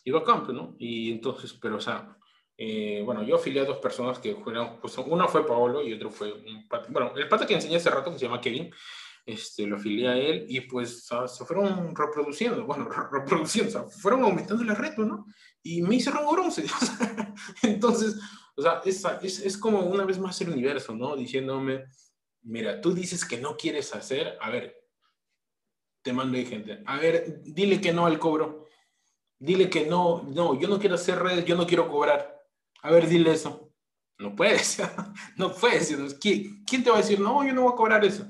Iba a campo, ¿no? Y entonces, pero, o sea, eh, bueno, yo afilié a dos personas que fueron, pues uno fue Paolo y otro fue un pata, bueno, el pata que enseñé hace rato, que se llama Kevin, este, lo afilié a él y pues se fueron reproduciendo, bueno, reproduciendo, o sea, fueron aumentando el reto, ¿no? Y me hice rango bronce. entonces, o sea, es, es, es como una vez más el universo, ¿no? Diciéndome, mira, tú dices que no quieres hacer, a ver, te mando ahí gente. A ver, dile que no al cobro. Dile que no, no, yo no quiero hacer redes, yo no quiero cobrar. A ver, dile eso. No puedes, no puedes. ¿Quién, ¿Quién te va a decir, no, yo no voy a cobrar eso?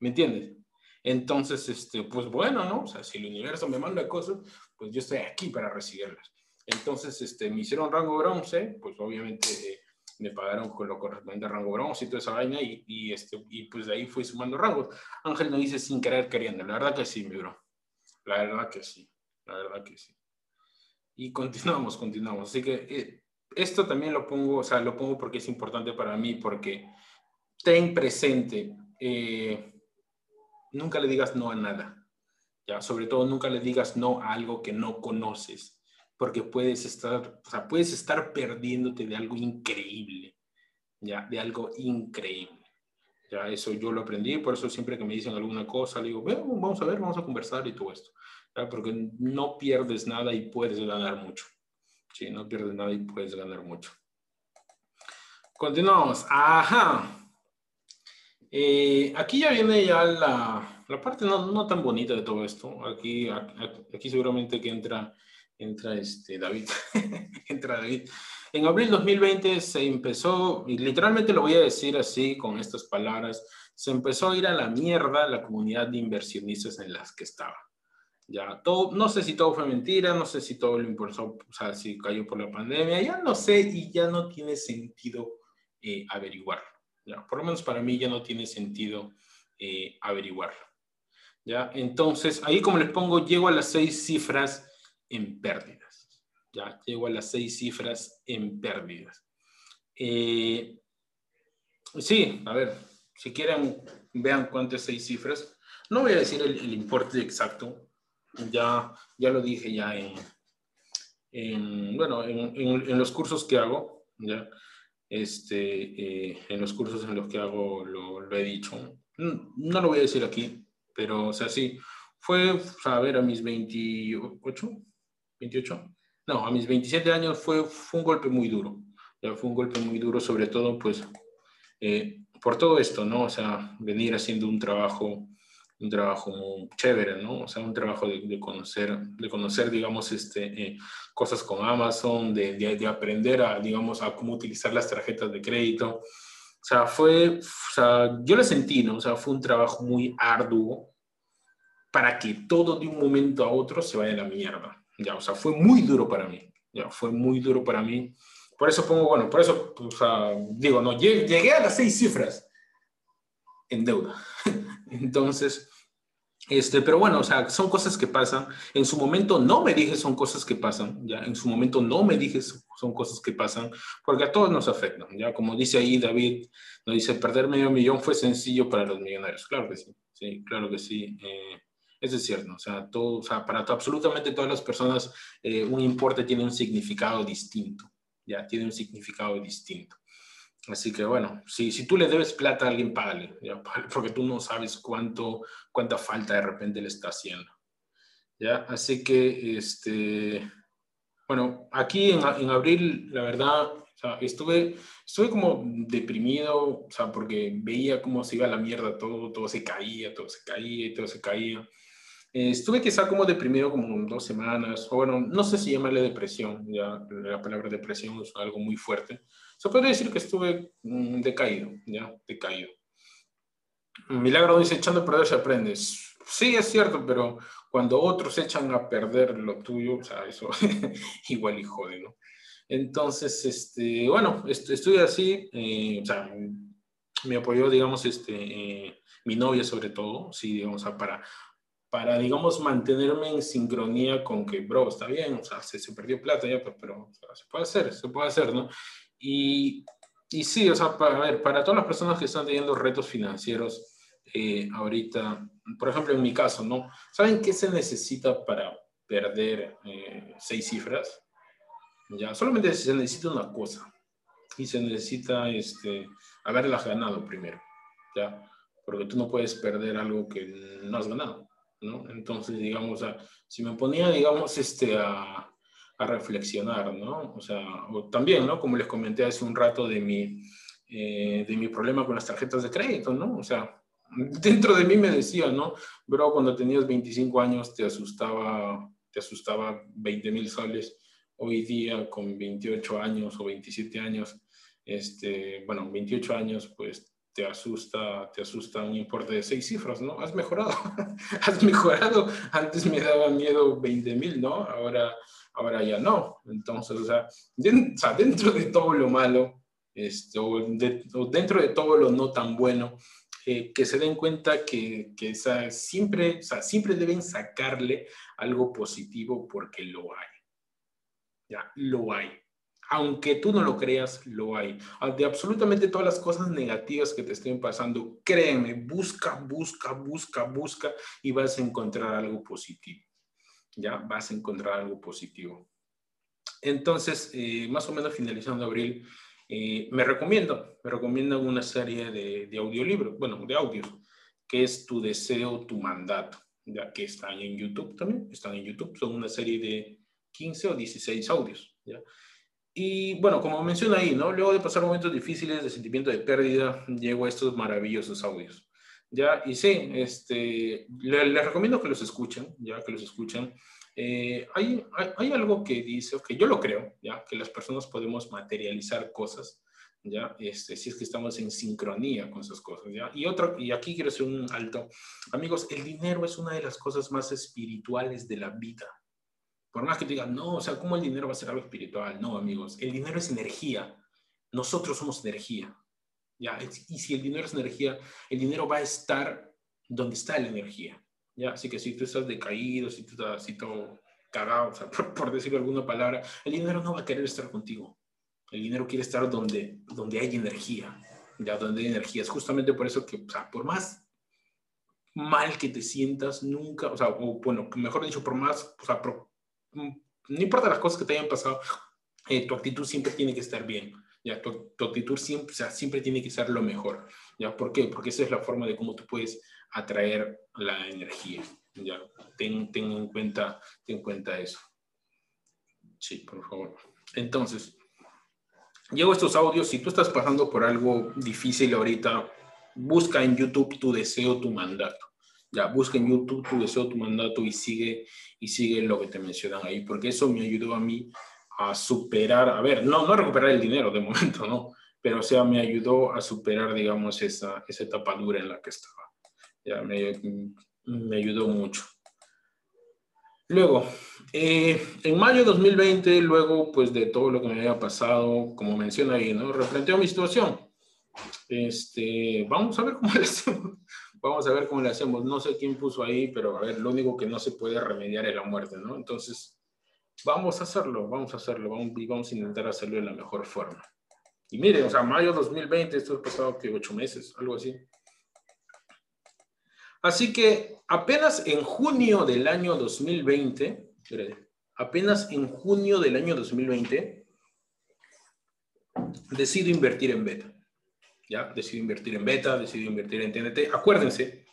¿Me entiendes? Entonces, este, pues bueno, ¿no? O sea, si el universo me manda cosas, pues yo estoy aquí para recibirlas. Entonces, este, me hicieron rango bronce, pues obviamente eh, me pagaron con lo correspondiente a rango bronce y toda esa vaina, y, y, este, y pues de ahí fui sumando rangos. Ángel me dice sin querer queriendo, la verdad que sí, mi bro. La verdad que sí, la verdad que sí. Y continuamos, continuamos. Así que eh, esto también lo pongo, o sea, lo pongo porque es importante para mí, porque ten presente, eh, nunca le digas no a nada. ¿ya? Sobre todo, nunca le digas no a algo que no conoces porque puedes estar, o sea, puedes estar perdiéndote de algo increíble, ya, de algo increíble. Ya, eso yo lo aprendí, por eso siempre que me dicen alguna cosa, le digo, vamos a ver, vamos a conversar y todo esto. ¿ya? Porque no pierdes nada y puedes ganar mucho. Sí, no pierdes nada y puedes ganar mucho. Continuamos. Ajá. Eh, aquí ya viene ya la, la parte no, no, tan bonita de todo esto. Aquí, aquí seguramente que entra entra este David, entra David. En abril 2020 se empezó, y literalmente lo voy a decir así con estas palabras, se empezó a ir a la mierda la comunidad de inversionistas en las que estaba. Ya, todo, no sé si todo fue mentira, no sé si todo lo impulsó, o sea, si cayó por la pandemia, ya no sé y ya no tiene sentido eh, averiguarlo. Por lo menos para mí ya no tiene sentido eh, averiguarlo. Ya, entonces, ahí como les pongo, llego a las seis cifras en pérdidas. Ya llego a las seis cifras en pérdidas. Eh, sí, a ver, si quieren, vean cuántas seis cifras. No voy a decir el, importe exacto, ya, ya lo dije ya en, bueno, en, los cursos que hago, ya, este, eh, en los cursos en los que hago lo, he dicho. No, no, lo voy a decir aquí, pero, o sea, sí, fue, a ver, a mis 28, 28, no, a mis 27 años fue, fue un golpe muy duro. Ya fue un golpe muy duro, sobre todo, pues, eh, por todo esto, ¿no? O sea, venir haciendo un trabajo, un trabajo muy chévere, ¿no? O sea, un trabajo de, conocer, de conocer, digamos, este, eh, cosas con Amazon, de, de, aprender a, digamos, a cómo utilizar las tarjetas de crédito. O sea, fue, o sea, yo lo sentí, ¿no? O sea, fue un trabajo muy arduo para que todo de un momento a otro se vaya a la mierda. Ya, o sea, fue muy duro para mí. Ya, fue muy duro para mí. Por eso pongo, bueno, por eso, o sea, digo, no, llegué a las seis cifras en deuda. Entonces, este, pero bueno, o sea, son cosas que pasan. En su momento no me dije son cosas que pasan, ya. En su momento no me dije son cosas que pasan, porque a todos nos afectan, ya. Como dice ahí David, nos dice, perder medio millón fue sencillo para los millonarios. Claro que sí, sí, claro que sí. Eh, eso es cierto, o sea, todo, o sea para absolutamente todas las personas eh, un importe tiene un significado distinto, ya, tiene un significado distinto. Así que bueno, si, si tú le debes plata a alguien, págale, ¿ya? porque tú no sabes cuánto, cuánta falta de repente le está haciendo. ¿ya? Así que, este, bueno, aquí en, en abril, la verdad, o sea, estuve, estuve como deprimido, o sea, porque veía cómo se iba la mierda todo, todo se caía, todo se caía todo se caía. Eh, estuve quizá como deprimido como dos semanas, o bueno, no sé si llamarle depresión, ya la palabra depresión es algo muy fuerte. Se puede decir que estuve mm, decaído, ya, decaído. Milagro dice, echando a perder se aprendes. Sí, es cierto, pero cuando otros echan a perder lo tuyo, o sea, eso igual y jode, ¿no? Entonces, este, bueno, estuve así, eh, o sea, me apoyó, digamos, este, eh, mi novia sobre todo, sí, digamos, para para, digamos, mantenerme en sincronía con que, bro, está bien, o sea, se, se perdió plata ya, pues, pero, se puede hacer, se puede hacer, ¿no? Y, y sí, o sea, para, ver, para todas las personas que están teniendo retos financieros eh, ahorita, por ejemplo, en mi caso, ¿no? ¿Saben qué se necesita para perder eh, seis cifras? Ya, solamente se necesita una cosa y se necesita este, haberlas ganado primero, ¿ya? Porque tú no puedes perder algo que no has ganado. ¿no? Entonces, digamos, si me ponía, digamos, este, a, a, reflexionar, ¿no? O sea, o también, ¿no? Como les comenté hace un rato de mi, eh, de mi problema con las tarjetas de crédito, ¿no? O sea, dentro de mí me decía, ¿no? Bro, cuando tenías 25 años te asustaba, te asustaba 20 mil soles. Hoy día, con 28 años o 27 años, este, bueno, 28 años, pues te asusta, te asusta un importe de seis cifras, ¿no? Has mejorado, has mejorado. Antes me daba miedo 20 mil, ¿no? Ahora, ahora ya no. Entonces, o sea, dentro de todo lo malo, esto, dentro de todo lo no tan bueno, eh, que se den cuenta que, siempre, o sea, siempre deben sacarle algo positivo porque lo hay. Ya, lo hay aunque tú no lo creas, lo hay. De absolutamente todas las cosas negativas que te estén pasando, créeme, busca, busca, busca, busca y vas a encontrar algo positivo. Ya vas a encontrar algo positivo. Entonces, eh, más o menos finalizando abril, eh, me recomiendo, me recomiendo una serie de, de audiolibros, bueno, de audios, que es Tu Deseo, Tu Mandato, ya que están en YouTube también, están en YouTube, son una serie de 15 o 16 audios, ¿ya? Y bueno, como menciona ahí, ¿no? Luego de pasar momentos difíciles de sentimiento de pérdida, llego a estos maravillosos audios. Ya, y sí, este, les recomiendo que los escuchen, ya que los escuchen. Eh, hay, hay, algo que dice, que yo lo creo, ya, que las personas podemos materializar cosas, ya, este, si es que estamos en sincronía con esas cosas, ya. Y otro, y aquí quiero hacer un alto. Amigos, el dinero es una de las cosas más espirituales de la vida, por más que te digan, no, o sea, ¿cómo el dinero va a ser algo espiritual? No, amigos, el dinero es energía. Nosotros somos energía. ¿Ya? Y si el dinero es energía, el dinero va a estar donde está la energía. ¿ya? Así que si tú estás decaído, si tú estás así todo cagado, o sea, por, decirlo alguna palabra, el dinero no va a querer estar contigo. El dinero quiere estar donde, donde hay energía. Ya, donde hay energía. Es justamente por eso que, o sea, por más mal que te sientas, nunca, o sea, o, bueno, mejor dicho, por más, o sea, por, Mm, no importa las cosas que te hayan pasado, eh, tu actitud siempre tiene que estar bien. ¿Ya? Tu, actitud siempre, o sea, siempre tiene que ser lo mejor. ¿ya? ¿Por qué? Porque esa es la forma de cómo tú puedes atraer la energía. ¿ya? Ten, ten, en cuenta, ten en cuenta eso. Sí, por favor. Entonces, llego a estos audios. Si tú estás pasando por algo difícil ahorita, busca en YouTube tu deseo, tu mandato. Ya, busca en YouTube tu deseo, tu mandato y sigue, y sigue lo que te mencionan ahí, porque eso me ayudó a mí a superar, a ver, no, no recuperar el dinero de momento, no, pero o sea, me ayudó a superar, digamos, esa, esa etapa dura en la que estaba. Ya, me, me ayudó mucho. Luego, eh, en mayo de 2020, luego pues de todo lo que me había pasado, como menciona ahí, ¿no? Replanteo mi situación. Este, vamos a ver cómo le hacemos. Vamos a ver cómo le hacemos. No sé quién puso ahí, pero a ver, lo único que no se puede remediar es la muerte, ¿no? Entonces, vamos a hacerlo, vamos a hacerlo, vamos, vamos a intentar hacerlo de la mejor forma. Y miren, o sea, mayo 2020, esto ha pasado que ocho meses, algo así. Así que apenas en junio del año 2020, apenas en junio del año 2020, decido invertir en beta. ¿ya? Decido invertir en Beta, decido invertir en TNT. Acuérdense,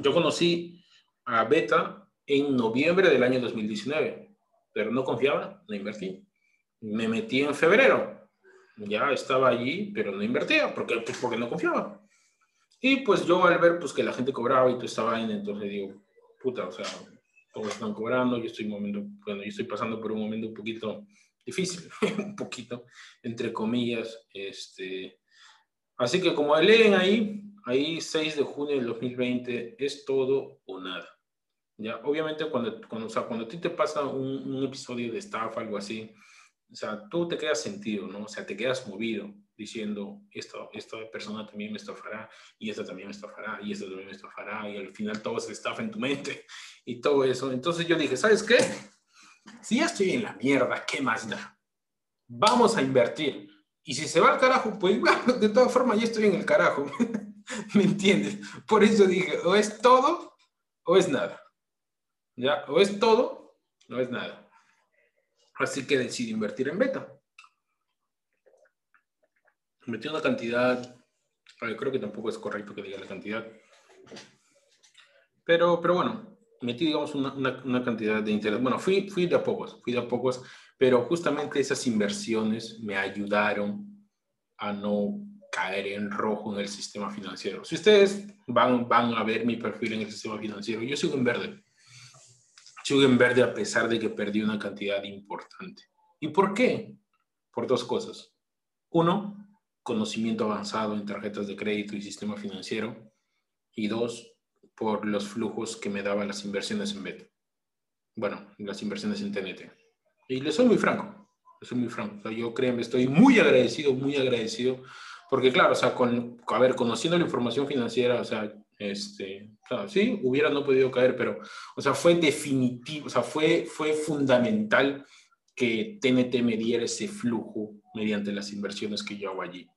yo conocí a Beta en noviembre del año 2019, pero no confiaba, no invertí. Me metí en febrero, ya estaba allí, pero no invertía, porque, pues porque no confiaba. Y pues yo al ver pues que la gente cobraba y tú estaba en, entonces digo, puta, o sea, todos están cobrando, yo estoy, momento, bueno, yo estoy pasando por un momento un poquito difícil, un poquito, entre comillas, este, Así que como leen ahí, ahí 6 de junio del 2020 es todo o nada. ¿Ya? Obviamente cuando, cuando, o sea, cuando a ti te pasa un, un, episodio de estafa, algo así, o sea, tú te quedas sentido, ¿no? O sea, te quedas movido diciendo, esto, esta persona también me estafará, y esta también me estafará, y esta también me estafará, y al final todo se estafa en tu mente, y todo eso. Entonces yo dije, ¿sabes qué? Si ya estoy en la mierda, ¿qué más da? Vamos a invertir. Y si se va al carajo, pues bueno, de todas formas ya estoy en el carajo. ¿Me entiendes? Por eso dije, o es todo o es nada. ¿Ya? O es todo o es nada. Así que decidí invertir en beta. Metí una cantidad, creo que tampoco es correcto que diga la cantidad. Pero, pero bueno, metí, digamos, una, una, cantidad de interés. Bueno, fui, fui de a pocos, fui de a pocos, pero justamente esas inversiones me ayudaron a no caer en rojo en el sistema financiero. Si ustedes van, van a ver mi perfil en el sistema financiero, yo sigo en verde. Sigo en verde a pesar de que perdí una cantidad importante. ¿Y por qué? Por dos cosas. Uno, conocimiento avanzado en tarjetas de crédito y sistema financiero. Y dos, por los flujos que me daban las inversiones en beta. Bueno, las inversiones en TNT. Y les soy muy franco, les soy muy franco. yo créanme, estoy muy agradecido, muy agradecido porque claro, o sea, con, a ver, conociendo la información financiera, o sea, este, claro, sí, hubiera no podido caer, pero, o sea, fue definitivo, o sea, fue, fue fundamental que TNT me diera ese flujo mediante las inversiones que yo hago allí.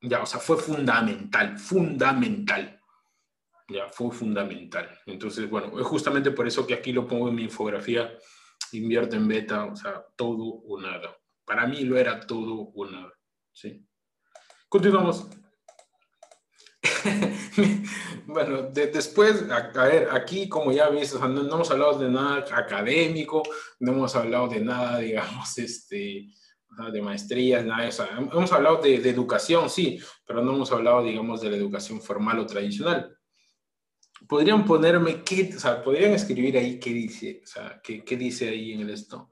Ya, o sea, fue fundamental, fundamental. Ya, fue fundamental. Entonces, bueno, es justamente por eso que aquí lo pongo en mi infografía, invierte en beta, o sea, todo o nada. Para mí lo era todo o nada, ¿sí? Continuamos. bueno, después, a, ver, aquí como ya viste, no, hemos hablado de nada académico, no hemos hablado de nada, digamos, este, de maestrías, nada. Hemos hablado de, educación, sí, pero no hemos hablado, digamos, de la educación formal o tradicional. Podrían ponerme, qué, o sea, podrían escribir ahí qué dice, o sea, qué, qué dice ahí en el esto.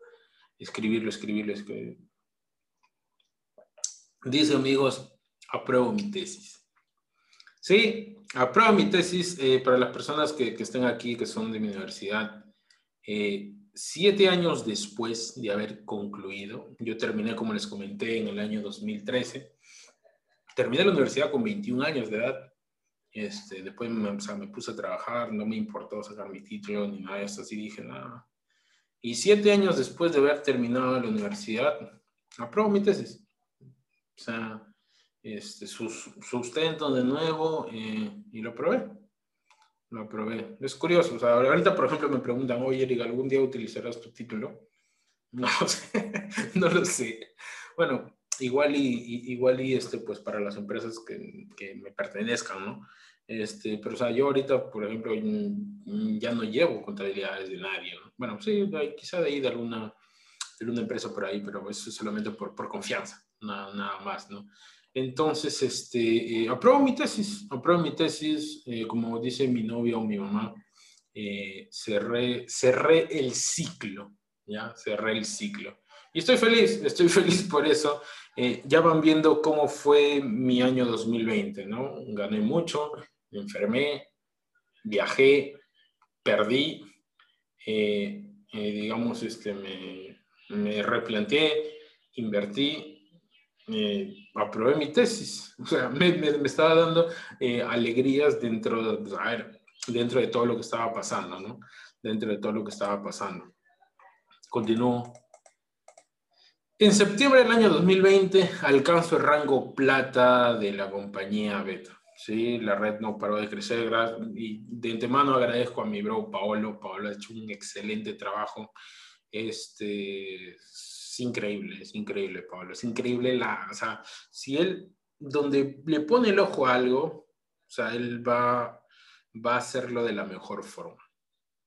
Escribirlo, escribirlo, escribirlo. Dice, amigos, apruebo mi tesis. Sí, apruebo mi tesis eh, para las personas que, que, estén aquí, que son de mi universidad. Eh, siete años después de haber concluido, yo terminé, como les comenté, en el año 2013. Terminé la universidad con 21 años de edad. Este, después me, o sea, me puse a trabajar, no me importó sacar mi título ni nada de eso, así dije nada. Y siete años después de haber terminado la universidad, apruebo mi tesis. O sea, este, sustento de nuevo eh, y lo probé. Lo probé. Es curioso. O sea, ahorita, por ejemplo, me preguntan, oye, Eric, ¿algún día utilizarás tu título? No sé, no lo sé. Bueno, igual y, igual y este, pues para las empresas que, que, me pertenezcan, ¿no? Este, pero, o sea, yo ahorita, por ejemplo, ya no llevo contabilidades de nadie, ¿no? Bueno, sí, quizá de ahí de alguna, de alguna empresa por ahí, pero eso es solamente por, por confianza, nada, nada más, ¿no? Entonces, este, eh, apruebo mi tesis, apruebo mi tesis, eh, como dice mi novia o mi mamá, eh, cerré, el ciclo, ¿ya? Cerré el ciclo. Y estoy feliz, estoy feliz por eso. ya van viendo cómo fue mi año 2020, ¿no? Gané mucho, me enfermé, viajé, perdí, digamos, este, me, me replanteé, invertí, eh, aprobé mi tesis. O sea, me, me, estaba dando eh, alegrías dentro, de, a ver, dentro de todo lo que estaba pasando, ¿no? Dentro de todo lo que estaba pasando. Continúo. En septiembre del año 2020 alcanzo el rango plata de la compañía Beta. Sí, la red no paró de crecer y de antemano agradezco a mi bro Paolo. Paolo ha hecho un excelente trabajo. Este, es increíble, es increíble, Pablo. Es increíble la, o sea, si él, donde le pone el ojo a algo, o sea, él va, va a hacerlo de la mejor forma.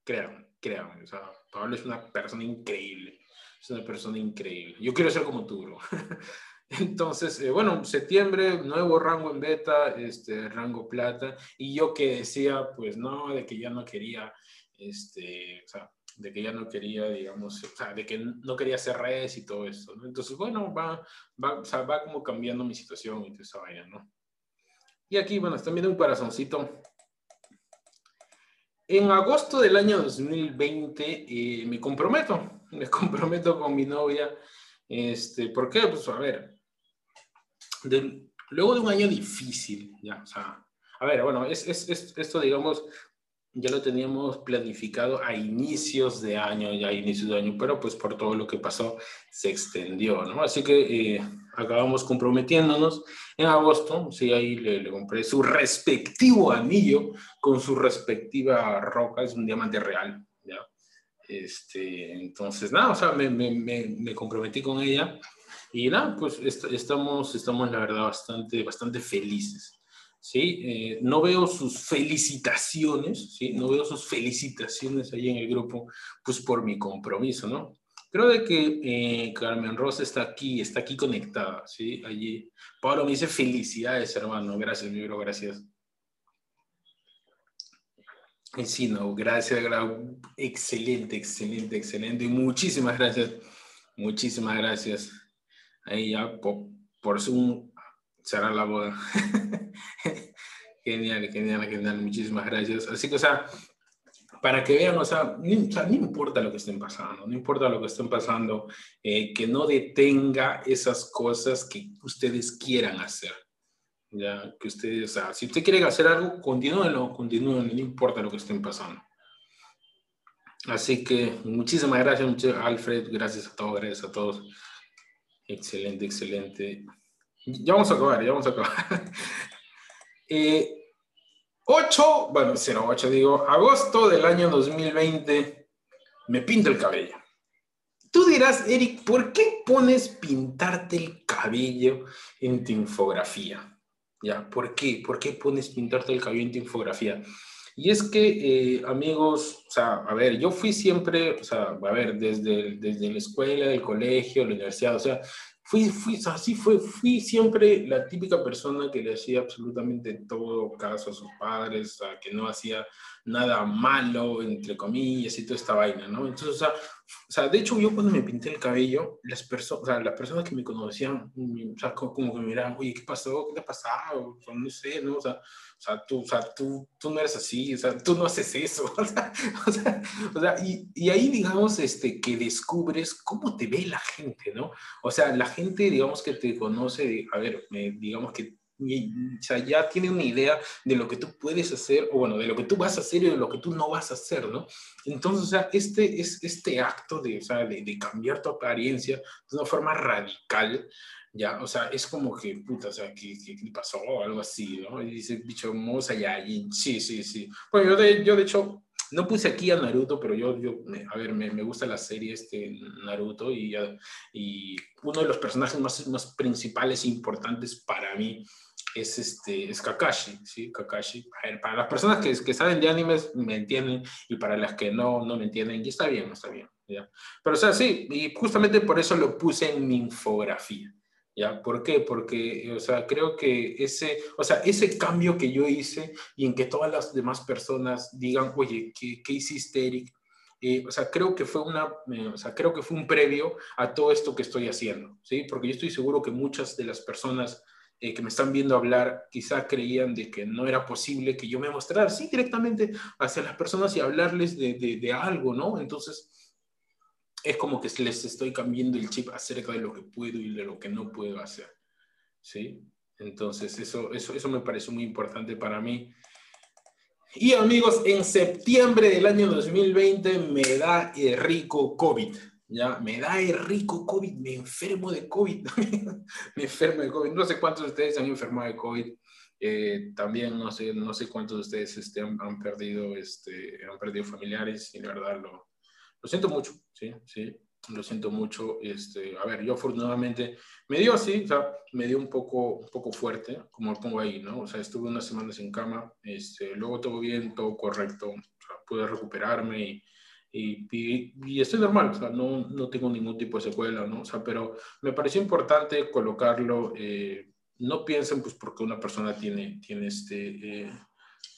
Créanme, créanme. O sea, Pablo es una persona increíble. Es una persona increíble. Yo quiero ser como tú, bro. Entonces, eh, bueno, septiembre, nuevo rango en beta, este, rango plata. Y yo que decía, pues no, de que ya no quería, este, o sea, de que ya no quería, digamos, o sea, de que no quería hacer redes y todo eso, ¿no? Entonces, bueno, va, va, o sea, va como cambiando mi situación y toda esa vaina, ¿no? Y aquí, bueno, están viendo un corazoncito. En agosto del año 2020 eh, me comprometo, me comprometo con mi novia Este, ¿Por qué? Pues a ver, luego de un año difícil, ya, o sea, a ver, bueno, es, es, esto, digamos, ya lo teníamos planificado a inicios de año, ya a inicios de año, pero pues por todo lo que pasó se extendió, ¿no? Así que eh, acabamos comprometiéndonos en agosto, sí, ahí le, le, compré su respectivo anillo con su respectiva roca, es un diamante real, ¿ya? Este, entonces, nada, o sea, me, me, me, comprometí con ella y nada, pues estamos, estamos la verdad bastante, bastante felices. ¿Sí? Eh, no veo sus felicitaciones, ¿sí? No veo sus felicitaciones ahí en el grupo, pues por mi compromiso, ¿no? Creo de que eh, Carmen Rosa está aquí, está aquí conectada, ¿sí? Allí. Pablo me dice felicidades, hermano. Gracias, mi bro, gracias. Sí, no, gracias, excelente, excelente, excelente. Muchísimas gracias, muchísimas gracias. Ahí ya por, por Zoom será la boda. genial, genial, genial. Muchísimas gracias. Así que, o sea, para que vean, o sea, no, importa lo que estén pasando, no importa lo que estén pasando, eh, que no detenga esas cosas que ustedes quieran hacer. Ya, que ustedes, o sea, si usted quiere hacer algo, continúenlo, continúenlo, no importa lo que estén pasando. Así que muchísimas gracias, Alfred, gracias a todos, gracias a todos. Excelente, excelente. Ya vamos a acabar, ya vamos a acabar. eh, 8, bueno, 08 digo, agosto del año 2020, me pinto el cabello. Tú dirás, Eric, ¿por qué pones pintarte el cabello en tu infografía? ¿Ya? ¿Por qué? ¿Por qué pones pintarte el cabello en tu infografía? Y es que, eh, amigos, o sea, a ver, yo fui siempre, o sea, a ver, desde, desde la escuela, el colegio, la universidad, o sea, fui, fui, así fue, fui siempre la típica persona que le hacía absolutamente todo caso a sus padres, a que no hacía nada malo, entre comillas, y toda esta vaina, ¿no? Entonces, o sea, o sea de hecho, yo cuando me pinté el cabello, las, personas, o sea, las personas que me conocían, o sea, como, que me miraban, oye, ¿qué pasó? ¿Qué te ha pasado? O sea, no sé, ¿no? O sea, o sea, tú, o sea tú, tú no eres así, o sea, tú no haces eso. O sea, o sea, o sea y, y, ahí, digamos, este, que descubres cómo te ve la gente, ¿no? O sea, la gente, digamos, que te conoce, a ver, digamos que o sea, ya tiene una idea de lo que tú puedes hacer, o bueno, de lo que tú vas a hacer y de lo que tú no vas a hacer, ¿no? Entonces, o sea, este, es, este acto de, o sea, de, de cambiar tu apariencia de una forma radical, ya, o sea, es como que, puta, o sea, ¿qué, qué, pasó? O algo así, ¿no? Y dice, bicho, moza ya, y sí, sí, sí. Bueno, yo de, yo de hecho, no puse aquí a Naruto, pero yo, yo a ver, me, me, gusta la serie este Naruto y, y uno de los personajes más, más principales e importantes para mí es, este, es Kakashi, ¿sí? Kakashi. Para las personas que, que saben de animes me entienden y para las que no, no me entienden, y está bien, está bien. Pero, o sea, sí, y justamente por eso lo puse en mi infografía. ¿Ya? ¿Por qué? Porque, o sea, creo que ese, o sea, ese cambio que yo hice y en que todas las demás personas digan, oye, ¿qué, qué hiciste, Eric? Eh, o sea, creo que fue una, eh, o sea, creo que fue un previo a todo esto que estoy haciendo, ¿sí? Porque yo estoy seguro que muchas de las personas eh, que me están viendo hablar quizá creían de que no era posible que yo me mostrara así directamente hacia las personas y hablarles de, de, de algo, ¿no? Entonces, es como que les estoy cambiando el chip acerca de lo que puedo y de lo que no puedo hacer. ¿Sí? Entonces, eso, eso, eso me parece muy importante para mí. Y amigos, en septiembre del año 2020 me da el rico COVID. Ya, me da el rico COVID, me enfermo de COVID. me enfermo de COVID. No sé cuántos de ustedes han enfermado de COVID. Eh, también no sé, no sé cuántos de ustedes este, han, han, perdido, este, han perdido familiares y la verdad lo, lo siento mucho, sí, sí, lo siento mucho. Este, a ver, yo afortunadamente me dio así, o sea, me dio un poco, un poco fuerte, como lo pongo ahí, ¿no? O sea, estuve unas semanas en cama, este, luego todo bien, todo correcto, o sea, pude recuperarme y, y, y, estoy normal, o sea, no, no, tengo ningún tipo de secuela, ¿no? O sea, pero me pareció importante colocarlo. Eh, no piensen, pues, porque una persona tiene, tiene este, eh,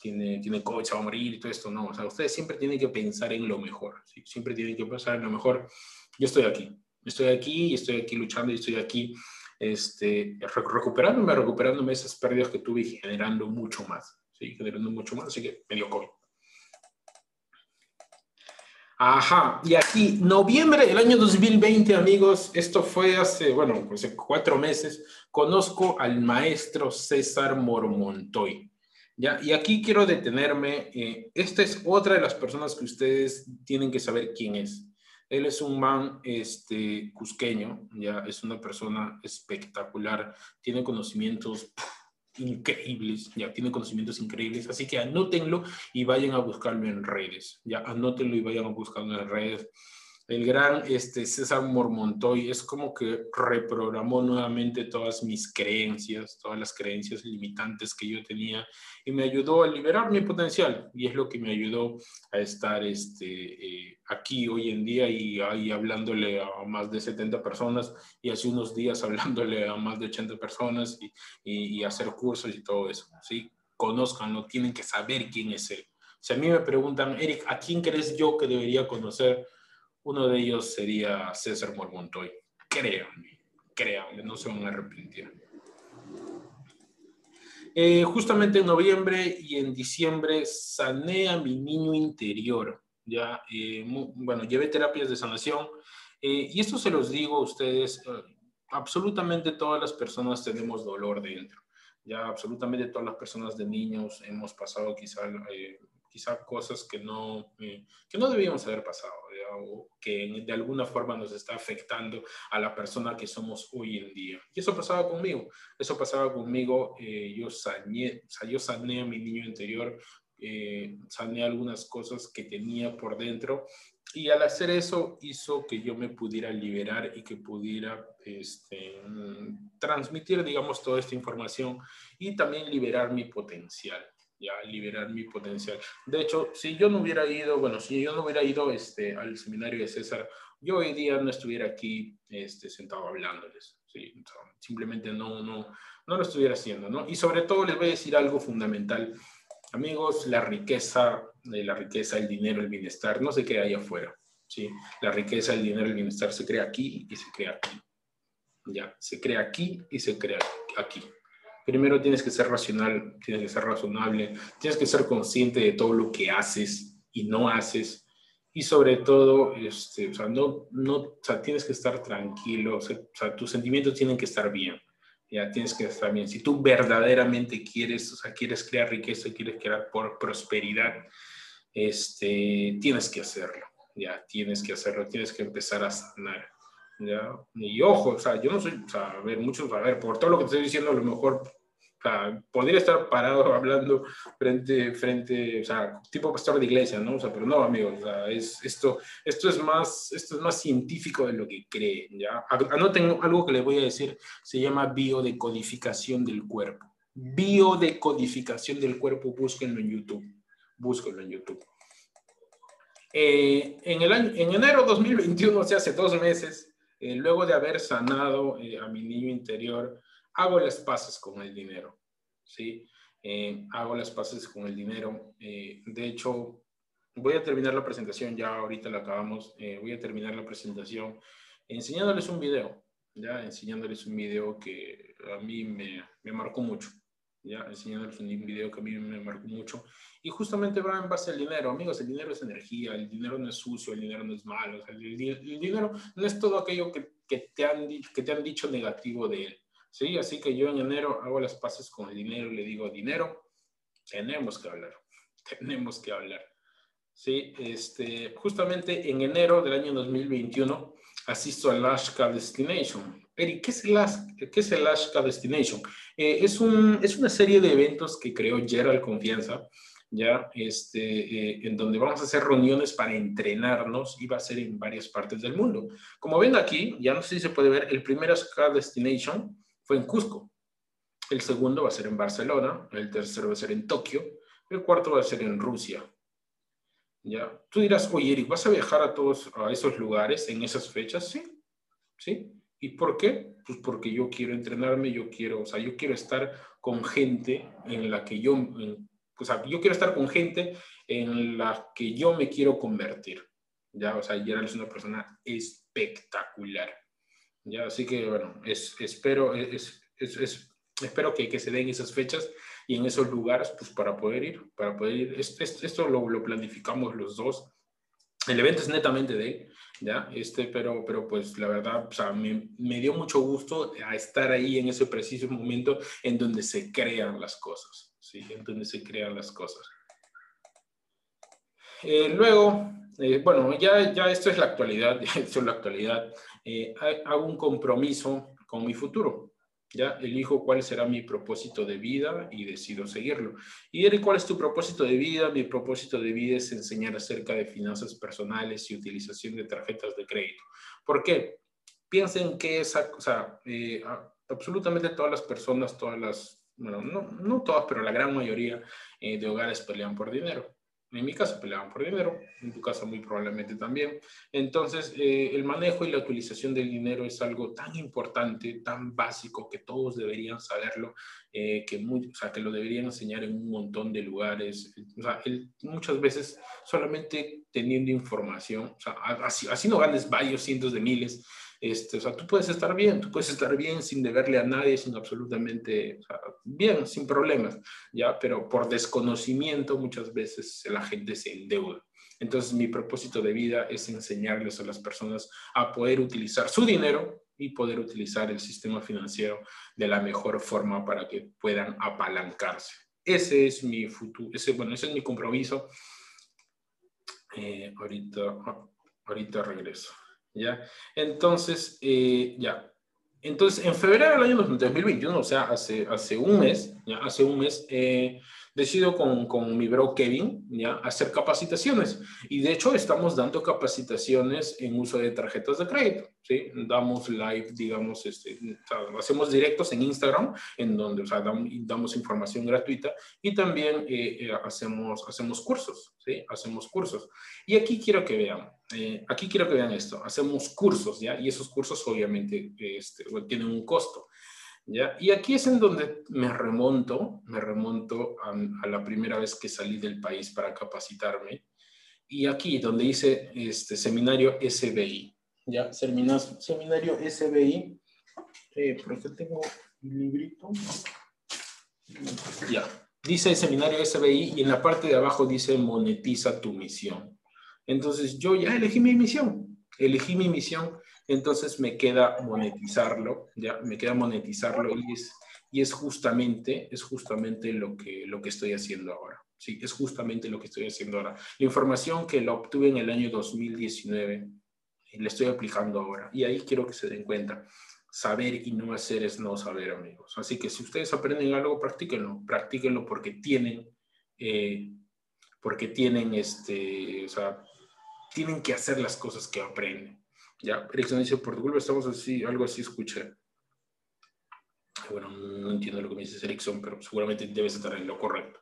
tiene, tiene se va a morir y todo esto, no. O sea, ustedes siempre tienen que pensar en lo mejor, ¿sí? siempre tienen que pensar en lo mejor. Yo estoy aquí, estoy aquí y estoy aquí luchando y estoy aquí este, recuperándome, recuperándome esas pérdidas que tuve y generando mucho más, ¿sí? generando mucho más, así que me dio COVID. Ajá, y aquí, noviembre del año 2020, amigos, esto fue hace, bueno, hace cuatro meses, conozco al maestro César Mormontoy. ¿ya? Y aquí quiero detenerme, eh, esta es otra de las personas que ustedes tienen que saber quién es. Él es un man este, cusqueño, ya es una persona espectacular, tiene conocimientos increíbles, ya tiene conocimientos increíbles, así que anótenlo y vayan a buscarlo en redes, ya anótenlo y vayan a buscarlo en redes el gran este, César Mormontoy es como que reprogramó nuevamente todas mis creencias, todas las creencias limitantes que yo tenía y me ayudó a liberar mi potencial y es lo que me ayudó a estar este, eh, aquí hoy en día y ahí hablándole a más de 70 personas y hace unos días hablándole a más de 80 personas y, y, hacer cursos y todo eso, ¿sí? Conozcanlo, tienen que saber quién es él. Si a mí me preguntan, Eric, ¿a quién crees yo que debería conocer? Uno de ellos sería César Mormontoy. Créanme, créanme, no se van a arrepentir. Eh, justamente en noviembre y en diciembre sané a mi niño interior. Ya, eh, bueno, llevé terapias de sanación eh, y esto se los digo a ustedes. absolutamente todas las personas tenemos dolor dentro. Ya, absolutamente todas las personas de niños hemos pasado quizá quizá cosas que no, eh, que no debíamos haber pasado, o que de alguna forma nos está afectando a la persona que somos hoy en día. Y eso pasaba conmigo, eso pasaba conmigo, eh, yo, sané, yo sané a mi niño interior, eh, sané algunas cosas que tenía por dentro y al hacer eso hizo que yo me pudiera liberar y que pudiera este, transmitir, digamos, toda esta información y también liberar mi potencial ya liberar mi potencial. De hecho, si yo no hubiera ido, bueno, si yo no hubiera ido este, al seminario de César, yo hoy día no estuviera aquí este, sentado hablándoles. simplemente no, no, no lo estuviera haciendo, ¿no? Y sobre todo les voy a decir algo fundamental. Amigos, la riqueza, la riqueza, el dinero, el bienestar, no se crea ahí afuera. ¿sí? La riqueza, el dinero, el bienestar se crea aquí y se crea aquí. Ya, se crea aquí y se crea aquí primero tienes que ser racional, tienes que ser razonable, tienes que ser consciente de todo lo que haces y no haces. Y sobre todo, este, o sea, no, no, o sea, tienes que estar tranquilo, o sea, tus sentimientos tienen que estar bien, ya tienes que estar bien. Si tú verdaderamente quieres, o sea, quieres crear riqueza, quieres crear por prosperidad, este, tienes que hacerlo, ya tienes que hacerlo, tienes que empezar a sanar. ¿ya? Y ojo, o sea, yo no soy, o sea, a ver, muchos, a ver, por todo lo que te estoy diciendo, a lo mejor o sea, podría estar parado hablando frente, frente, o sea, tipo pastor de iglesia, ¿no? O sea, pero no, amigos, o sea, es, esto, esto, es más, esto es más científico de lo que creen, ¿ya? Anoten algo que les voy a decir, se llama biodecodificación del cuerpo. Biodecodificación del cuerpo, búsquenlo en YouTube, búsquenlo en YouTube. Eh, en, el año, en enero 2021, o sea, hace dos meses, eh, luego de haber sanado eh, a mi niño interior, hago las paces con el dinero, ¿sí? Eh, hago las paces con el dinero. Eh, de hecho, voy a terminar la presentación, ya ahorita la acabamos, eh, voy a terminar la presentación enseñándoles un video, ya enseñándoles un video que a mí me, me marcó mucho, ya enseñándoles un video que a mí me marcó mucho. Y justamente va en base al dinero, amigos, el dinero es energía, el dinero no es sucio, el dinero no es malo, el, el, dinero no es todo aquello que, que, te han, que te han dicho negativo de él. ¿Sí? Así que yo en enero hago las paces con el dinero y le digo, dinero, tenemos que hablar, tenemos que hablar. Sí, este, justamente en enero del año 2021 asisto al Ashka Destination. Eric, ¿qué es el, qué es el Destination? Eh, es, un, es una serie de eventos que creó Gerald Confianza, ya, este, eh, en donde vamos a hacer reuniones para entrenarnos y va a ser en varias partes del mundo. Como ven aquí, ya no sé si se puede ver, el primer Ashka Destination en Cusco. El segundo va a ser en Barcelona, el tercero va a ser en Tokio, el cuarto va a ser en Rusia. ¿Ya? Tú dirás, oye, Eric, ¿vas a viajar a todos a esos lugares en esas fechas? Sí, sí. ¿Y por qué? Pues porque yo quiero entrenarme, yo quiero, o sea, yo quiero estar con gente en la que yo, o sea, yo quiero estar con gente en la que yo me quiero convertir. Ya, o sea, Gerald es una persona espectacular. ¿Ya? Así que, bueno, es, espero, es, espero que, que, se den esas fechas y en esos lugares, pues para poder ir, para poder ir. Esto, esto lo, lo, planificamos los dos. el evento es netamente de ¿ya? Este, pero, pero pues la verdad, o sea, me, me, dio mucho gusto a estar ahí en ese preciso momento en donde se crean las cosas, ¿sí? En donde se crean las cosas. Eh, luego, eh, bueno, ya, ya esto es la actualidad, esto es la actualidad. Eh, hago un compromiso con mi futuro. ¿ya? Elijo cuál será mi propósito de vida y decido seguirlo. Y ¿cuál es tu propósito de vida? Mi propósito de vida es enseñar acerca de finanzas personales y utilización de tarjetas de crédito. ¿Por qué? Piensen que esa, o sea, eh, absolutamente todas las personas, todas las, bueno, no, no todas, pero la gran mayoría eh, de hogares pelean por dinero. En mi casa peleaban por dinero, en tu casa muy probablemente también. Entonces, eh, el manejo y la utilización del dinero es algo tan importante, tan básico, que todos deberían saberlo, eh, que, o sea, que lo deberían enseñar en un montón de lugares. O sea, muchas veces solamente teniendo información, o sea, así, así no ganes varios cientos de miles, este, o sea, tú puedes estar bien, tú puedes estar bien sin deberle a nadie, sin absolutamente, o sea, bien, sin problemas, ¿ya? Pero por desconocimiento muchas veces la gente se endeuda. Entonces, mi propósito de vida es enseñarles a las personas a poder utilizar su dinero y poder utilizar el sistema financiero de la mejor forma para que puedan apalancarse. Ese es mi futuro, ese, bueno, ese es mi compromiso. Eh, ahorita, ahorita regreso. ¿Ya? Entonces, eh, ya. Entonces, en febrero del año 2021, o sea, hace, hace un mes, ya, hace un mes, eh, decido con, con, mi bro Kevin ya hacer capacitaciones y de hecho estamos dando capacitaciones en uso de tarjetas de crédito, ¿sí? Damos live, digamos, este, hacemos directos en Instagram en donde o sea, damos, información gratuita y también eh, eh, hacemos, hacemos cursos, ¿sí? Hacemos cursos. Y aquí quiero que vean, eh, aquí quiero que vean esto, hacemos cursos, ¿ya? Y esos cursos obviamente este, tienen un costo. ¿Ya? Y aquí es en donde me remonto, me remonto a, la primera vez que salí del país para capacitarme. Y aquí donde hice este seminario SBI, ¿ya? Seminario SBI, eh, por aquí tengo mi librito. Ya, dice seminario SBI y en la parte de abajo dice monetiza tu misión. Entonces yo ya elegí mi misión, elegí mi misión entonces me queda monetizarlo, ya me queda monetizarlo y es, y es justamente, es justamente lo que, lo que estoy haciendo ahora. Sí, es justamente lo que estoy haciendo ahora. La información que la obtuve en el año 2019, la estoy aplicando ahora. Y ahí quiero que se den cuenta. Saber y no hacer es no saber, amigos. Así que si ustedes aprenden algo, practíquenlo. Practíquenlo porque tienen, eh, porque tienen, este, o sea, tienen que hacer las cosas que aprenden. Ya, Erickson dice, por tu culpa estamos así, algo así escuché. Bueno, no entiendo lo que me dices, Erickson, pero seguramente debes estar en lo correcto.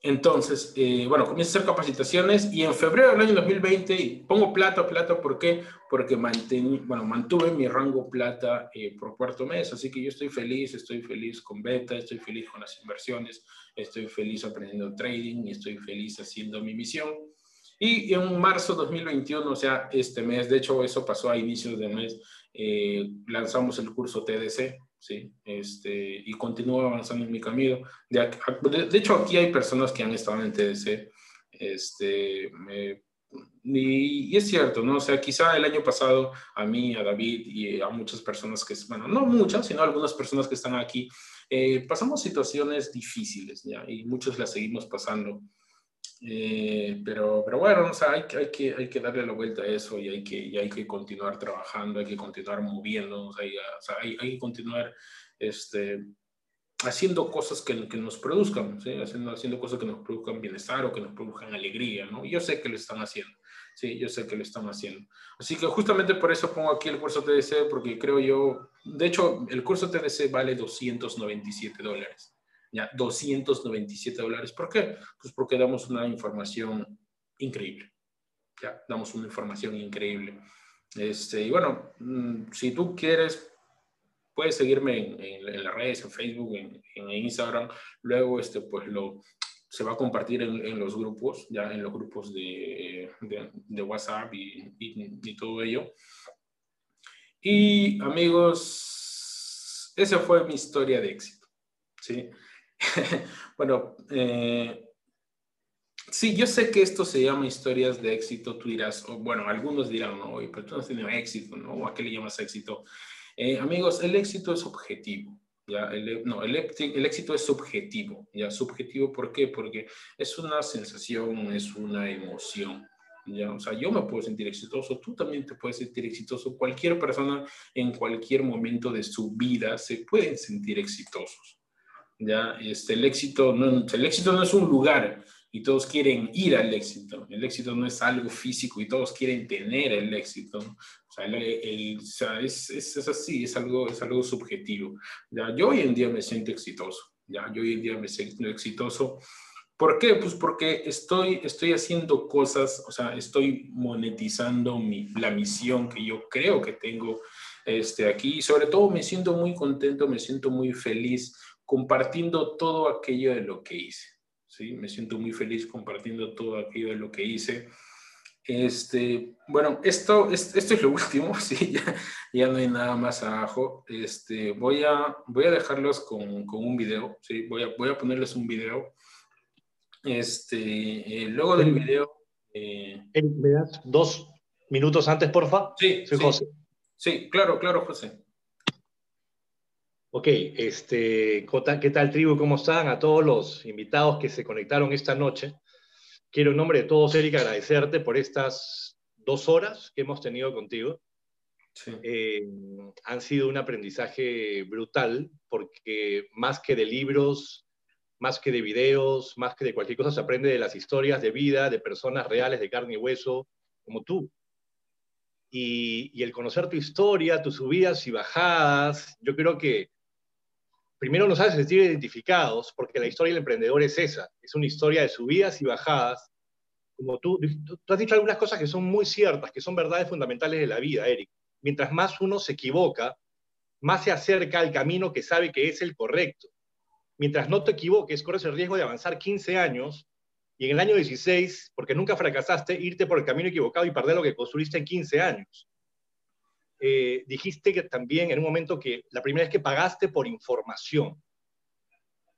Entonces, eh, bueno, comienzo a hacer capacitaciones y en febrero del año 2020 pongo plata, plata, ¿por qué? Porque bueno, mantuve mi rango plata eh, por cuarto mes, así que yo estoy feliz, estoy feliz con beta, estoy feliz con las inversiones, estoy feliz aprendiendo trading y estoy feliz haciendo mi misión. Y en marzo de 2021, o sea, este mes, de hecho eso pasó a inicios de mes, eh, lanzamos el curso TDC, ¿sí? Este, y continúo avanzando en mi camino. De, de, hecho, aquí hay personas que han estado en TDC, este, y, es cierto, ¿no? O sea, quizá el año pasado a mí, a David y a muchas personas que, bueno, no muchas, sino algunas personas que están aquí, eh, pasamos situaciones difíciles, ¿ya? Y muchos las seguimos pasando. Eh, pero, pero bueno, o sea, hay, hay, que, hay que darle la vuelta a eso y hay que, y hay que continuar trabajando, hay que continuar moviéndonos, hay, o sea, hay, hay, que continuar este, haciendo cosas que, que nos produzcan, ¿sí? haciendo, haciendo cosas que nos produzcan bienestar o que nos produzcan alegría, ¿no? Yo sé que lo están haciendo, sí, yo sé que lo están haciendo. Así que justamente por eso pongo aquí el curso TDC, porque creo yo, de hecho, el curso TDC vale 297 dólares ya 297 dólares. ¿Por qué? Pues porque damos una información increíble. Ya, damos una información increíble. Este, y bueno, mm, si tú quieres, puedes seguirme en, las redes, en Facebook, en, Instagram. Luego, este, pues lo, se va a compartir en, los grupos, ya en los grupos de, de, WhatsApp y, y, y, todo ello. Y amigos, esa fue mi historia de éxito. ¿sí? bueno, eh, Sí, yo sé que esto se llama historias de éxito, tú dirás, o bueno, algunos dirán, no, pero tú no has tenido éxito, ¿no? ¿O a qué le llamas éxito? Eh, amigos, el éxito es objetivo. ¿ya? El, no, el, el, éxito es subjetivo. ¿ya? Subjetivo, ¿por qué? Porque es una sensación, es una emoción. ¿ya? O sea, yo me puedo sentir exitoso, tú también te puedes sentir exitoso. Cualquier persona en cualquier momento de su vida se puede sentir exitosos. ¿Ya? Este, el, éxito no, el éxito no es un lugar, y todos quieren ir al éxito. El éxito no es algo físico y todos quieren tener el éxito. O sea, el, es, es, es, así, es algo, es algo subjetivo. ¿ya? Yo hoy en día me siento exitoso. ¿ya? Yo hoy en día me siento exitoso. ¿Por qué? Pues porque estoy, estoy haciendo cosas, o sea, estoy monetizando mi, la misión que yo creo que tengo este, aquí y sobre todo me siento muy contento, me siento muy feliz compartiendo todo aquello de lo que hice. ¿sí? Me siento muy feliz compartiendo todo aquello de lo que hice. Este, bueno, esto, esto es lo último, sí, ya, ya, no hay nada más abajo. Este, voy, a, voy a dejarlos con, con un video, ¿sí? voy, a, voy a ponerles un video. Este, eh, luego del video... Eh, ¿Me das dos minutos antes, porfa? Sí, Soy José. Sí, claro, claro, José. Ok, este, ¿qué tal tribu? ¿Cómo están? A todos los invitados que se conectaron esta noche. Quiero en nombre de todos, Erika, agradecerte por estas dos horas que hemos tenido contigo. Eh, han sido un aprendizaje brutal porque más que de libros, más que de videos, más que de cualquier cosa, se aprende de las historias de vida, de personas reales, de carne y hueso, como tú. Y, y el conocer tu historia, tus subidas y bajadas, yo creo que primero nos hace sentir identificados, porque la historia del emprendedor es esa, es una historia de subidas y bajadas. Como tú, tú has dicho algunas cosas que son muy ciertas, que son verdades fundamentales de la vida, Eric. Mientras más uno se equivoca, más se acerca al camino que sabe que es el correcto. Mientras no te equivoques, corres el riesgo de avanzar 15 años y en el año 16, porque nunca fracasaste, irte por el camino equivocado y perder lo que construiste en 15 años. Eh, dijiste que también en un momento que la primera vez que pagaste por información.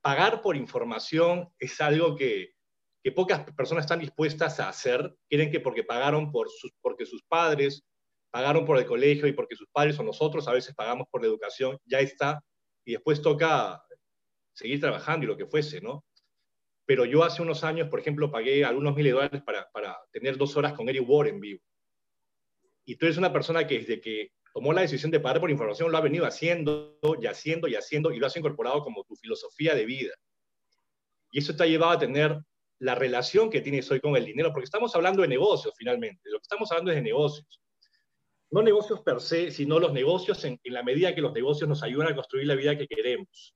Pagar por información es algo que, que pocas personas están dispuestas a hacer. Quieren que porque pagaron por sus, porque sus padres pagaron por el colegio y porque sus padres o nosotros a veces pagamos por la educación, ya está, y después toca seguir trabajando y lo que fuese, ¿no? Pero yo hace unos años, por ejemplo, pagué algunos miles de dólares para, para tener dos horas con Eric Ward en vivo y tú eres una persona que desde que tomó la decisión de pagar por información lo ha venido haciendo y haciendo y haciendo y lo has incorporado como tu filosofía de vida. Y eso te ha llevado a tener la relación que tienes hoy con el dinero, porque estamos hablando de negocios finalmente, lo que estamos hablando es de negocios. No negocios per se, sino los negocios en, la medida que los negocios nos ayudan a construir la vida que queremos.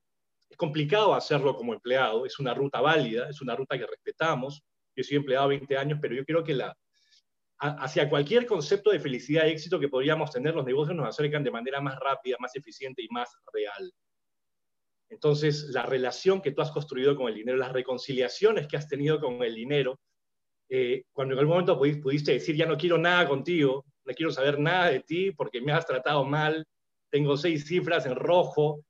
Es complicado hacerlo como empleado, es una ruta válida, es una ruta que respetamos. Yo soy empleado 20 años, pero yo creo que la, hacia cualquier concepto de felicidad y éxito que podríamos tener, los negocios nos acercan de manera más rápida, más eficiente y más real. Entonces, la relación que tú has construido con el dinero, las reconciliaciones que has tenido con el dinero, eh, cuando en algún momento pudiste decir, ya no quiero nada contigo, no quiero saber nada de ti porque me has tratado mal, tengo seis cifras en rojo.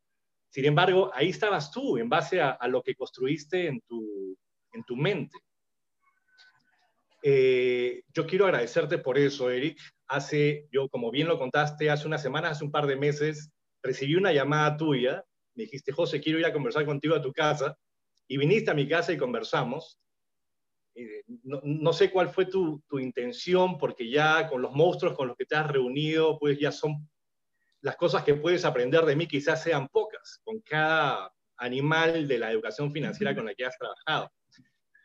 Sin embargo, ahí estabas tú, en base a, a lo que construiste en tu, en tu mente. Eh, yo quiero agradecerte por eso, Eric. Hace, yo como bien lo contaste, hace unas semanas, hace un par de meses, recibí una llamada tuya. Me dijiste, José, quiero ir a conversar contigo a tu casa. Y viniste a mi casa y conversamos. Eh, no, sé cuál fue tu, tu, intención, porque ya con los monstruos con los que te has reunido, pues ya son las cosas que puedes aprender de mí, quizás sean pocas, con cada animal de la educación financiera con la que has trabajado.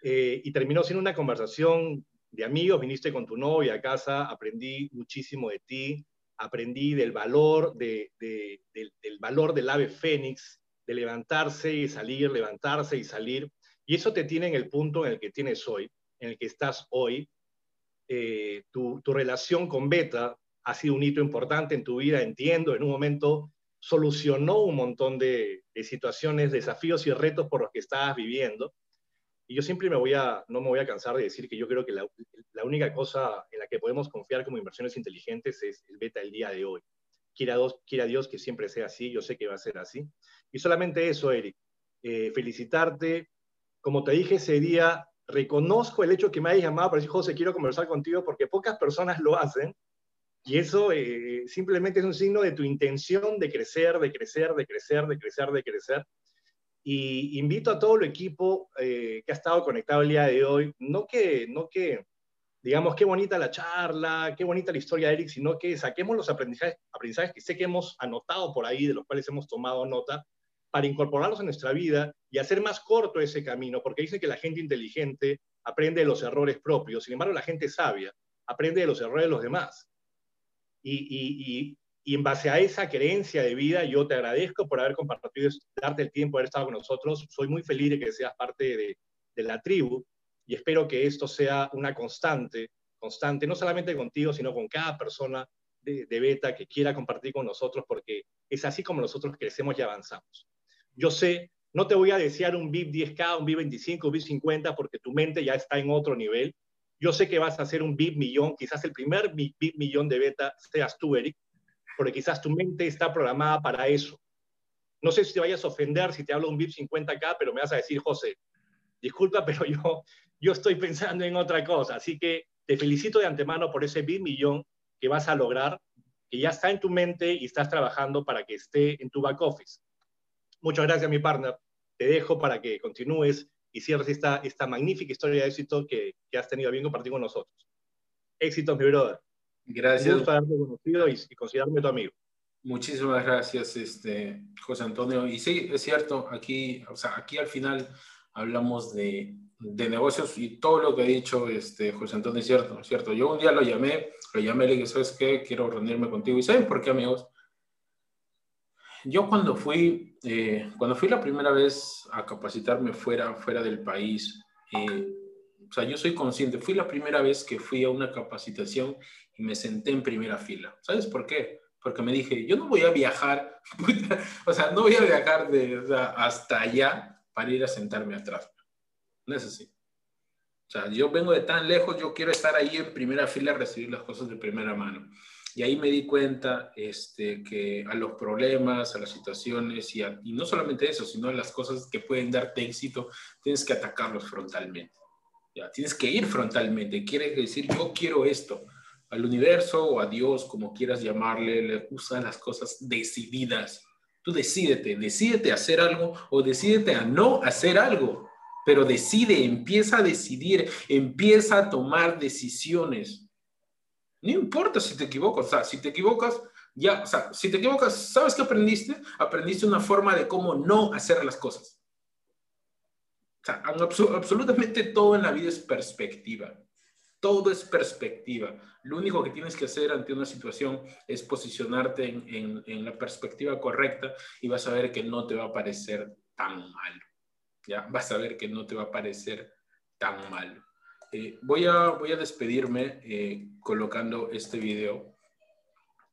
Eh, y terminó siendo una conversación de amigos, viniste con tu novia a casa, aprendí muchísimo de ti, aprendí del valor, de, del, valor del ave fénix, de levantarse y salir, levantarse y salir. Y eso te tiene en el punto en el que tienes hoy, en el que estás hoy. Eh, tu, tu, relación con Beta ha sido un hito importante en tu vida, entiendo, en un momento solucionó un montón de, de situaciones, desafíos y retos por los que estabas viviendo. Y yo siempre me voy a, no me voy a cansar de decir que yo creo que la, la única cosa en la que podemos confiar como inversiones inteligentes es el beta el día de hoy. Quiera Dios, quiera Dios que siempre sea así, yo sé que va a ser así. Y solamente eso, Eric, eh, felicitarte. Como te dije ese día, reconozco el hecho que me hayas llamado para decir, José, quiero conversar contigo porque pocas personas lo hacen. Y eso eh, simplemente es un signo de tu intención de crecer, de crecer, de crecer, de crecer, de crecer. Y invito a todo el equipo eh, que ha estado conectado el día de hoy, no que, no que digamos, qué bonita la charla, qué bonita la historia de Eric, sino que saquemos los aprendizajes, que sé que hemos anotado por ahí, de los cuales hemos tomado nota, para incorporarlos en nuestra vida y hacer más corto ese camino, porque dicen que la gente inteligente aprende de los errores propios, sin embargo la gente sabia aprende de los errores de los demás. Y, en base a esa creencia de vida, yo te agradezco por haber compartido, darte el tiempo de haber estado con nosotros. Soy muy feliz de que seas parte de, de la tribu y espero que esto sea una constante, constante, no solamente contigo, sino con cada persona de, de, Beta que quiera compartir con nosotros, porque es así como nosotros crecemos y avanzamos. Yo sé, no te voy a desear un VIP 10K, un VIP 25, un VIP 50, porque tu mente ya está en otro nivel. Yo sé que vas a hacer un VIP millón, quizás el primer VIP millón de Beta seas tú, Eric, porque quizás tu mente está programada para eso. No sé si te vayas a ofender si te hablo un VIP 50K, pero me vas a decir, José, disculpa, pero yo, yo estoy pensando en otra cosa. Así que te felicito de antemano por ese bit millón que vas a lograr, que ya está en tu mente y estás trabajando para que esté en tu back office. Muchas gracias, mi partner. Te dejo para que continúes y cierres esta, esta magnífica historia de éxito que, que has tenido bien compartir con nosotros. Éxitos, mi brother. Gracias. Un gusto haberte conocido y, y considerarme tu amigo. Muchísimas gracias, este, José Antonio. Y sí, es cierto, aquí, o sea, aquí al final hablamos de, de, negocios y todo lo que ha dicho este, José Antonio es cierto, cierto. Yo un día lo llamé, lo llamé y le dije, ¿sabes qué? Quiero reunirme contigo. ¿Y saben por qué, amigos? Yo cuando fui, eh, cuando fui la primera vez a capacitarme fuera, fuera del país, eh, o sea, yo soy consciente, fui la primera vez que fui a una capacitación y me senté en primera fila. ¿Sabes por qué? Porque me dije, yo no voy a viajar, o sea, no voy a viajar de, o sea, hasta allá para ir a sentarme atrás. No es así. O sea, yo vengo de tan lejos, yo quiero estar ahí en primera fila a recibir las cosas de primera mano. Y ahí me di cuenta este, que a los problemas, a las situaciones, y, y no solamente eso, sino a las cosas que pueden darte éxito, tienes que atacarlos frontalmente. Ya, tienes que ir frontalmente. Quiere decir, yo quiero esto. Al universo o a Dios, como quieras llamarle, le gustan las cosas decididas. Tú decídete, decídete a hacer algo o decídete a no hacer algo, pero decide, empieza a decidir, empieza a tomar decisiones. No importa si te equivocas, o sea, si te equivocas, ya, o sea, si te equivocas, ¿sabes qué aprendiste? Aprendiste una forma de cómo no hacer las cosas. O sea, absolutamente todo en la vida es perspectiva. Todo es perspectiva. Lo único que tienes que hacer ante una situación es posicionarte en, la perspectiva correcta y vas a ver que no te va a parecer tan malo. ¿ya? Vas a ver que no te va a parecer tan malo. Eh, voy, a, voy a despedirme eh, colocando este video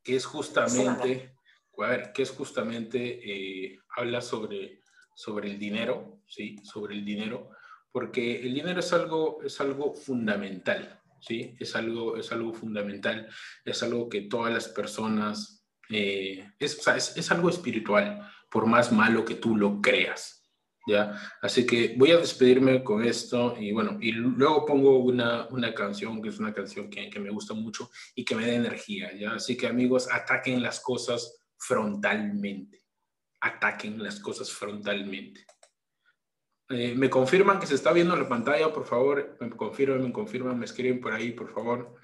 que es justamente, a ver, que es justamente, eh, habla sobre, sobre el dinero, ¿sí? Sobre el dinero porque el dinero es algo, es algo fundamental, ¿sí? Es algo, es algo fundamental, es algo que todas las personas, eh, es, es, es, algo espiritual, por más malo que tú lo creas, ¿ya? Así que voy a despedirme con esto y bueno, y luego pongo una, una canción que es una canción que, que me gusta mucho y que me da energía, ¿ya? Así que amigos, ataquen las cosas frontalmente, ataquen las cosas frontalmente. Eh, me confirman que se está viendo la pantalla, por favor. Me confirman, me confirman, me escriben por ahí, por favor.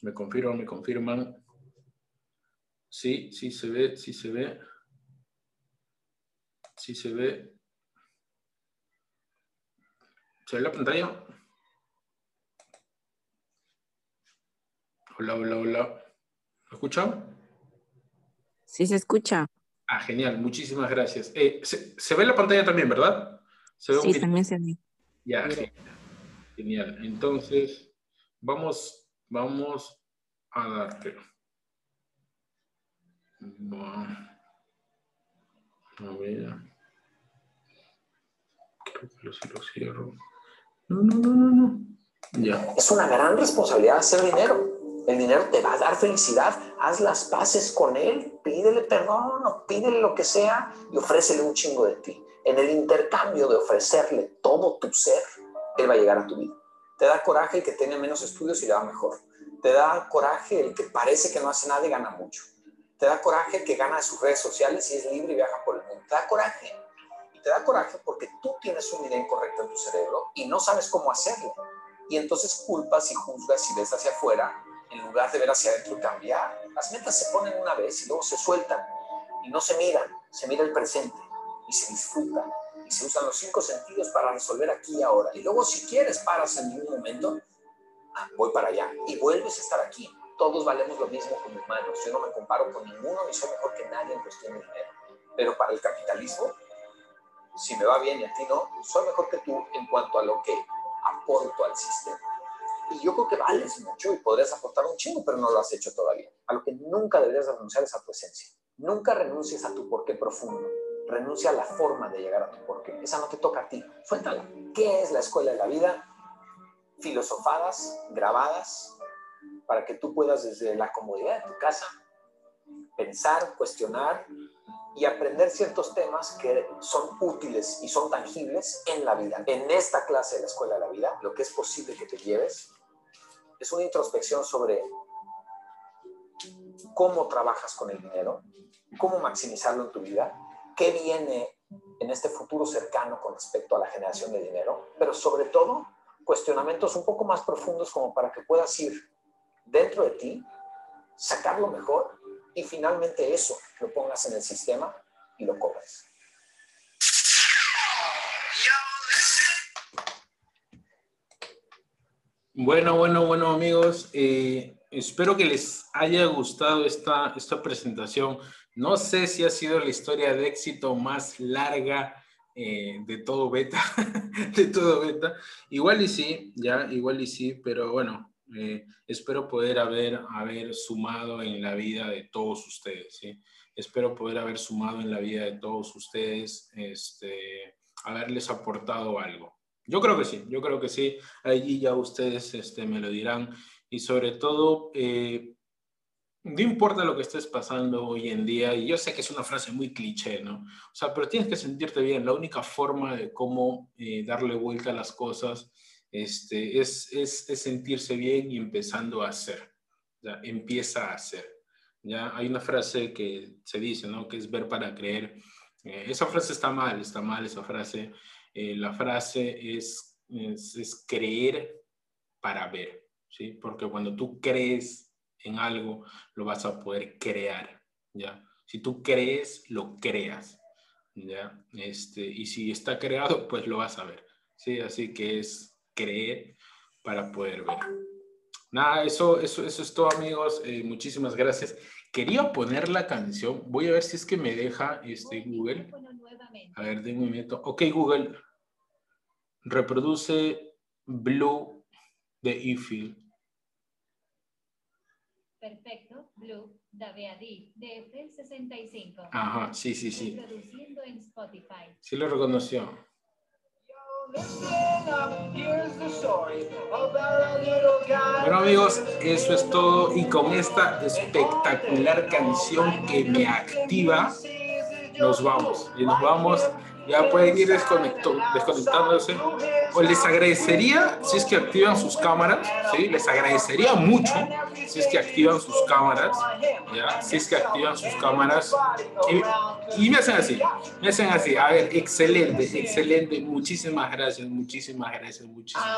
Me confirman, me confirman. Sí, sí se ve, sí se ve. Sí se ve. ¿Se ve la pantalla? Hola, hola, hola. ¿Me escuchan? Sí, se escucha. Ah, genial, muchísimas gracias. Eh, se, se ve la pantalla también, ¿verdad? sí, también se ve. Ya, genial. Entonces, vamos, vamos a darte. A ver. Creo que lo, lo cierro. No, no, no, no, no. Ya. Es una gran responsabilidad hacer dinero. El dinero te va a dar felicidad. Haz las paces con él. Pídele perdón o pídele lo que sea y ofrécele un chingo de ti en el intercambio de ofrecerle todo tu ser, él va a llegar a tu vida. Te da coraje el que tiene menos estudios y le va mejor. Te da coraje el que parece que no hace nada y gana mucho. Te da coraje el que gana sus redes sociales y es libre y viaja por el mundo. Te da coraje. Y te da coraje porque tú tienes una idea incorrecta en tu cerebro y no sabes cómo hacerlo. Y entonces culpas y juzgas y ves hacia afuera en lugar de ver hacia adentro y cambiar. Las metas se ponen una vez y luego se sueltan y no se miran, se mira el presente y se disfruta y se usan los cinco sentidos para resolver aquí y ahora. Y luego si quieres paras en ningún momento, ah, voy para allá y vuelves a estar aquí. Todos valemos lo mismo como humanos. Yo no me comparo con ninguno ni soy mejor que nadie en cuestión de dinero. Pero para el capitalismo, si me va bien y a ti no, soy mejor que tú en cuanto a lo que aporto al sistema. Y yo creo que vales mucho y podrías aportar un chingo, pero no lo has hecho todavía. A lo que nunca deberías renunciar es a tu esencia. Nunca renuncies a tu porqué profundo. Renuncia a la forma de llegar a tu porqué. Esa no te toca a ti. Suéltala. ¿Qué es la escuela de la vida? Filosofadas, grabadas, para que tú puedas desde la comodidad de tu casa pensar, cuestionar y aprender ciertos temas que son útiles y son tangibles en la vida. En esta clase de la Escuela de la Vida, lo que es posible que te lleves es una introspección sobre cómo trabajas con el dinero, cómo maximizarlo en tu vida, qué viene en este futuro cercano con respecto a la generación de dinero, pero sobre todo cuestionamientos un poco más profundos como para que puedas ir dentro de ti, sacar lo mejor y finalmente eso lo pongas en el sistema y lo cobres. Bueno, bueno, bueno amigos, eh, espero que les haya gustado esta, esta presentación. No sé si ha sido la historia de éxito más larga eh, de todo beta, de todo beta. Igual y sí, ya, igual y sí, pero bueno, eh, espero poder haber, haber sumado en la vida de todos ustedes. Espero poder haber sumado en la vida de todos ustedes, este, haberles aportado algo. Yo creo que sí, yo creo que sí. Allí ya ustedes este, me lo dirán. Y sobre todo, eh, no importa lo que estés pasando hoy en día, y yo sé que es una frase muy cliché, ¿no? O sea, pero tienes que sentirte bien. La única forma de cómo eh, darle vuelta a las cosas este, es, es, es, sentirse bien y empezando a hacer. ¿ya? Empieza a hacer. ¿ya? Hay una frase que se dice, ¿no? Que es ver para creer. Eh, esa frase está mal, está mal esa frase. Eh, la frase es, es, es, creer para ver, ¿sí? Porque cuando tú crees en algo, lo vas a poder crear, ¿ya? Si tú crees, lo creas, ¿ya? Este, y si está creado, pues lo vas a ver, ¿sí? Así que es creer para poder ver. Nada, eso, eso, eso es todo, amigos. Eh, muchísimas gracias. Quería poner la canción. Voy a ver si es que me deja este Google. A ver, de un momento. Ok, Google. Reproduce Blue de Eiffel. Perfecto. Blue de de F65. Ajá, sí, sí, sí. Reproduciendo en Spotify. Sí lo reconoció. Bueno amigos, eso es todo y con esta espectacular canción que me activa, nos vamos. Y nos vamos ya pueden ir desconectándose. O les agradecería si es que activan sus cámaras, ¿sí? Les agradecería mucho si es que activan sus cámaras, ¿ya? Si es que activan sus cámaras. Y, me hacen así, me hacen así. A ver, excelente, excelente. Muchísimas gracias, muchísimas gracias, muchísimas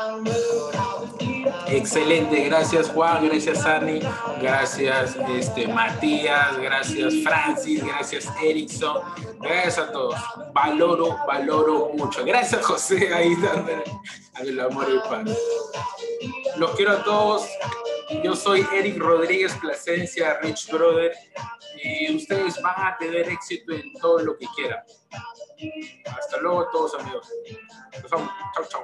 Excelente, gracias Juan, gracias Ani, gracias este, Matías, gracias Francis, gracias Erickson, gracias a todos. Valor valoro, mucho. Gracias, José, ahí al amor y paz. Los quiero a todos. Yo soy Eric Rodríguez Plasencia, Rich Brother, y ustedes van a tener éxito en todo lo que quieran. Hasta luego, todos amigos. Chao, chao.